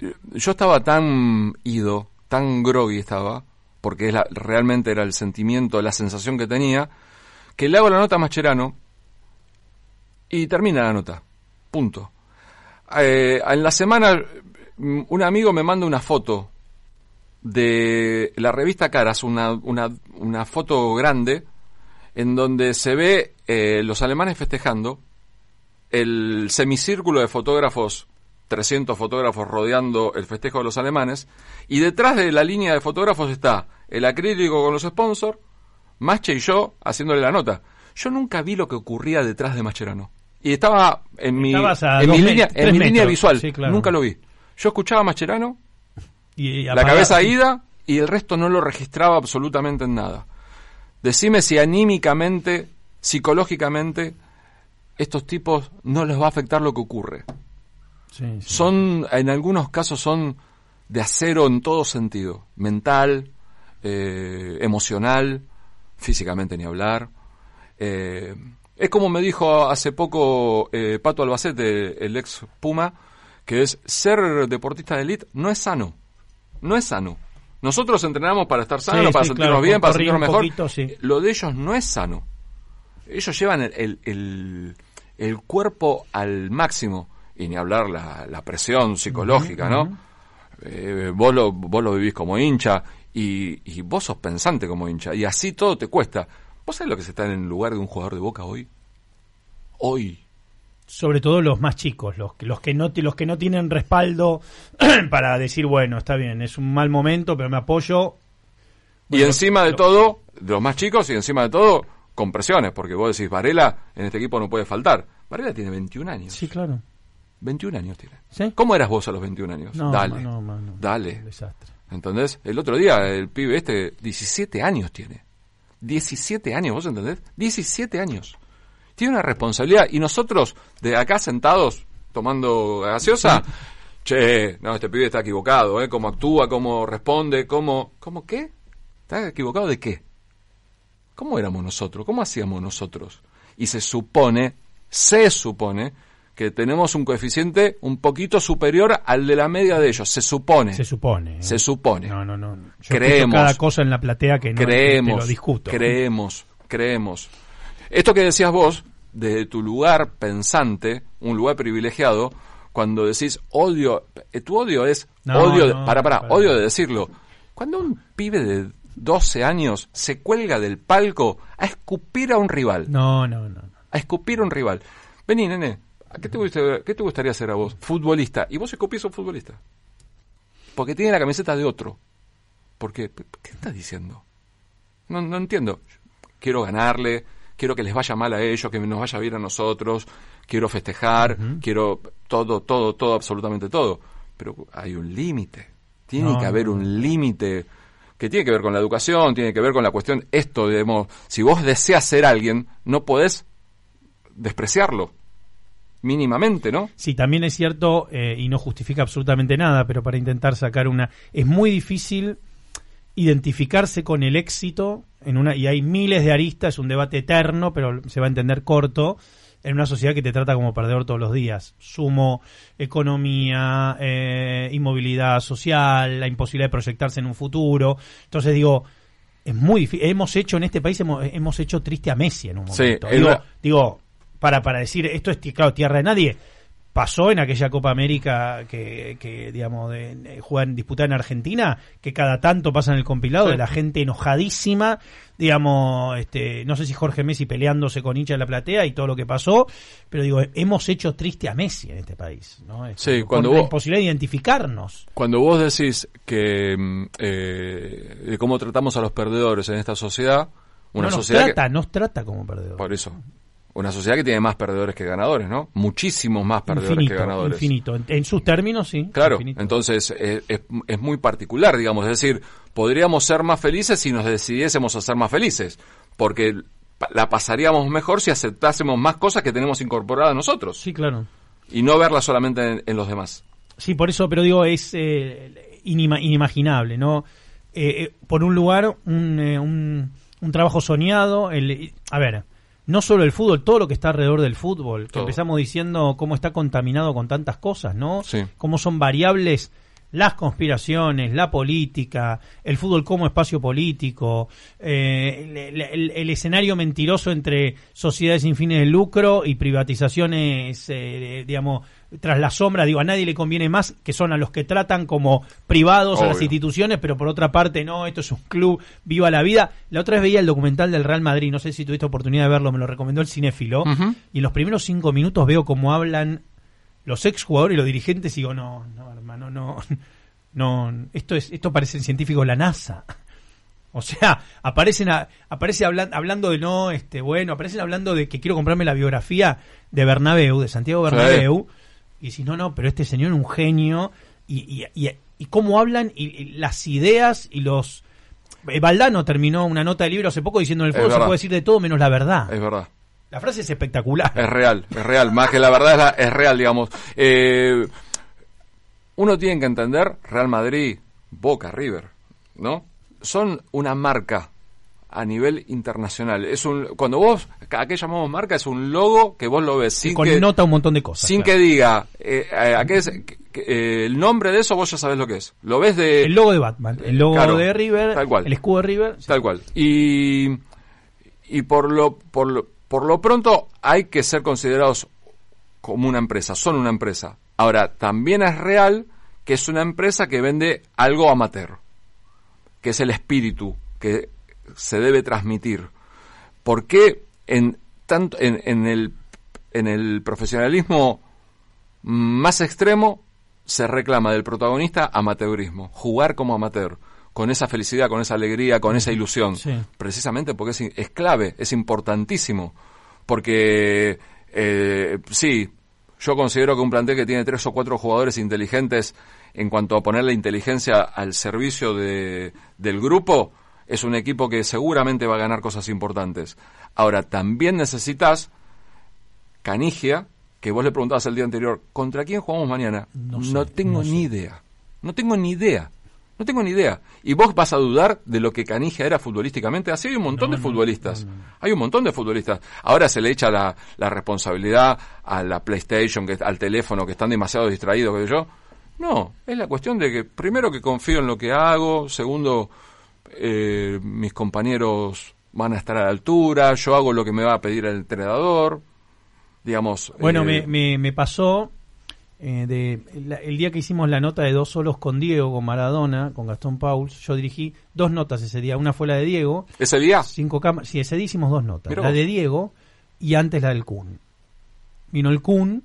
[SPEAKER 2] eh, yo estaba tan ido, tan groggy estaba, porque es la- realmente era el sentimiento, la sensación que tenía, que le hago la nota a Mascherano y termina la nota. Punto. Eh, en la semana, un amigo me manda una foto de la revista Caras, una, una, una foto grande, en donde se ve eh, los alemanes festejando, el semicírculo de fotógrafos, 300 fotógrafos rodeando el festejo de los alemanes, y detrás de la línea de fotógrafos está el acrílico con los sponsors, Masche y yo haciéndole la nota. Yo nunca vi lo que ocurría detrás de Mascherano. Y estaba en mi, en mi línea, en mi línea visual.
[SPEAKER 1] Sí, claro.
[SPEAKER 2] Nunca lo vi. Yo escuchaba a Mascherano,
[SPEAKER 1] Y,
[SPEAKER 2] la cabeza ida y el resto no lo registraba absolutamente en nada. Decime si anímicamente, psicológicamente, estos tipos no les va a afectar lo que ocurre.
[SPEAKER 1] Sí, sí.
[SPEAKER 2] Son, en algunos casos son de acero en todo sentido, mental, eh, emocional, físicamente ni hablar. Eh, es como me dijo hace poco eh, Pato Albacete, el ex Puma, que es ser deportista de élite no es sano, no es sano. Nosotros entrenamos para estar sanos,
[SPEAKER 1] Sí,
[SPEAKER 2] para
[SPEAKER 1] sí,
[SPEAKER 2] sentirnos
[SPEAKER 1] claro,
[SPEAKER 2] bien, para sentirnos mejor.
[SPEAKER 1] poquito, sí.
[SPEAKER 2] Lo de ellos no es sano. Ellos llevan el, el, el- el cuerpo al máximo. Y ni hablar la, la presión psicológica, ¿no? Eh, vos, lo, vos lo vivís como hincha y, y vos sos pensante como hincha. Y así todo te cuesta. ¿Vos sabés lo que se está en el lugar de un jugador de boca hoy? Hoy.
[SPEAKER 1] Sobre todo los más chicos, los, que- los que no los que no tienen respaldo para decir, bueno, está bien, es un mal momento, pero me apoyo.
[SPEAKER 2] y encima de todo, de los más chicos y encima de todo, con presiones. Porque vos decís, Varela en este equipo no puede faltar. Varela tiene 21 años.
[SPEAKER 1] Sí, claro.
[SPEAKER 2] 21 años tiene.
[SPEAKER 1] ¿Sí?
[SPEAKER 2] ¿Cómo eras vos a los 21 años?
[SPEAKER 1] No,
[SPEAKER 2] Dale.
[SPEAKER 1] no, no, no.
[SPEAKER 2] Dale.
[SPEAKER 1] Un desastre.
[SPEAKER 2] ¿Entendés? El otro día el pibe este, 17 años tiene. 17 años, ¿vos entendés? 17 años. Tiene una responsabilidad y nosotros de acá sentados tomando gaseosa, che, no, este pibe está equivocado, ¿eh? Cómo actúa, cómo responde, cómo... ¿Cómo qué? ¿Está equivocado de qué? ¿Cómo éramos nosotros? ¿Cómo hacíamos nosotros? Y se supone, se supone, que tenemos un coeficiente un poquito superior al de la media de ellos. Se supone.
[SPEAKER 1] Se supone. ¿eh?
[SPEAKER 2] Se supone.
[SPEAKER 1] No, no, no. Yo
[SPEAKER 2] Creemos.
[SPEAKER 1] cada cosa en la platea que no te
[SPEAKER 2] creemos,
[SPEAKER 1] lo discuto.
[SPEAKER 2] creemos, creemos. Esto que decías vos, de tu lugar pensante, un lugar privilegiado, cuando decís odio, eh, tu odio es
[SPEAKER 1] No,
[SPEAKER 2] odio,
[SPEAKER 1] no,
[SPEAKER 2] para, para,
[SPEAKER 1] para.
[SPEAKER 2] odio de decirlo. Cuando un pibe de 12 años se cuelga del palco a escupir a un rival,
[SPEAKER 1] No, no, no. no.
[SPEAKER 2] a escupir a un rival. Vení, nene, ¿a ¿qué te, gustaría, ¿qué te gustaría ser a vos? Futbolista. Y vos escupís a un futbolista. Porque tiene la camiseta de otro. ¿Por qué? ¿Qué estás diciendo? No, no entiendo. Quiero ganarle, quiero que les vaya mal a ellos, que nos vaya bien a nosotros, quiero festejar, quiero todo, todo, todo, absolutamente todo. Pero hay un límite. Tiene
[SPEAKER 1] No,
[SPEAKER 2] que haber un límite que tiene que ver con la educación, tiene que ver con la cuestión, esto, digamos, si vos deseas ser alguien, no podés despreciarlo, mínimamente, ¿no?
[SPEAKER 1] Sí, también es cierto, eh, y no justifica absolutamente nada, pero para intentar sacar una... Es muy difícil identificarse con el éxito en una y hay miles de aristas, es un debate eterno, pero se va a entender corto en una sociedad que te trata como perdedor todos los días. Sumo economía, eh, inmovilidad social, la imposibilidad de proyectarse en un futuro. Entonces digo, es muy difícil. Hemos hecho en este país, hemos, hemos hecho triste a Messi en un
[SPEAKER 2] Sí,
[SPEAKER 1] momento.
[SPEAKER 2] es
[SPEAKER 1] digo, digo, para, para decir, esto es, claro, tierra de nadie. Pasó en aquella Copa América que, que digamos, de, de juegan, disputada en Argentina, que cada tanto pasa en el compilado
[SPEAKER 2] Sí.
[SPEAKER 1] de la gente enojadísima, digamos, este, no sé si Jorge Messi peleándose con hincha de la platea y todo lo que pasó, pero digo, hemos hecho triste a Messi en este país, ¿no?
[SPEAKER 2] Sí,
[SPEAKER 1] por
[SPEAKER 2] cuando
[SPEAKER 1] la
[SPEAKER 2] vos-
[SPEAKER 1] imposibilidad de identificarnos.
[SPEAKER 2] Cuando vos decís que mm, eh, de cómo tratamos a los perdedores en esta sociedad, una
[SPEAKER 1] no nos
[SPEAKER 2] sociedad que-
[SPEAKER 1] trata, nos trata como perdedor.
[SPEAKER 2] por eso, una sociedad que tiene más perdedores que ganadores, ¿no? Muchísimos más perdedores
[SPEAKER 1] Infinito,
[SPEAKER 2] que ganadores.
[SPEAKER 1] infinito. En, en sus términos, sí.
[SPEAKER 2] Claro,
[SPEAKER 1] infinito.
[SPEAKER 2] entonces eh, es, es muy particular, digamos, es decir, podríamos ser más felices si nos decidiésemos a ser más felices, porque la pasaríamos mejor si aceptásemos más cosas que tenemos incorporadas nosotros
[SPEAKER 1] Sí, claro.
[SPEAKER 2] y no verlas solamente en, en los demás.
[SPEAKER 1] Sí, por eso, pero digo, es eh, inima- inimaginable, ¿no? Eh, por un lugar, un, eh, un, un trabajo soñado, el, a ver, no solo el fútbol, todo lo que está alrededor del fútbol, que empezamos diciendo cómo está contaminado con tantas cosas, ¿no?
[SPEAKER 2] Sí.
[SPEAKER 1] Cómo son variables las conspiraciones, la política, el fútbol como espacio político, eh, el, el- el escenario mentiroso entre sociedades sin fines de lucro y privatizaciones, eh, digamos, tras la sombra, digo, a nadie le conviene más que son a los que tratan como privados a las instituciones, pero por otra parte, no, esto es un club, viva la vida. La otra vez veía el documental del Real Madrid, no sé si tuviste oportunidad de verlo, me lo recomendó el cinéfilo, y en los primeros cinco minutos veo cómo hablan los exjugadores y los dirigentes y digo, no, no, hermano, no, no, esto es, esto parece en científico la NASA. O sea, aparecen a- aparece hablan- hablando de no, este, bueno, aparecen hablando de que quiero comprarme la biografía de Bernabéu, de Santiago
[SPEAKER 2] Sí.
[SPEAKER 1] Y si no, no, pero este señor es un genio, y, y, y, y cómo hablan, y, y las ideas y los... eh, Valdano terminó una nota de libro hace poco diciendo en el fútbol se puede decir de todo menos la verdad.
[SPEAKER 2] Es verdad.
[SPEAKER 1] La frase es espectacular.
[SPEAKER 2] Es real, es real. Más que la verdad es, la- es real, digamos. Eh, uno tiene que entender Real Madrid, Boca, River, ¿no? Son una marca a nivel internacional. Es un cuando vos a qué llamamos marca es un logo que vos lo ves sin que
[SPEAKER 1] connota un montón de cosas.
[SPEAKER 2] sin
[SPEAKER 1] claro.
[SPEAKER 2] que diga eh, a qué es eh, el nombre de eso vos ya sabés lo que es. Lo ves de
[SPEAKER 1] El logo de Batman, el logo
[SPEAKER 2] Claro,
[SPEAKER 1] de River,
[SPEAKER 2] tal cual.
[SPEAKER 1] el escudo de River.
[SPEAKER 2] Tal cual. Y, y por, lo, por, lo, por lo pronto hay que ser considerados como una empresa, son una empresa. Ahora, también es real que es una empresa que vende algo amateur, que es el espíritu que se debe transmitir. ¿Por qué en, tanto, en, en, el, en el profesionalismo más extremo se reclama del protagonista amateurismo, jugar como amateur, con esa felicidad, con esa alegría, con esa ilusión,
[SPEAKER 1] Sí.
[SPEAKER 2] precisamente porque es, es clave, es importantísimo, porque eh, sí, yo considero que un plantel que tiene tres o cuatro jugadores inteligentes en cuanto a poner la inteligencia al servicio de, del grupo, es un equipo que seguramente va a ganar cosas importantes. Ahora, también necesitas Canigia, que vos le preguntabas el día anterior, ¿contra quién jugamos mañana?
[SPEAKER 1] No sé,
[SPEAKER 2] tengo
[SPEAKER 1] no
[SPEAKER 2] ni idea. No tengo ni idea. No tengo ni idea. Y vos vas a dudar de lo que Canigia era futbolísticamente. Así hay un montón de futbolistas. Hay un montón de futbolistas. Ahora se le echa la, la responsabilidad a la PlayStation, que, al teléfono, que están demasiado distraídos, que yo. No, es la cuestión de que, primero, que confío en lo que hago. Segundo, eh, mis compañeros van a estar a la altura. Yo hago lo que me va a pedir el entrenador. Digamos.
[SPEAKER 1] Bueno,
[SPEAKER 2] eh,
[SPEAKER 1] me, me, me pasó eh, de la- el día que hicimos la nota de dos solos con Diego, con Maradona, con Gastón Pauls, yo dirigí dos notas ese día. Una fue la de Diego,
[SPEAKER 2] Ese día.
[SPEAKER 1] cinco cámaras. Sí, ese día hicimos dos notas. La de Diego y antes la del Kun. Vino el Kun.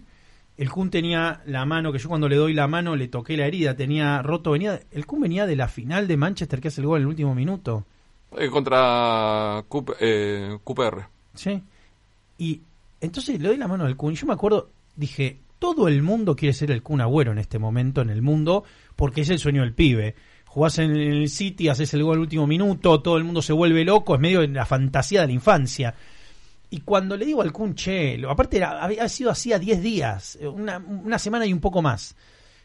[SPEAKER 1] El Kun tenía la mano, que yo cuando le doy la mano le toqué la herida, tenía roto, venía, el Kun venía de la final de Manchester que hace el gol en el último minuto.
[SPEAKER 2] eh, contra Cup- eh, QPR.
[SPEAKER 1] ¿Sí? Y entonces le doy la mano al Kun. Y yo me acuerdo, dije, todo el mundo quiere ser el Kun Agüero en este momento en el mundo, porque es el sueño del pibe. Jugás en el City, haces el gol al último minuto, todo el mundo se vuelve loco, es medio de la fantasía de la infancia. Y cuando le digo al Kun, che, lo- aparte era- había sido así a 10 días, eh, una, una semana y un poco más.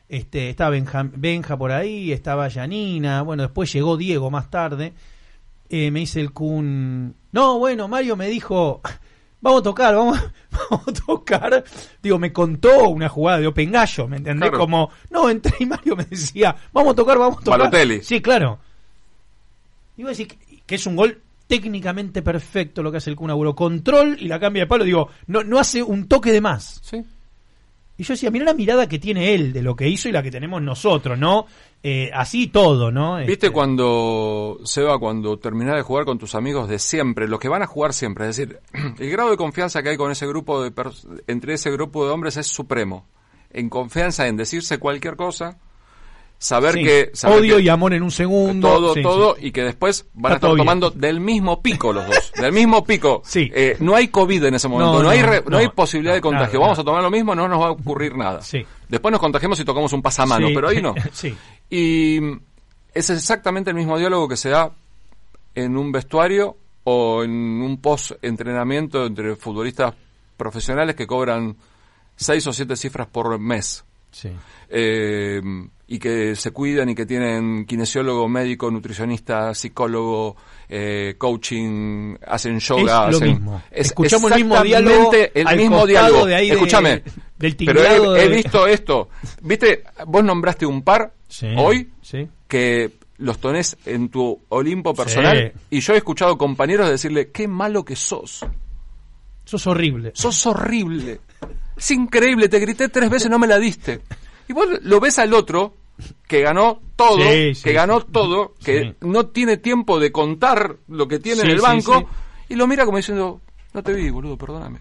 [SPEAKER 1] Este, estaba Benja, Benja por ahí, estaba Janina, bueno, después llegó Diego más tarde. Eh, me dice el Kun, no, bueno, Mario me dijo, vamos a tocar, vamos, vamos a tocar. Digo, me contó una jugada de Open Gallo, ¿me entendés?
[SPEAKER 2] Claro.
[SPEAKER 1] Como, no, entré y Mario me decía, vamos a tocar, vamos a tocar.
[SPEAKER 2] Balotelli.
[SPEAKER 1] Sí, claro. Iba a decir que, que es un gol técnicamente perfecto lo que hace el Kun Agüero. Control y la cambia de palo, digo, no, no hace un toque de más.
[SPEAKER 2] Sí.
[SPEAKER 1] Y yo decía, mira la mirada que tiene él de lo que hizo y la que tenemos nosotros, ¿no? Eh, así todo, ¿no?
[SPEAKER 2] ¿Viste
[SPEAKER 1] Este,
[SPEAKER 2] cuando, Seba, cuando terminás de jugar con tus amigos de siempre, los que van a jugar siempre? Es decir, el grado de confianza que hay con ese grupo de entre ese grupo de hombres es supremo. En confianza en decirse cualquier cosa, saber
[SPEAKER 1] sí,
[SPEAKER 2] que... Saber
[SPEAKER 1] odio
[SPEAKER 2] que
[SPEAKER 1] y amor en un segundo.
[SPEAKER 2] todo,
[SPEAKER 1] sí,
[SPEAKER 2] todo,
[SPEAKER 1] sí.
[SPEAKER 2] y que después van a estar
[SPEAKER 1] bien.
[SPEAKER 2] tomando del mismo pico los dos. del mismo pico.
[SPEAKER 1] Sí.
[SPEAKER 2] Eh, no hay COVID en ese momento,
[SPEAKER 1] No,
[SPEAKER 2] no, hay,
[SPEAKER 1] no,
[SPEAKER 2] re- no
[SPEAKER 1] no,
[SPEAKER 2] hay posibilidad de contagio. Vamos a tomar lo mismo, no nos va a ocurrir nada.
[SPEAKER 1] Sí.
[SPEAKER 2] Después nos contagiamos y tocamos un pasamano, pero ahí no.
[SPEAKER 1] sí.
[SPEAKER 2] Y es exactamente el mismo diálogo que se da en un vestuario o en un post-entrenamiento entre futbolistas profesionales que cobran seis o siete cifras por mes.
[SPEAKER 1] Sí.
[SPEAKER 2] Eh, y que se cuidan y que tienen kinesiólogo, médico, nutricionista, psicólogo, eh, coaching, hacen yoga.
[SPEAKER 1] Es lo
[SPEAKER 2] hacen-
[SPEAKER 1] mismo.
[SPEAKER 2] es
[SPEAKER 1] Escuchamos el mismo diálogo
[SPEAKER 2] el
[SPEAKER 1] al
[SPEAKER 2] mismo
[SPEAKER 1] costado
[SPEAKER 2] diálogo.
[SPEAKER 1] de ahí de-
[SPEAKER 2] Escúchame,
[SPEAKER 1] Del
[SPEAKER 2] Pero he, he
[SPEAKER 1] de-
[SPEAKER 2] visto esto. ¿Viste? Vos nombraste un par
[SPEAKER 1] Sí,
[SPEAKER 2] hoy
[SPEAKER 1] sí.
[SPEAKER 2] que los tenés en tu Olimpo personal y yo he escuchado compañeros decirle, qué malo que sos.
[SPEAKER 1] Sos horrible.
[SPEAKER 2] Sos horrible. Es increíble, te grité tres veces, no me la diste. Y vos lo ves al otro que ganó todo,
[SPEAKER 1] Sí, sí,
[SPEAKER 2] que ganó todo, que
[SPEAKER 1] Sí.
[SPEAKER 2] no tiene tiempo de contar lo que tiene en el banco y lo mira como diciendo, no te vi, boludo, perdóname.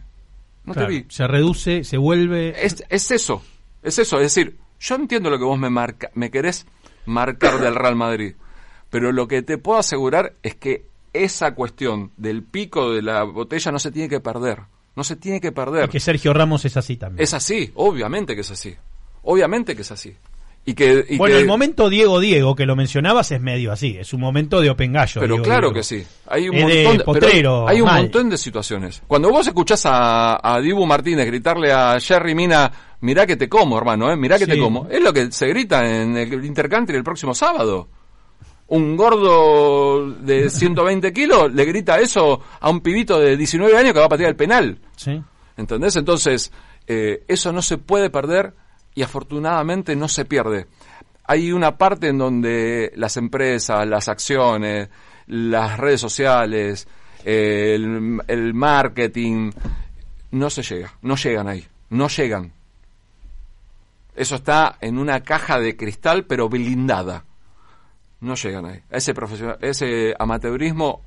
[SPEAKER 2] No
[SPEAKER 1] Claro,
[SPEAKER 2] te vi.
[SPEAKER 1] Se reduce, se vuelve.
[SPEAKER 2] Es, es eso, es eso, es decir, yo entiendo lo que vos me marca, me querés marcar del Real Madrid, pero lo que te puedo asegurar es que esa cuestión del pico de la botella no se tiene que perder, no se tiene que perder.
[SPEAKER 1] y que Sergio Ramos es así también.
[SPEAKER 2] Es así, obviamente que es así, obviamente que es así. Y que, y
[SPEAKER 1] bueno,
[SPEAKER 2] que-
[SPEAKER 1] el momento Diego Diego, que lo mencionabas, es medio así. Es un momento de Open Gallo.
[SPEAKER 2] Pero
[SPEAKER 1] Diego
[SPEAKER 2] claro
[SPEAKER 1] Diego.
[SPEAKER 2] que sí. Hay un
[SPEAKER 1] Es
[SPEAKER 2] montón de,
[SPEAKER 1] potrero,
[SPEAKER 2] hay un
[SPEAKER 1] mal.
[SPEAKER 2] montón de situaciones. Cuando vos escuchás a, a Dibu Martínez gritarle a Jerry Mina, mirá que te como, hermano, eh, mirá que
[SPEAKER 1] Sí.
[SPEAKER 2] te como, es lo que se grita en el Intercountry el próximo sábado. Un gordo de 120 kilos le grita eso a un pibito de 19 años que va a patear el penal.
[SPEAKER 1] Sí.
[SPEAKER 2] ¿Entendés? Entonces, eh, eso no se puede perder y afortunadamente no se pierde. Hay una parte en donde las empresas, las acciones, las redes sociales, eh, el, el marketing, no se llega, no llegan ahí, no llegan. Eso está en una caja de cristal pero blindada. No llegan ahí. Ese, ese amateurismo,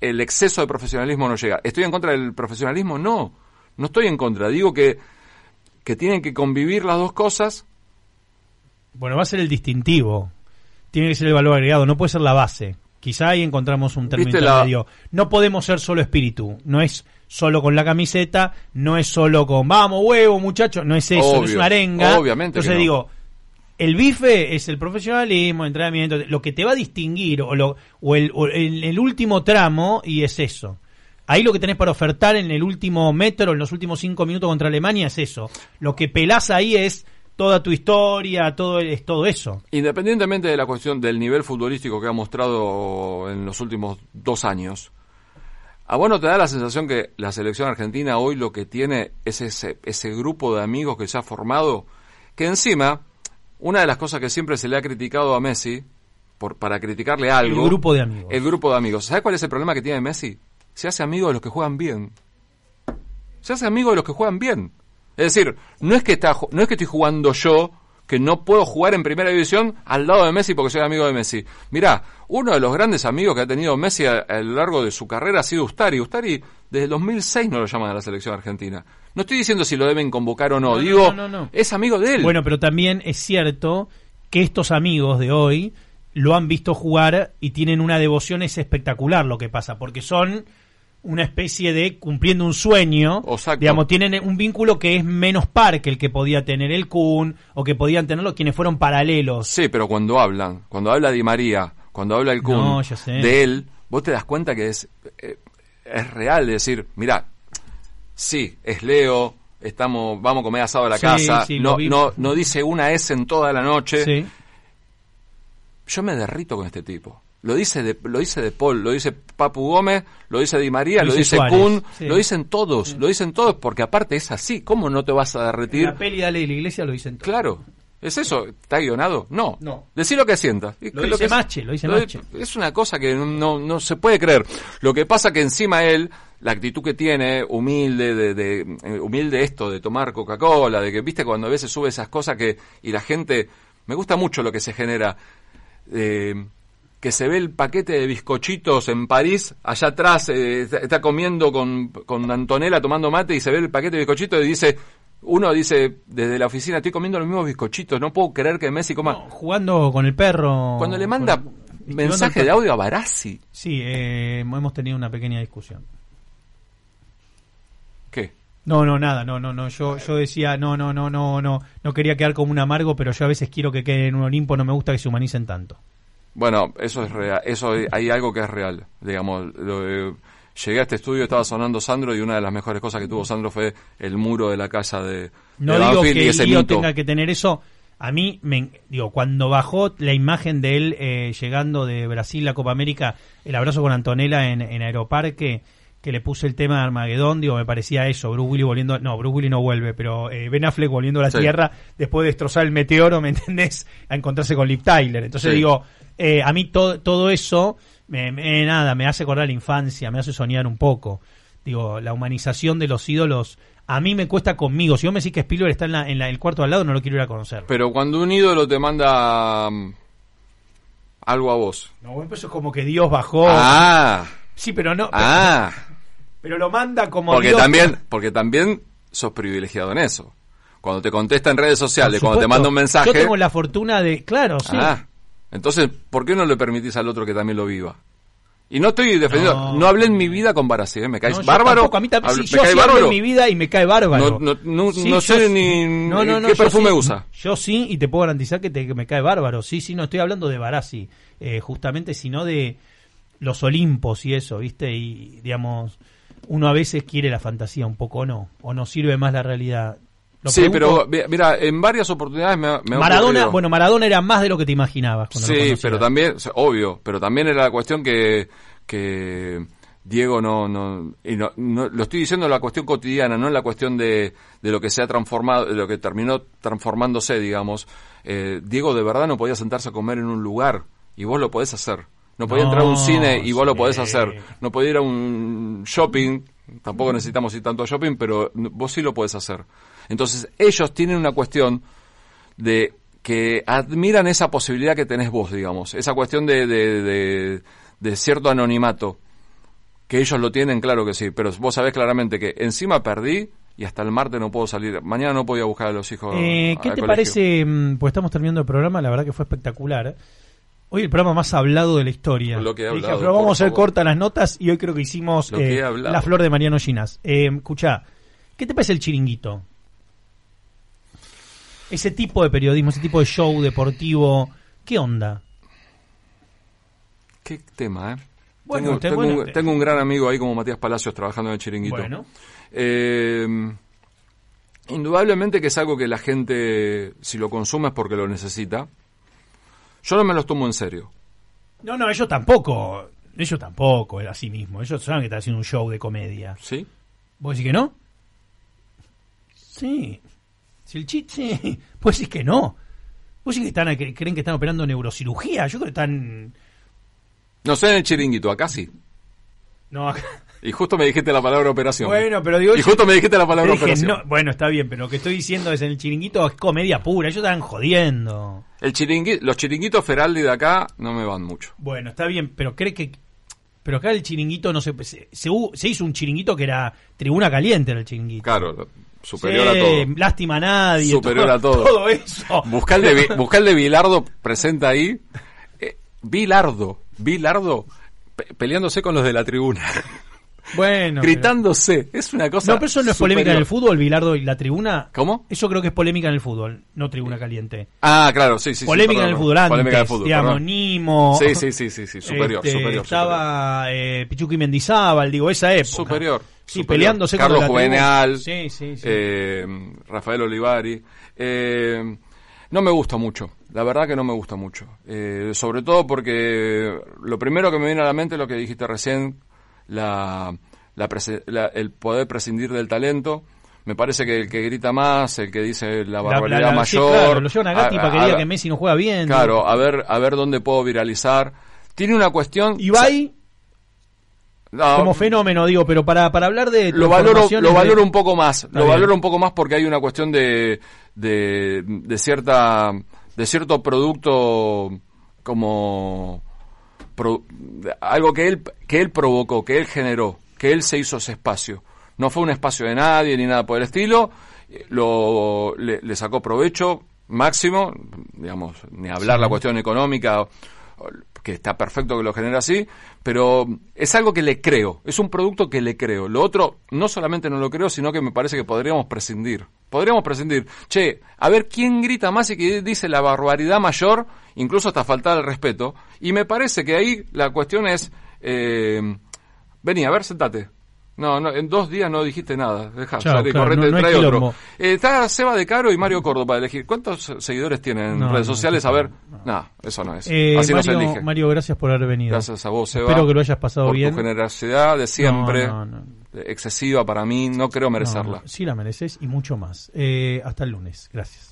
[SPEAKER 2] el exceso de profesionalismo no llega. ¿Estoy en contra del profesionalismo? No, no estoy en contra. Digo que, que tienen que convivir las dos cosas.
[SPEAKER 1] Bueno, va a ser el distintivo. Tiene que ser el valor agregado, no puede ser la base. Quizá ahí encontramos un término
[SPEAKER 2] ¿Viste la-
[SPEAKER 1] intermedio. No podemos ser solo espíritu. No es solo con la camiseta, no es solo con vamos, huevo, muchachos. No es eso, no es una arenga.
[SPEAKER 2] obviamente
[SPEAKER 1] Entonces
[SPEAKER 2] no.
[SPEAKER 1] digo, el bife es el profesionalismo, el entrenamiento. Lo que te va a distinguir, o, lo, el, último tramo, y es eso. Ahí lo que tenés para ofertar en el último metro, en los últimos cinco minutos contra Alemania, es eso. Lo que pelás ahí es toda tu historia, todo es todo eso.
[SPEAKER 2] Independientemente de la cuestión del nivel futbolístico que ha mostrado en los últimos dos años, ¿a vos no te da la sensación que la selección argentina hoy lo que tiene es ese, ese grupo de amigos que se ha formado? Que encima, una de las cosas que siempre se le ha criticado a Messi, por, para criticarle algo...
[SPEAKER 1] El grupo de amigos.
[SPEAKER 2] El grupo de amigos. ¿Sabes cuál es el problema que tiene Messi? Se hace amigo de los que juegan bien. Se hace amigo de los que juegan bien. Es decir, no es que está, no es que estoy jugando yo, que no puedo jugar en primera división al lado de Messi porque soy amigo de Messi. Mirá, uno de los grandes amigos que ha tenido Messi a, a lo largo de su carrera ha sido Ustari. Ustari desde el 2006 no lo llaman a la selección argentina. No estoy diciendo si lo deben convocar o no,
[SPEAKER 1] No,
[SPEAKER 2] digo,
[SPEAKER 1] no, no, no.
[SPEAKER 2] es amigo de él.
[SPEAKER 1] Bueno, pero también es cierto que estos amigos de hoy lo han visto jugar y tienen una devoción, es espectacular lo que pasa, porque son una especie de cumpliendo un sueño,
[SPEAKER 2] Exacto.
[SPEAKER 1] digamos, tienen un vínculo que es menos par que el que podía tener el Kun o que podían tenerlo quienes fueron paralelos.
[SPEAKER 2] Sí, pero cuando hablan, cuando habla Di María, cuando habla el Kun
[SPEAKER 1] No,
[SPEAKER 2] de él, vos te das cuenta que es, eh, es real. Decir, mira, sí, es Leo, estamos, vamos a comer asado a la
[SPEAKER 1] Sí,
[SPEAKER 2] casa,
[SPEAKER 1] sí,
[SPEAKER 2] no, no, no dice una S en toda la noche.
[SPEAKER 1] Sí.
[SPEAKER 2] Yo me derrito con este tipo. Lo dice de, lo dice de Paul, lo dice Papu Gómez, lo dice Di María,
[SPEAKER 1] Lo
[SPEAKER 2] lo,
[SPEAKER 1] dice Suárez,
[SPEAKER 2] Kun,
[SPEAKER 1] sí.
[SPEAKER 2] lo dicen todos, lo dicen todos, porque aparte es así. ¿Cómo no te vas a derretir?
[SPEAKER 1] La peli Dale de la Iglesia lo dicen todos.
[SPEAKER 2] Claro. ¿Es eso? ¿Está guionado? No.
[SPEAKER 1] No.
[SPEAKER 2] Decí lo que sientas. Y
[SPEAKER 1] Lo dice
[SPEAKER 2] que-
[SPEAKER 1] Mache, lo dice Mache.
[SPEAKER 2] Es una cosa que no, no se puede creer. Lo que pasa que encima él, la actitud que tiene, humilde, de, de- eh, humilde esto de tomar Coca-Cola, de que, viste, cuando a veces sube esas cosas que, y la gente, me gusta mucho lo que se genera, eh, que se ve el paquete de bizcochitos en París, allá atrás, eh, está, está comiendo con, con Antonella tomando mate y se ve el paquete de bizcochitos y dice, uno dice desde la oficina, estoy comiendo los mismos bizcochitos, no puedo creer que Messi coma...
[SPEAKER 1] No, jugando con el perro.
[SPEAKER 2] Cuando le manda mensaje de audio a Barassi,
[SPEAKER 1] Sí, eh, hemos tenido una pequeña discusión.
[SPEAKER 2] ¿qué?
[SPEAKER 1] No, no, nada, no, no, no. Yo, yo decía, no, no, no, no, no, no quería quedar como un amargo, pero yo a veces quiero que quede en un Olimpo, no me gusta que se humanicen tanto.
[SPEAKER 2] Bueno, eso es real, eso hay algo que es real, digamos. lo de- llegué a este estudio, estaba sonando Sandro y una de las mejores cosas que tuvo Sandro fue el muro de la casa de,
[SPEAKER 1] No
[SPEAKER 2] de
[SPEAKER 1] digo que el lío tenga que tener eso. A mí, me, digo, cuando bajó la imagen de él eh, llegando de Brasil a Copa América, el abrazo con Antonella en, en Aeroparque, que le puse el tema de Armagedón, digo, me parecía eso, Bruce Willis volviendo, no, Bruce Willis no vuelve, pero eh, Ben Affleck volviendo a la
[SPEAKER 2] Sí.
[SPEAKER 1] Tierra después de destrozar el meteoro, ¿me entendés? A encontrarse con Liv Tyler. Entonces
[SPEAKER 2] Sí.
[SPEAKER 1] digo, eh, a mí todo todo eso, me, me- nada, me hace acordar la infancia, me hace soñar un poco. Digo, la humanización de los ídolos, a mí me cuesta conmigo. Si vos me decís que Spielberg está en, la- en la- el cuarto al lado, no lo quiero ir a conocer.
[SPEAKER 2] Pero cuando un ídolo te manda mm, algo a vos.
[SPEAKER 1] No, bueno, eso es como que Dios bajó.
[SPEAKER 2] Ah,
[SPEAKER 1] Sí, pero no.
[SPEAKER 2] ah.
[SPEAKER 1] Pero lo manda como
[SPEAKER 2] Porque
[SPEAKER 1] Dios.
[SPEAKER 2] también, porque también sos privilegiado en eso. Cuando te contesta en redes sociales, cuando te manda un mensaje.
[SPEAKER 1] Yo tengo la fortuna de. Claro, sí.
[SPEAKER 2] Ah, entonces, ¿por qué no le permitís al otro que también lo viva? Y no estoy defendiendo, no,
[SPEAKER 1] No.
[SPEAKER 2] hablé en mi vida con Barassi, ¿eh? me caes
[SPEAKER 1] No,
[SPEAKER 2] bárbaro.
[SPEAKER 1] tampoco, a mí también. Sí,
[SPEAKER 2] ¿Me
[SPEAKER 1] yo
[SPEAKER 2] cae
[SPEAKER 1] sí
[SPEAKER 2] bárbaro?
[SPEAKER 1] en mi vida y me cae bárbaro.
[SPEAKER 2] No, no,
[SPEAKER 1] Sí,
[SPEAKER 2] sé ni qué perfume
[SPEAKER 1] sí.
[SPEAKER 2] usa.
[SPEAKER 1] Yo sí, y te puedo garantizar que, te, que me cae bárbaro. Sí, sí, no estoy hablando de Barassi, eh, justamente, sino de los Olimpos y eso, ¿viste? Y, digamos, uno a veces quiere la fantasía un poco o no, o no sirve más la realidad. Lo
[SPEAKER 2] Sí,
[SPEAKER 1] pregunto-
[SPEAKER 2] pero mira, en varias oportunidades me, ha- me
[SPEAKER 1] Maradona,
[SPEAKER 2] ocurrido.
[SPEAKER 1] bueno, Maradona era más de lo que te imaginabas.
[SPEAKER 2] Sí, pero también, o sea, obvio, pero también era la cuestión que, que Diego no, no, y no, no- lo estoy diciendo en la cuestión cotidiana, no en la cuestión de, de lo que se ha transformado, de lo que terminó transformándose, digamos. Eh, Diego de verdad no podía sentarse a comer en un lugar, y vos lo podés hacer. No podía
[SPEAKER 1] No,
[SPEAKER 2] entrar a un cine y vos lo podés hacer. No podía ir a un shopping, tampoco necesitamos ir tanto a shopping, pero vos sí lo podés hacer. Entonces, ellos tienen una cuestión de que admiran esa posibilidad que tenés vos, digamos, esa cuestión de, de, de- de cierto anonimato, que ellos lo tienen, claro que sí, pero vos sabés claramente que encima perdí y hasta el martes no puedo salir, mañana no podía buscar a los hijos.
[SPEAKER 1] Eh, ¿Qué te
[SPEAKER 2] colegio.
[SPEAKER 1] parece? mm, Pues estamos terminando el programa, la verdad que fue espectacular. Hoy el programa más hablado de la historia.
[SPEAKER 2] Lo que he
[SPEAKER 1] Dije, pero vamos a hacer cortas las notas y hoy creo que hicimos
[SPEAKER 2] que
[SPEAKER 1] eh, la flor de Mariano Ginas. Eh, escuchá, ¿qué te parece el chiringuito? Ese tipo de periodismo, ese tipo de show deportivo, ¿qué onda?
[SPEAKER 2] Qué tema, ¿eh?
[SPEAKER 1] Bueno,
[SPEAKER 2] tengo,
[SPEAKER 1] usted-
[SPEAKER 2] tengo
[SPEAKER 1] bueno,
[SPEAKER 2] un,
[SPEAKER 1] usted-
[SPEAKER 2] tengo un gran amigo ahí como Matías Palacios trabajando en el chiringuito.
[SPEAKER 1] Bueno,
[SPEAKER 2] Eh, indudablemente que es algo que la gente, si lo consume es porque lo necesita. Yo no me los tomo en serio.
[SPEAKER 1] no, no, ellos tampoco, ellos tampoco, era así mismo. Ellos saben que están haciendo un show de comedia.
[SPEAKER 2] ¿Sí?
[SPEAKER 1] ¿Vos decís que no? Sí. Si el chiste, sí. Vos decís que no. Vos decís que están, que creen que están operando neurocirugía. Yo creo que están.
[SPEAKER 2] No sé en el chiringuito, acá sí.
[SPEAKER 1] No,
[SPEAKER 2] Y justo me dijiste la palabra operación.
[SPEAKER 1] bueno, pero digo.
[SPEAKER 2] y justo me dijiste la palabra
[SPEAKER 1] dije,
[SPEAKER 2] operación.
[SPEAKER 1] no, bueno, está bien, pero lo que estoy diciendo es en el chiringuito es comedia pura. Ellos están jodiendo.
[SPEAKER 2] El chiringui- los chiringuitos Feraldi de acá no me van mucho.
[SPEAKER 1] Bueno, está bien, pero cree que. Pero acá el chiringuito no se. Se, se hizo un chiringuito que era tribuna caliente, era el chiringuito.
[SPEAKER 2] Claro, superior
[SPEAKER 1] Sí,
[SPEAKER 2] a todo.
[SPEAKER 1] Lástima a nadie.
[SPEAKER 2] Superior a todo.
[SPEAKER 1] Todo eso.
[SPEAKER 2] Busca el de, busca el de Bilardo, presenta ahí. Eh, Bilardo, Bilardo, pe- peleándose con los de la tribuna.
[SPEAKER 1] Bueno. pero-
[SPEAKER 2] gritándose. Es una cosa.
[SPEAKER 1] No, pero eso no es polémica en
[SPEAKER 2] superior.
[SPEAKER 1] el fútbol, Bilardo y la tribuna.
[SPEAKER 2] ¿Cómo?
[SPEAKER 1] Eso creo que es polémica en el fútbol, no tribuna caliente.
[SPEAKER 2] Ah, claro, sí, sí. sí,
[SPEAKER 1] polémica
[SPEAKER 2] perdón,
[SPEAKER 1] en el fútbol antes,
[SPEAKER 2] Polémica en el fútbol,
[SPEAKER 1] digamos,
[SPEAKER 2] perdón.
[SPEAKER 1] Nimo.
[SPEAKER 2] Sí, sí, sí, sí, sí, superior,
[SPEAKER 1] este,
[SPEAKER 2] superior.
[SPEAKER 1] Estaba eh, Pichuqui Mendizábal, digo, esa época.
[SPEAKER 2] Superior.
[SPEAKER 1] Sí,
[SPEAKER 2] superior.
[SPEAKER 1] peleándose
[SPEAKER 2] Carlos. Juvenal.
[SPEAKER 1] Sí, sí, sí.
[SPEAKER 2] eh, Rafael Olivari. Eh, no me gusta mucho. La verdad que no me gusta mucho. Eh, sobre todo porque lo primero que me viene a la mente es lo que dijiste recién, la, la la- el poder prescindir del talento. Me parece que el que grita más, el que dice la barbaridad mayor.
[SPEAKER 1] claro, lo llevan a Gatti
[SPEAKER 2] a-
[SPEAKER 1] para que
[SPEAKER 2] a-
[SPEAKER 1] diga que Messi no juega bien.
[SPEAKER 2] Claro, a ver, a ver dónde puedo viralizar. Tiene una cuestión.
[SPEAKER 1] Ibai,
[SPEAKER 2] No,
[SPEAKER 1] como fenómeno, digo, pero para, para hablar de.
[SPEAKER 2] lo valoro, lo
[SPEAKER 1] de-
[SPEAKER 2] valoro un poco más. Lo
[SPEAKER 1] bien.
[SPEAKER 2] valoro un poco más porque hay una cuestión de, de, de cierta, de cierto producto como pro- algo que él, que él provocó, que él generó, que él se hizo ese espacio. No fue un espacio de nadie ni nada por el estilo. Lo, le, le sacó provecho máximo, digamos, ni hablar la cuestión económica, que está perfecto que lo genere así, pero es algo que le creo, es un producto que le creo. Lo otro, no solamente no lo creo, sino que me parece que podríamos prescindir. Podríamos prescindir. Che, a ver quién grita más y que dice la barbaridad mayor, incluso hasta faltar el respeto. Y me parece que ahí la cuestión es, eh, vení, a ver, sentate. No, no, en dos días no dijiste nada. Deja,
[SPEAKER 1] Chao,
[SPEAKER 2] sale,
[SPEAKER 1] claro,
[SPEAKER 2] correte,
[SPEAKER 1] no- no
[SPEAKER 2] trae otro. Eh, está Seba de Caro y Mario Córdoba para elegir. ¿Cuántos seguidores tienen en
[SPEAKER 1] No,
[SPEAKER 2] redes sociales? a ver.
[SPEAKER 1] no.
[SPEAKER 2] No, eso no es.
[SPEAKER 1] Eh,
[SPEAKER 2] Así no se
[SPEAKER 1] Mario,
[SPEAKER 2] elige.
[SPEAKER 1] Mario, gracias por haber venido.
[SPEAKER 2] Gracias a vos, Seba.
[SPEAKER 1] Espero que lo hayas pasado
[SPEAKER 2] por
[SPEAKER 1] bien.
[SPEAKER 2] tu generosidad de siempre. Excesiva para mí, no creo merecerla.
[SPEAKER 1] sí la mereces y mucho más. Eh, hasta el lunes. Gracias.